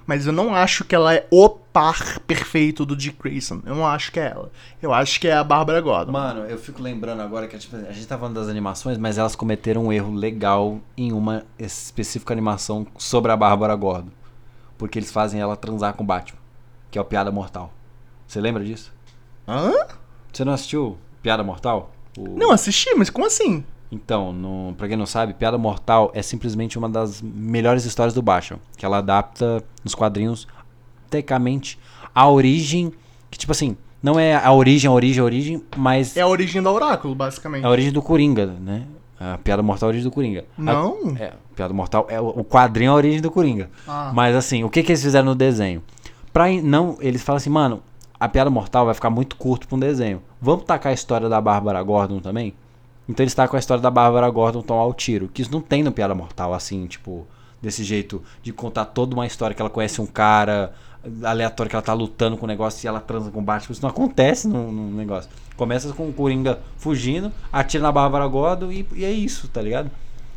Mas eu não acho que ela é o par perfeito do Dick Grayson. Eu não acho que é ela. Eu acho que é a Bárbara Gordon. Mano, eu fico lembrando agora que tipo, a gente tá falando das animações, mas elas cometeram um erro legal em uma específica animação sobre a Bárbara Gordon. Porque eles fazem ela transar com o Batman, que é o Piada Mortal. Você lembra disso? Hã? Você não assistiu Piada Mortal? O- Não assisti, mas como assim? Então, no, pra quem não sabe, Piada Mortal é simplesmente uma das melhores histórias do Batman. Que ela adapta nos quadrinhos, tecnicamente, a origem. Que tipo assim, não é a origem, a origem, a origem, mas É a origem do Oráculo, basicamente. é a origem do Coringa, né? A Piada Mortal é a origem do Coringa. A- Não? é, Piada Mortal é o quadrinho é a origem do Coringa. Ah. Mas assim, o que, que eles fizeram no desenho? Pra não, eles falam assim, mano, a Piada Mortal vai ficar muito curto pra um desenho. Vamos tacar a história da Bárbara Gordon também? Então eles tacam a história da Bárbara Gordon tão ao tiro. Que isso não tem no Piada Mortal, assim, tipo, desse jeito de contar toda uma história que ela conhece um cara aleatório que ela tá lutando com o negócio e ela transa com o Batman. Isso não acontece no, no negócio. Começa com o Coringa fugindo, atira na Bárbara Gordon e, e é isso, tá ligado?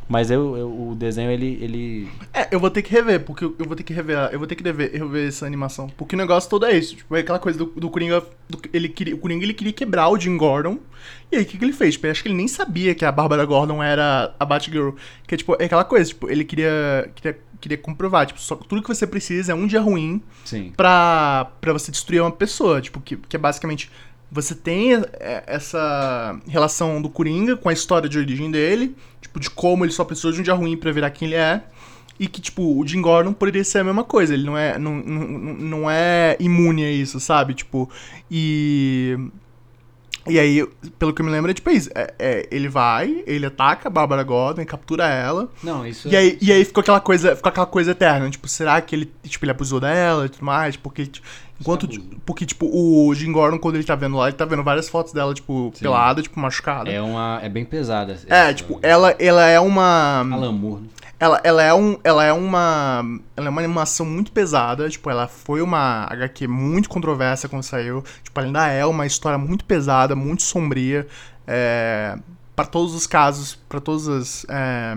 Mas eu, eu- o desenho, ele, ele. É, eu vou ter que rever, porque eu vou ter que rever, eu vou ter que rever, rever essa animação. Porque o negócio todo é isso, tipo, é aquela coisa do, do Coringa, do- ele queria, o Coringa ele queria quebrar o Jim Gordon. E aí o que, que ele fez? Tipo, acho que ele nem sabia que a Bárbara Gordon era a Batgirl. Que é tipo, é aquela coisa, tipo, ele queria queria, queria comprovar, tipo, só que tudo que você precisa é um dia ruim Sim. pra, pra você destruir uma pessoa. Tipo, que, que é basicamente. Você tem é, essa relação do Coringa com a história de origem dele, tipo, de como ele só precisou de um dia ruim pra virar quem ele é. E que, tipo, o Jim Gordon poderia ser a mesma coisa. Ele não é, não, não, não é imune a isso, sabe? Tipo, e. E aí, pelo que eu me lembro, é tipo isso. É, é, ele vai, ele ataca a Bárbara Gordon, captura ela. Não, isso E aí, e aí ficou aquela coisa, ficou aquela coisa eterna, tipo, será que ele, tipo, ele abusou dela e tudo mais? Porque, tipo, enquanto, abuso. porque, tipo, o Jim Gordon, quando ele tá vendo lá, ele tá vendo várias fotos dela, tipo, Sim. pelada, tipo, machucada. É uma. É bem pesada. É, tipo, ela, ela é uma... Alan Moore, né? Ela, ela é um, ela é uma, ela é uma animação muito pesada, tipo, ela foi uma HQ muito controversa quando saiu, tipo, ela ainda é uma história muito pesada, muito sombria, é, para todos os casos, para todas as, é,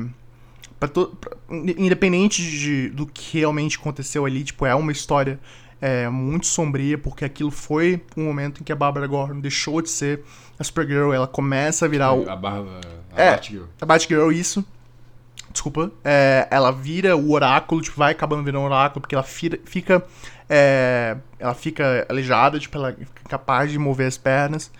pra to, pra- independente de, do que realmente aconteceu ali, tipo, é uma história é, muito sombria, porque aquilo foi um momento em que a Barbara Gordon deixou de ser a Supergirl, ela começa a virar o, A barba. A É. Batgirl. a Batgirl, isso. Desculpa. É, ela vira o oráculo, tipo, vai acabando virando oráculo, porque ela fica. é, ela fica aleijada, tipo, ela fica incapaz de mover as pernas.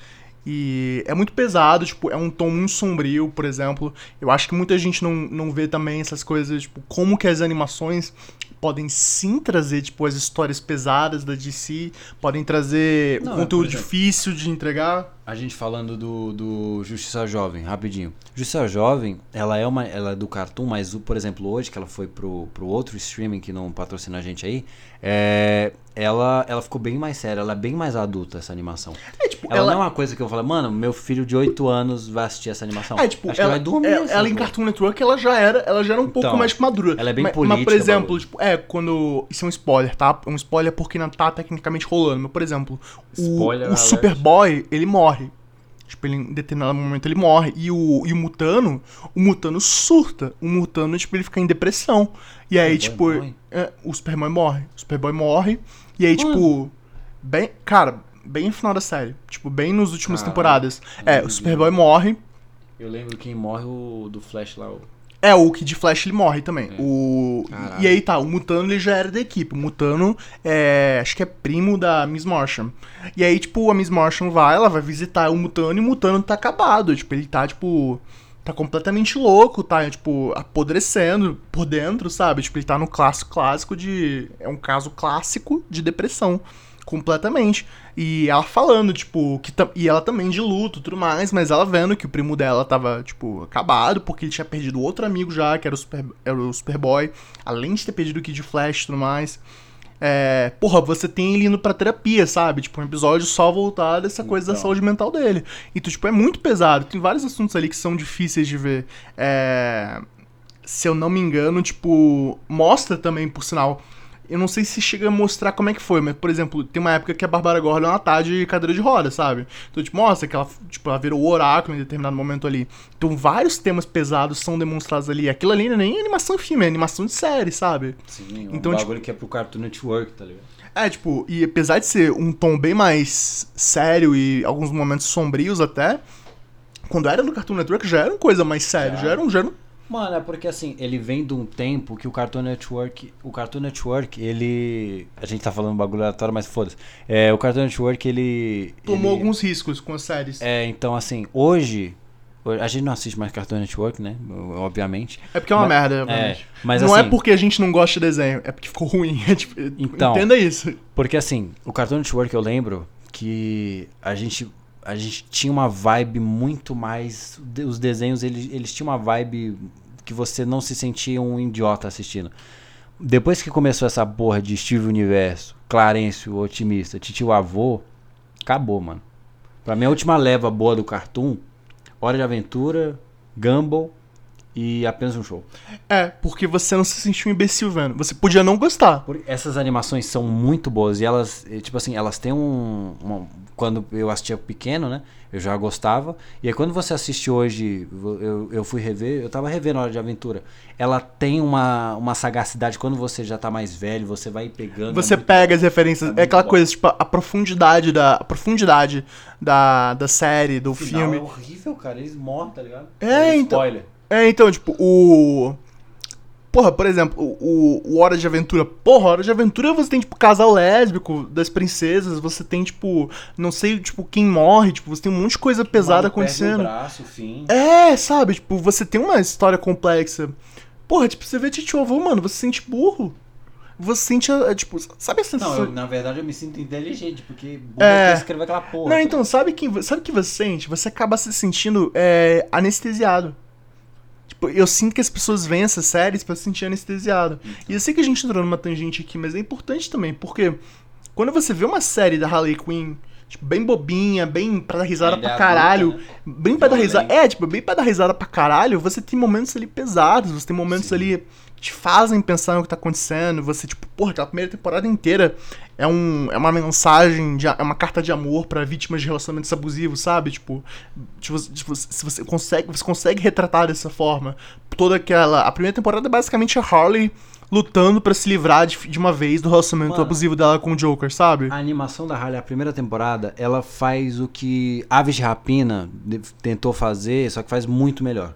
E é muito pesado, tipo, é um tom muito sombrio, por exemplo. Eu acho que muita gente não, não vê também essas coisas, tipo, como que as animações podem sim trazer, tipo, as histórias pesadas da DC, podem trazer Não, um é, conteúdo exemplo, difícil de entregar. A gente falando do, do Justiça Jovem, rapidinho. Justiça Jovem, ela é uma. Ela é do Cartoon, mas, o, por exemplo, hoje, que ela foi pro, pro outro streaming que não patrocina a gente aí, é, ela, ela ficou bem mais séria, ela é bem mais adulta, essa animação. É, tipo, Ela, não é uma coisa que eu falo, mano, meu filho de 8 anos vai assistir essa animação. É, tipo, Acho ela, que vai dormir. ela, assim, ela em. Cartoon Network, ela já era, ela já era um pouco Então, mais madura. ela é bem mas, política, Mas, por exemplo, tipo, é, quando... Isso é um spoiler, tá? É um spoiler porque não tá tecnicamente rolando. Mas, por exemplo, o, Spoiler o alert. Superboy, ele morre. Tipo, ele, em determinado momento ele morre. E o, e o Mutano, o Mutano surta. O Mutano, tipo, ele fica em depressão. E aí, tipo, Superboy é, o Superboy morre. O Superboy morre. E aí, tipo, bem... Cara, bem no final da série. Tipo, bem nos últimas Caralho. temporadas. É, o Superboy morre. Eu lembro quem morre o do Flash lá. O... É, o Kid Flash ele morre também. É. O... Caralho. E aí tá, o Mutano ele já era da equipe. O Mutano é. Acho que é primo da Miss Martian. E aí, tipo, a Miss Martian vai, ela vai visitar o Mutano e o Mutano tá acabado. Tipo, ele tá, tipo. Tá completamente louco, tá, tipo, apodrecendo por dentro, sabe? Tipo, ele tá no clássico clássico de. É um caso clássico de depressão. Completamente. E ela falando, tipo, que e ela também de luto e tudo mais, mas ela vendo que o primo dela tava, tipo, acabado, porque ele tinha perdido outro amigo já, que era o, Super, era o Superboy, além de ter perdido o Kid Flash e tudo mais. É, porra, você tem ele indo pra terapia, sabe? Tipo, um episódio só voltado essa coisa então. da saúde mental dele. Então, tipo, é muito pesado. Tem vários assuntos ali que são difíceis de ver. É, se eu não me engano, tipo, mostra também, por sinal. Eu não sei se chega a mostrar como é que foi, mas, por exemplo, tem uma época que a Bárbara Gordon ela tá de cadeira de roda, sabe? Então, tipo, mostra que ela, tipo, ela virou o oráculo em determinado momento ali. Então, vários temas pesados são demonstrados ali. Aquilo ali não é nem animação de filme, é animação de série, sabe? Sim, um então, bagulho tipo, que é pro Cartoon Network, tá ligado? É, tipo, e apesar de ser um tom bem mais sério e alguns momentos sombrios até, quando era no Cartoon Network já era uma coisa mais séria, já, já era um, já era um Mano, é porque assim, ele vem de um tempo que o Cartoon Network. O Cartoon Network, ele. A gente tá falando bagulho aleatório, mas foda-se. É, o Cartoon Network, ele. Tomou ele, alguns riscos com as séries. É, então assim, hoje. A gente não assiste mais Cartoon Network, né? Obviamente. É porque é uma mas, merda, é, mas Não é assim, é porque a gente não gosta de desenho, é porque ficou ruim. *laughs* É, tipo, então, entenda isso. Porque assim, o Cartoon Network eu lembro que a gente a gente tinha uma vibe muito mais. Os desenhos, eles, eles tinham uma vibe que você não se sentia um idiota assistindo. Depois que começou essa porra de Steve Universo, Clarence o Otimista, Titio Avô, acabou, mano. Pra mim, a última leva boa do Cartoon, Hora de Aventura, Gumball e apenas um show. É, porque você não se sentiu um imbecil vendo. Você podia não gostar. Essas animações são muito boas e elas, tipo assim, elas têm um. Uma, quando eu assistia pequeno, né? Eu já gostava. E aí quando você assiste hoje, eu, eu fui rever, eu tava revendo Hora de Aventura. Ela tem uma, uma sagacidade, quando você já tá mais velho, você vai pegando. Você é pega as referências. É, é aquela bom. coisa, tipo, a profundidade da. A profundidade da, da série, do filme. É horrível, cara. Eles morrem, tá ligado? É, é então. Spoiler. É, então, tipo, o. Porra, por exemplo, o, o Hora de Aventura. Porra, Hora de Aventura você tem, tipo, casal lésbico das princesas, você tem, tipo, não sei, tipo, quem morre, tipo, você tem um monte de coisa pesada acontecendo. Braço, fim. É, sabe, tipo, você tem uma história complexa. Porra, tipo, você vê Titio Avô, mano, você se sente burro. Você sente, tipo, sabe a sensação... Não, eu, na verdade eu me sinto inteligente, porque burro é... escrever aquela porra. Não, então, sabe quem, sabe o que você sente? Você acaba se sentindo é, anestesiado. Tipo, eu sinto que as pessoas veem essas séries pra se sentir anestesiado. E eu sei que a gente entrou numa tangente aqui, mas é importante também, porque quando você vê uma série da Harley Quinn, tipo, bem bobinha, bem pra dar risada Ainda pra caralho, né? bem pra dar risada. É, tipo, bem pra dar risada pra caralho, você tem momentos ali pesados, você tem momentos Sim. ali te fazem pensar no que tá acontecendo. Você, tipo, porra, aquela primeira temporada inteira é, um, é uma mensagem, de, é uma carta de amor para vítimas de relacionamentos abusivos, sabe? Tipo, tipo, tipo, se você consegue, você consegue retratar dessa forma. Toda aquela. A primeira temporada é basicamente a Harley lutando para se livrar de, de, uma vez do relacionamento Mano, abusivo dela com o Joker, sabe? A animação da Harley, a primeira temporada, ela faz o que Aves de Rapina tentou fazer, só que faz muito melhor.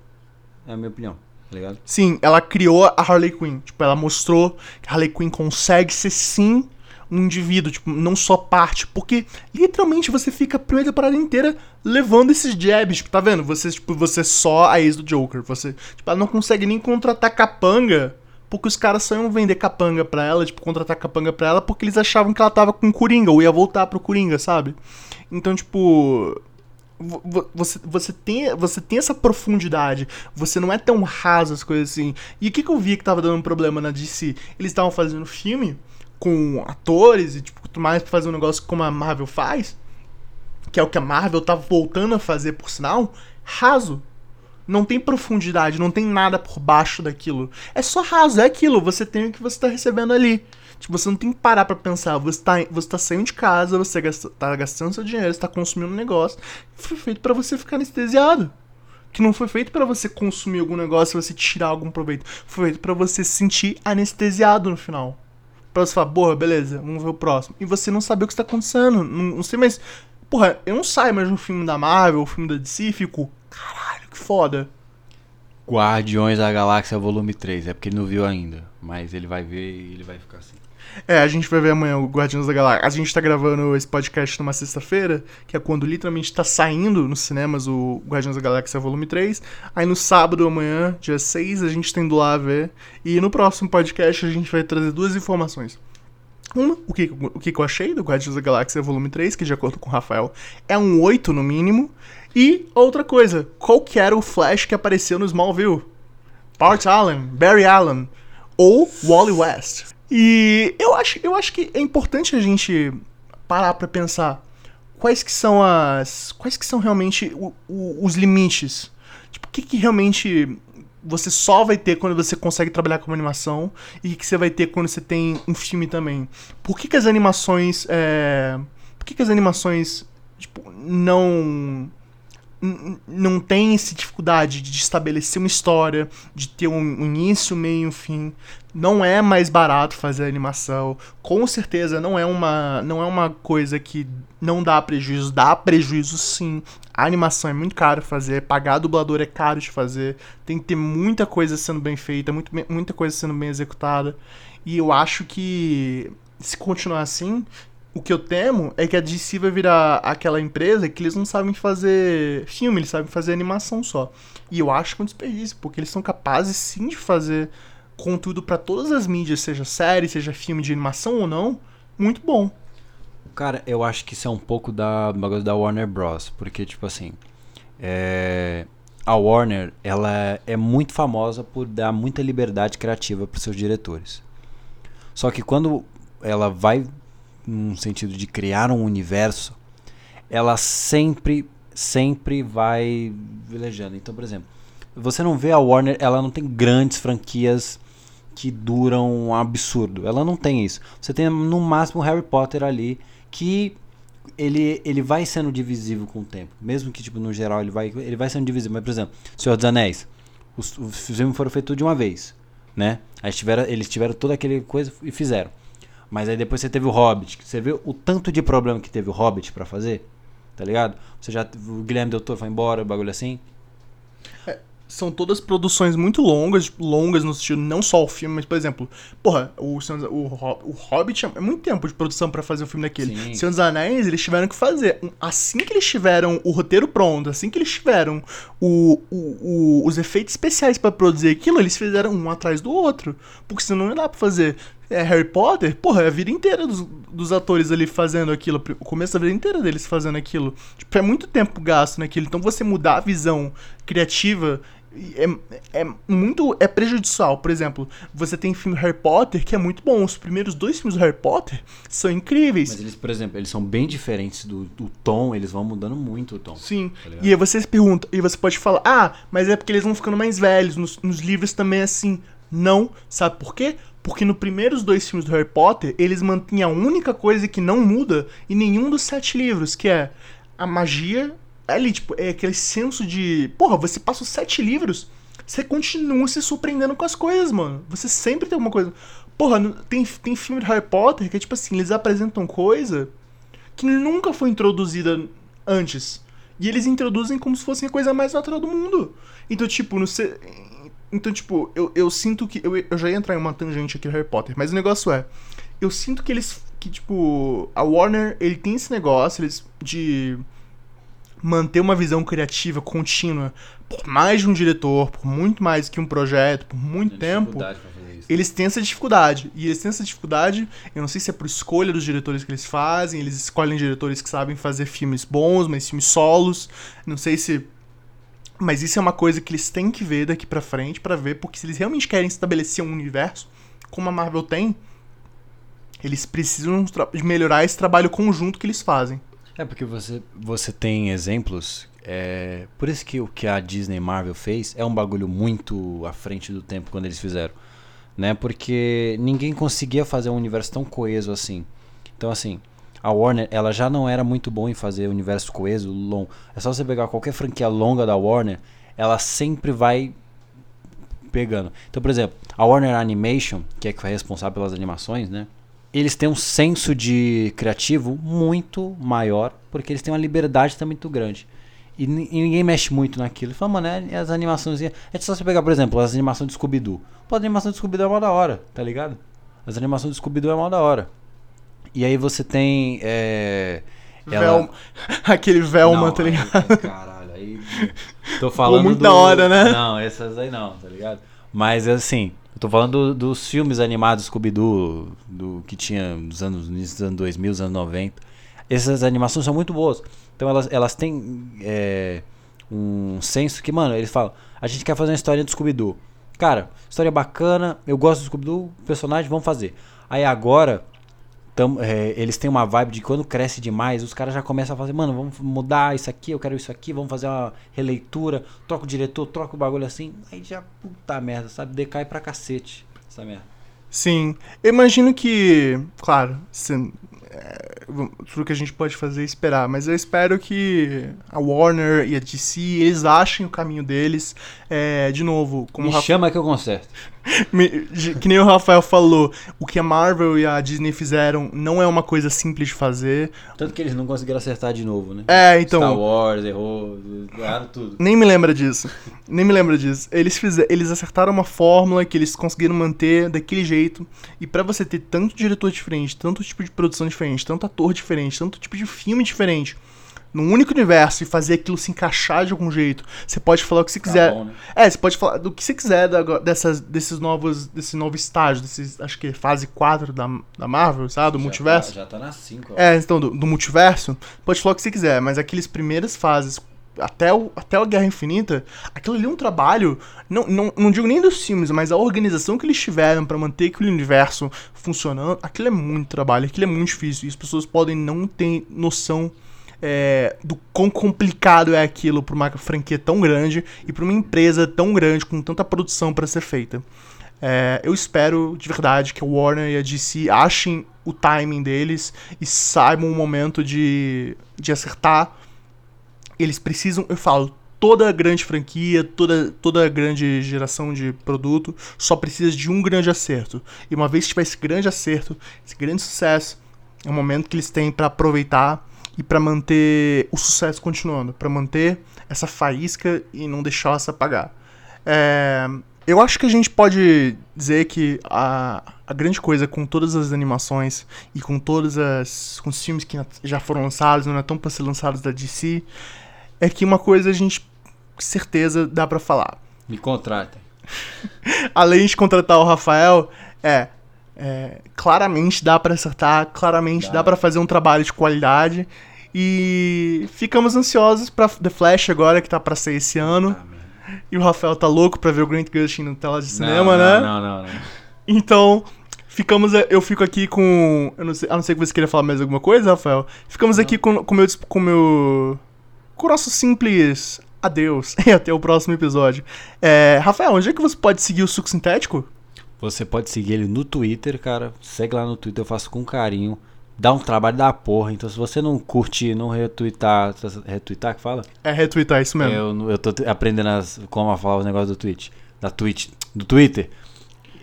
É a minha opinião tá ligado? Sim, ela criou a Harley Quinn. Tipo, ela mostrou que a Harley Quinn consegue ser sim um indivíduo, tipo, não só parte. Porque literalmente você fica a primeira temporada inteira levando esses jabs. Tipo, tá vendo? Você, tipo, você é só a ex do Joker. Você, tipo, ela não consegue nem contratar capanga. Porque os caras só iam vender capanga pra ela, tipo, contratar capanga pra ela, porque eles achavam que ela tava com Coringa, ou ia voltar pro Coringa, sabe? Então, tipo você, você, tem, você tem essa profundidade, você não é tão raso as coisas assim. E o que, que eu vi que tava dando um problema na DC? Eles estavam fazendo filme com atores e tipo, mais pra fazer um negócio como a Marvel faz, que é o que a Marvel tá voltando a fazer, por sinal, raso. Não tem profundidade, não tem nada por baixo daquilo. É só raso, é aquilo, você tem o que você tá recebendo ali. Tipo, você não tem que parar pra pensar. Você tá, você tá saindo de casa, você gasta, tá gastando seu dinheiro, você tá consumindo um negócio. Foi feito para você ficar anestesiado. Que não foi feito para você consumir algum negócio, você tirar algum proveito. Foi feito para você se sentir anestesiado no final. Pra você falar, porra, beleza, vamos ver o próximo. E você não saber o que está acontecendo. Não, não sei mais. Porra, eu não saio mais um filme da Marvel, um filme da DC fico. Caralho, que foda. Guardiões da Galáxia Volume 3. É porque ele não viu ainda. Mas ele vai ver e ele vai ficar assim. É, a gente vai ver amanhã o Guardiões da Galáxia. A gente tá gravando esse podcast numa sexta-feira, que é quando literalmente tá saindo nos cinemas o Guardiões da Galáxia Volume 3. Aí no sábado amanhã, dia 6, a gente tem do lá ver. E no próximo podcast a gente vai trazer duas informações. Uma, o que, o que eu achei do Guardiões da Galáxia Volume 3, que de acordo com o Rafael é um 8 no mínimo. E outra coisa, qual que era o Flash que apareceu no Smallville? Bart Allen, Barry Allen ou Wally West. E eu acho, eu acho que é importante a gente parar para pensar quais que são as quais que são realmente o, o, os limites. Tipo, o que, que realmente você só vai ter quando você consegue trabalhar com animação e que você vai ter quando você tem um filme também. Por que, que as animações é, por que, que as animações tipo, não não tem essa dificuldade de estabelecer uma história, de ter um início, meio e um fim. Não é mais barato fazer animação. Com certeza não é uma não é uma coisa que não dá prejuízo, dá prejuízo sim. A animação é muito caro fazer, pagar dublador é caro de fazer, tem que ter muita coisa sendo bem feita, muito, muita coisa sendo bem executada. E eu acho que se continuar assim, o que eu temo é que a DC vai virar aquela empresa que eles não sabem fazer filme, eles sabem fazer animação só. E eu acho que é um desperdício, porque eles são capazes sim de fazer conteúdo para todas as mídias, seja série, seja filme de animação ou não, muito bom. Cara, eu acho que isso é um pouco da bagulho da Warner Bros, porque tipo assim, é... a Warner, ela é muito famosa por dar muita liberdade criativa para seus diretores. Só que quando ela vai num sentido de criar um universo, ela sempre, sempre vai velejando. Então, por exemplo, você não vê a Warner, ela não tem grandes franquias que duram um absurdo. Ela não tem isso. Você tem no máximo Harry Potter ali que ele, ele vai sendo divisível com o tempo. Mesmo que tipo no geral ele vai ele vai sendo divisível, mas por exemplo, Senhor dos Anéis, os, os filmes foram feitos de uma vez, né? Aí tiveram, eles tiveram toda aquele coisa e fizeram. Mas aí depois você teve o Hobbit. Você viu o tanto de problema que teve o Hobbit para fazer? Tá ligado? Você já. O Guilherme Del Toro foi embora, o bagulho assim. É, são todas produções muito longas, longas no sentido, não só o filme, mas, por exemplo, porra, o, o, o Hobbit é muito tempo de produção para fazer o filme daquele. Sim. Senhor dos Anéis, eles tiveram que fazer. Assim que eles tiveram o roteiro pronto, assim que eles tiveram o, o, o os efeitos especiais para produzir aquilo, eles fizeram um atrás do outro. Porque senão não dá pra fazer é Harry Potter, porra, é a vida inteira dos, dos atores ali fazendo aquilo, o começo da vida inteira deles fazendo aquilo. Tipo, é muito tempo gasto naquilo. Então você mudar a visão criativa é, é muito é prejudicial. Por exemplo, você tem filme Harry Potter que é muito bom. Os primeiros dois filmes do Harry Potter são incríveis. Mas eles, por exemplo, eles são bem diferentes do, do tom, eles vão mudando muito o tom. Sim. Tá e aí você se pergunta, e você pode falar, ah, mas é porque eles vão ficando mais velhos. Nos, nos livros também é assim. Não, sabe por quê? Porque nos primeiros dois filmes do Harry Potter, eles mantinham a única coisa que não muda em nenhum dos sete livros, que é a magia. Ali, tipo, é aquele senso de. Porra, você passa os sete livros, você continua se surpreendendo com as coisas, mano. Você sempre tem alguma coisa. Porra, tem, tem filme de Harry Potter que é tipo assim, eles apresentam coisa que nunca foi introduzida antes. E eles introduzem como se fosse a coisa mais natural do mundo. Então, tipo, no, então, tipo, eu, eu sinto que. Eu, eu já ia entrar em uma tangente aqui do Harry Potter, mas o negócio é. Eu sinto que eles. Que, tipo, a Warner, ele tem esse negócio eles, de manter uma visão criativa contínua por mais de um diretor, por muito mais que um projeto, por muito tempo. Eles têm essa dificuldade. E eles têm essa dificuldade, eu não sei se é por escolha dos diretores que eles fazem, eles escolhem diretores que sabem fazer filmes bons, mas filmes solos. Não sei se mas isso é uma coisa que eles têm que ver daqui para frente para ver, porque se eles realmente querem estabelecer um universo, como a Marvel tem, eles precisam melhorar esse trabalho conjunto que eles fazem. É porque você, você tem exemplos. É, por isso que o que a Disney Marvel fez é um bagulho muito à frente do tempo quando eles fizeram. Né? Porque ninguém conseguia fazer um universo tão coeso assim. Então, assim, a Warner ela já não era muito bom em fazer universo coeso, longo. É só você pegar qualquer franquia longa da Warner, ela sempre vai pegando. Então, por exemplo, a Warner Animation, que é que foi responsável pelas animações, né? Eles têm um senso de criativo muito maior, porque eles têm uma liberdade também muito grande. E, e ninguém mexe muito naquilo. Fala, mano, é, as animações. É só você pegar, por exemplo, as animações de Scooby-Doo. Pô, a animação de Scooby-Doo é mal da hora, tá ligado? As animações de Scooby-Doo é mal da hora. E aí você tem. É, ela... *laughs* Aquele Velma, não, tá ligado? Aí, *laughs* caralho, aí. Tô falando. Pô, muito do... da hora, né? Não, essas aí não, tá ligado? Mas assim, Eu tô falando do, dos filmes animados Scooby-Doo, do que tinha nos anos, nos anos 2000, nos anos 90. Essas animações são muito boas. Então elas, elas têm é, um senso que, mano, eles falam: a gente quer fazer uma história do Scooby-Doo. Cara, história bacana, eu gosto do Scooby-Doo, personagem, vamos fazer. Aí agora, tam, é, eles têm uma vibe de quando cresce demais, os caras já começam a fazer, mano, vamos mudar isso aqui, eu quero isso aqui, vamos fazer uma releitura, troca o diretor, troca o bagulho assim. Aí já, puta merda, sabe? Decai pra cacete essa merda. Sim. Eu imagino que, claro, se, é, tudo que a gente pode fazer é esperar, mas eu espero que a Warner e a DC, eles achem o caminho deles. É, de novo, como Me chama que eu conserto. Que nem o Rafael falou, o que a Marvel e a Disney fizeram não é uma coisa simples de fazer. Tanto que eles não conseguiram acertar de novo, né? É, então. Star Wars, errou, erraram tudo. Nem me lembra disso. Nem me lembra disso. Eles, fizeram, eles acertaram uma fórmula que eles conseguiram manter daquele jeito. E para você ter tanto diretor diferente, tanto tipo de produção diferente, tanto ator diferente, tanto tipo de filme diferente num único universo e fazer aquilo se encaixar de algum jeito. Você pode falar o que você tá quiser. Bom, né? É, você pode falar do que você quiser da, dessas, desses novos. Desse novo estágio, desses, acho que é fase 4 da, da Marvel, sabe? Do já multiverso. Tá, já tá na 5. É, então, do, do, multiverso, pode falar o que você quiser, mas aqueles primeiras fases. Até, o, até a Guerra Infinita, aquilo ali é um trabalho, não, não, não digo nem dos filmes, mas a organização que eles tiveram para manter aquele universo funcionando, aquilo é muito trabalho, aquilo é muito difícil, e as pessoas podem não ter noção é, do quão complicado é aquilo para uma franquia tão grande e para uma empresa tão grande com tanta produção para ser feita. É, eu espero de verdade que a Warner e a DC achem o timing deles e saibam o momento de, de acertar. Eles precisam, eu falo, toda grande franquia, toda, toda grande geração de produto só precisa de um grande acerto. E uma vez que tiver esse grande acerto, esse grande sucesso, é o momento que eles têm para aproveitar e para manter o sucesso continuando, para manter essa faísca e não deixar se apagar. É, eu acho que a gente pode dizer que a, a grande coisa com todas as animações e com todos as, com os filmes que já foram lançados, não é tão para ser lançados da DC, é que uma coisa a gente com certeza dá para falar. Me contratem. *laughs* Além de contratar o Rafael, é é, claramente dá para acertar, claramente dá, dá para fazer um trabalho de qualidade. E ficamos ansiosos para The Flash agora, que tá para ser esse ano. Ah, e o Rafael tá louco para ver o Grant Gustin na tela de cinema, não, né? Não, não, não, Então, ficamos. Eu fico aqui com. Eu não sei, a não ser que você queira falar mais alguma coisa, Rafael. Ficamos aqui com o meu. Com meu. Com o nosso simples adeus. *laughs* E até o próximo episódio. É, Rafael, onde é que você pode seguir o Suco Sintético? Você pode seguir ele no Twitter, cara. Segue lá no Twitter, eu faço com carinho. Dá um trabalho da porra. Então, se você não curtir, não retweetar. Retweetar que fala? É retweetar, isso mesmo. Eu, eu tô aprendendo as, como falar os negócios do Twitch. Da Twitch. Do Twitter.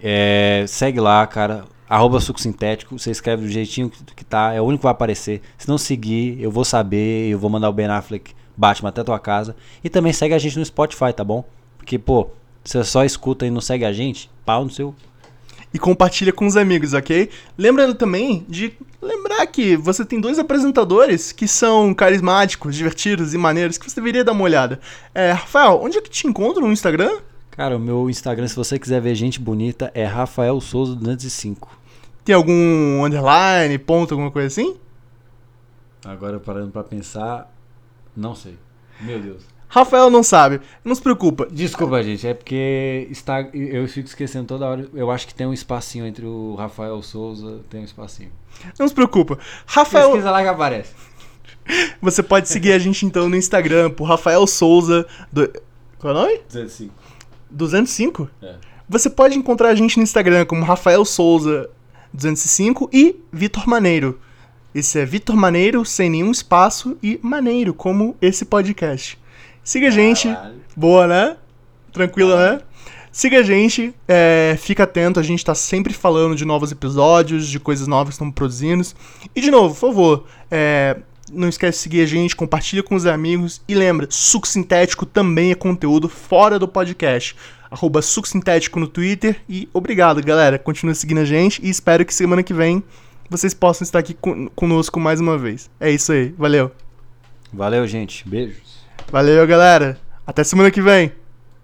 É, segue lá, cara. Arroba suco sintético. Você escreve do jeitinho que tá. É o único que vai aparecer. Se não seguir, eu vou saber. Eu vou mandar o Ben Affleck Batman até tua casa. E também segue a gente no Spotify, tá bom? Porque, pô, você só escuta e não segue a gente, pau no seu e compartilha com os amigos, ok? Lembrando também de lembrar que você tem dois apresentadores que são carismáticos, divertidos e maneiros que você deveria dar uma olhada. É, Rafael, onde é que te encontro no Instagram? Cara, o meu Instagram, se você quiser ver gente bonita, é Rafael Souza 205. Tem algum underline, ponto, alguma coisa assim? Agora parando para pensar, não sei. Meu Deus. Rafael não sabe. Não se preocupa. Desculpa, gente. É porque está, eu fico esquecendo toda hora. Eu acho que tem um espacinho entre o Rafael Souza. Tem um espacinho. Não se preocupa. Rafael. Pesquisa lá que aparece. Você pode seguir a gente então no Instagram por Rafael Souza. Do... Qual é o nome? 205. 205? É. Você pode encontrar a gente no Instagram como Rafael Souza 205 e Vitor Maneiro. Esse é Vitor Maneiro, sem nenhum espaço, e Maneiro, como esse podcast. Siga a gente. Boa, né? Tranquila, né? Siga a gente, é, fica atento, a gente tá sempre falando de novos episódios, de coisas novas que estamos produzindo. E de novo, por favor, é, não esquece de seguir a gente, compartilha com os amigos e lembra, suco sintético também é conteúdo fora do podcast. Arroba suco sintético no Twitter e obrigado, galera. Continue seguindo a gente e espero que semana que vem vocês possam estar aqui conosco mais uma vez. É isso aí, valeu. Valeu, gente. Beijos. Valeu, galera. Até semana que vem.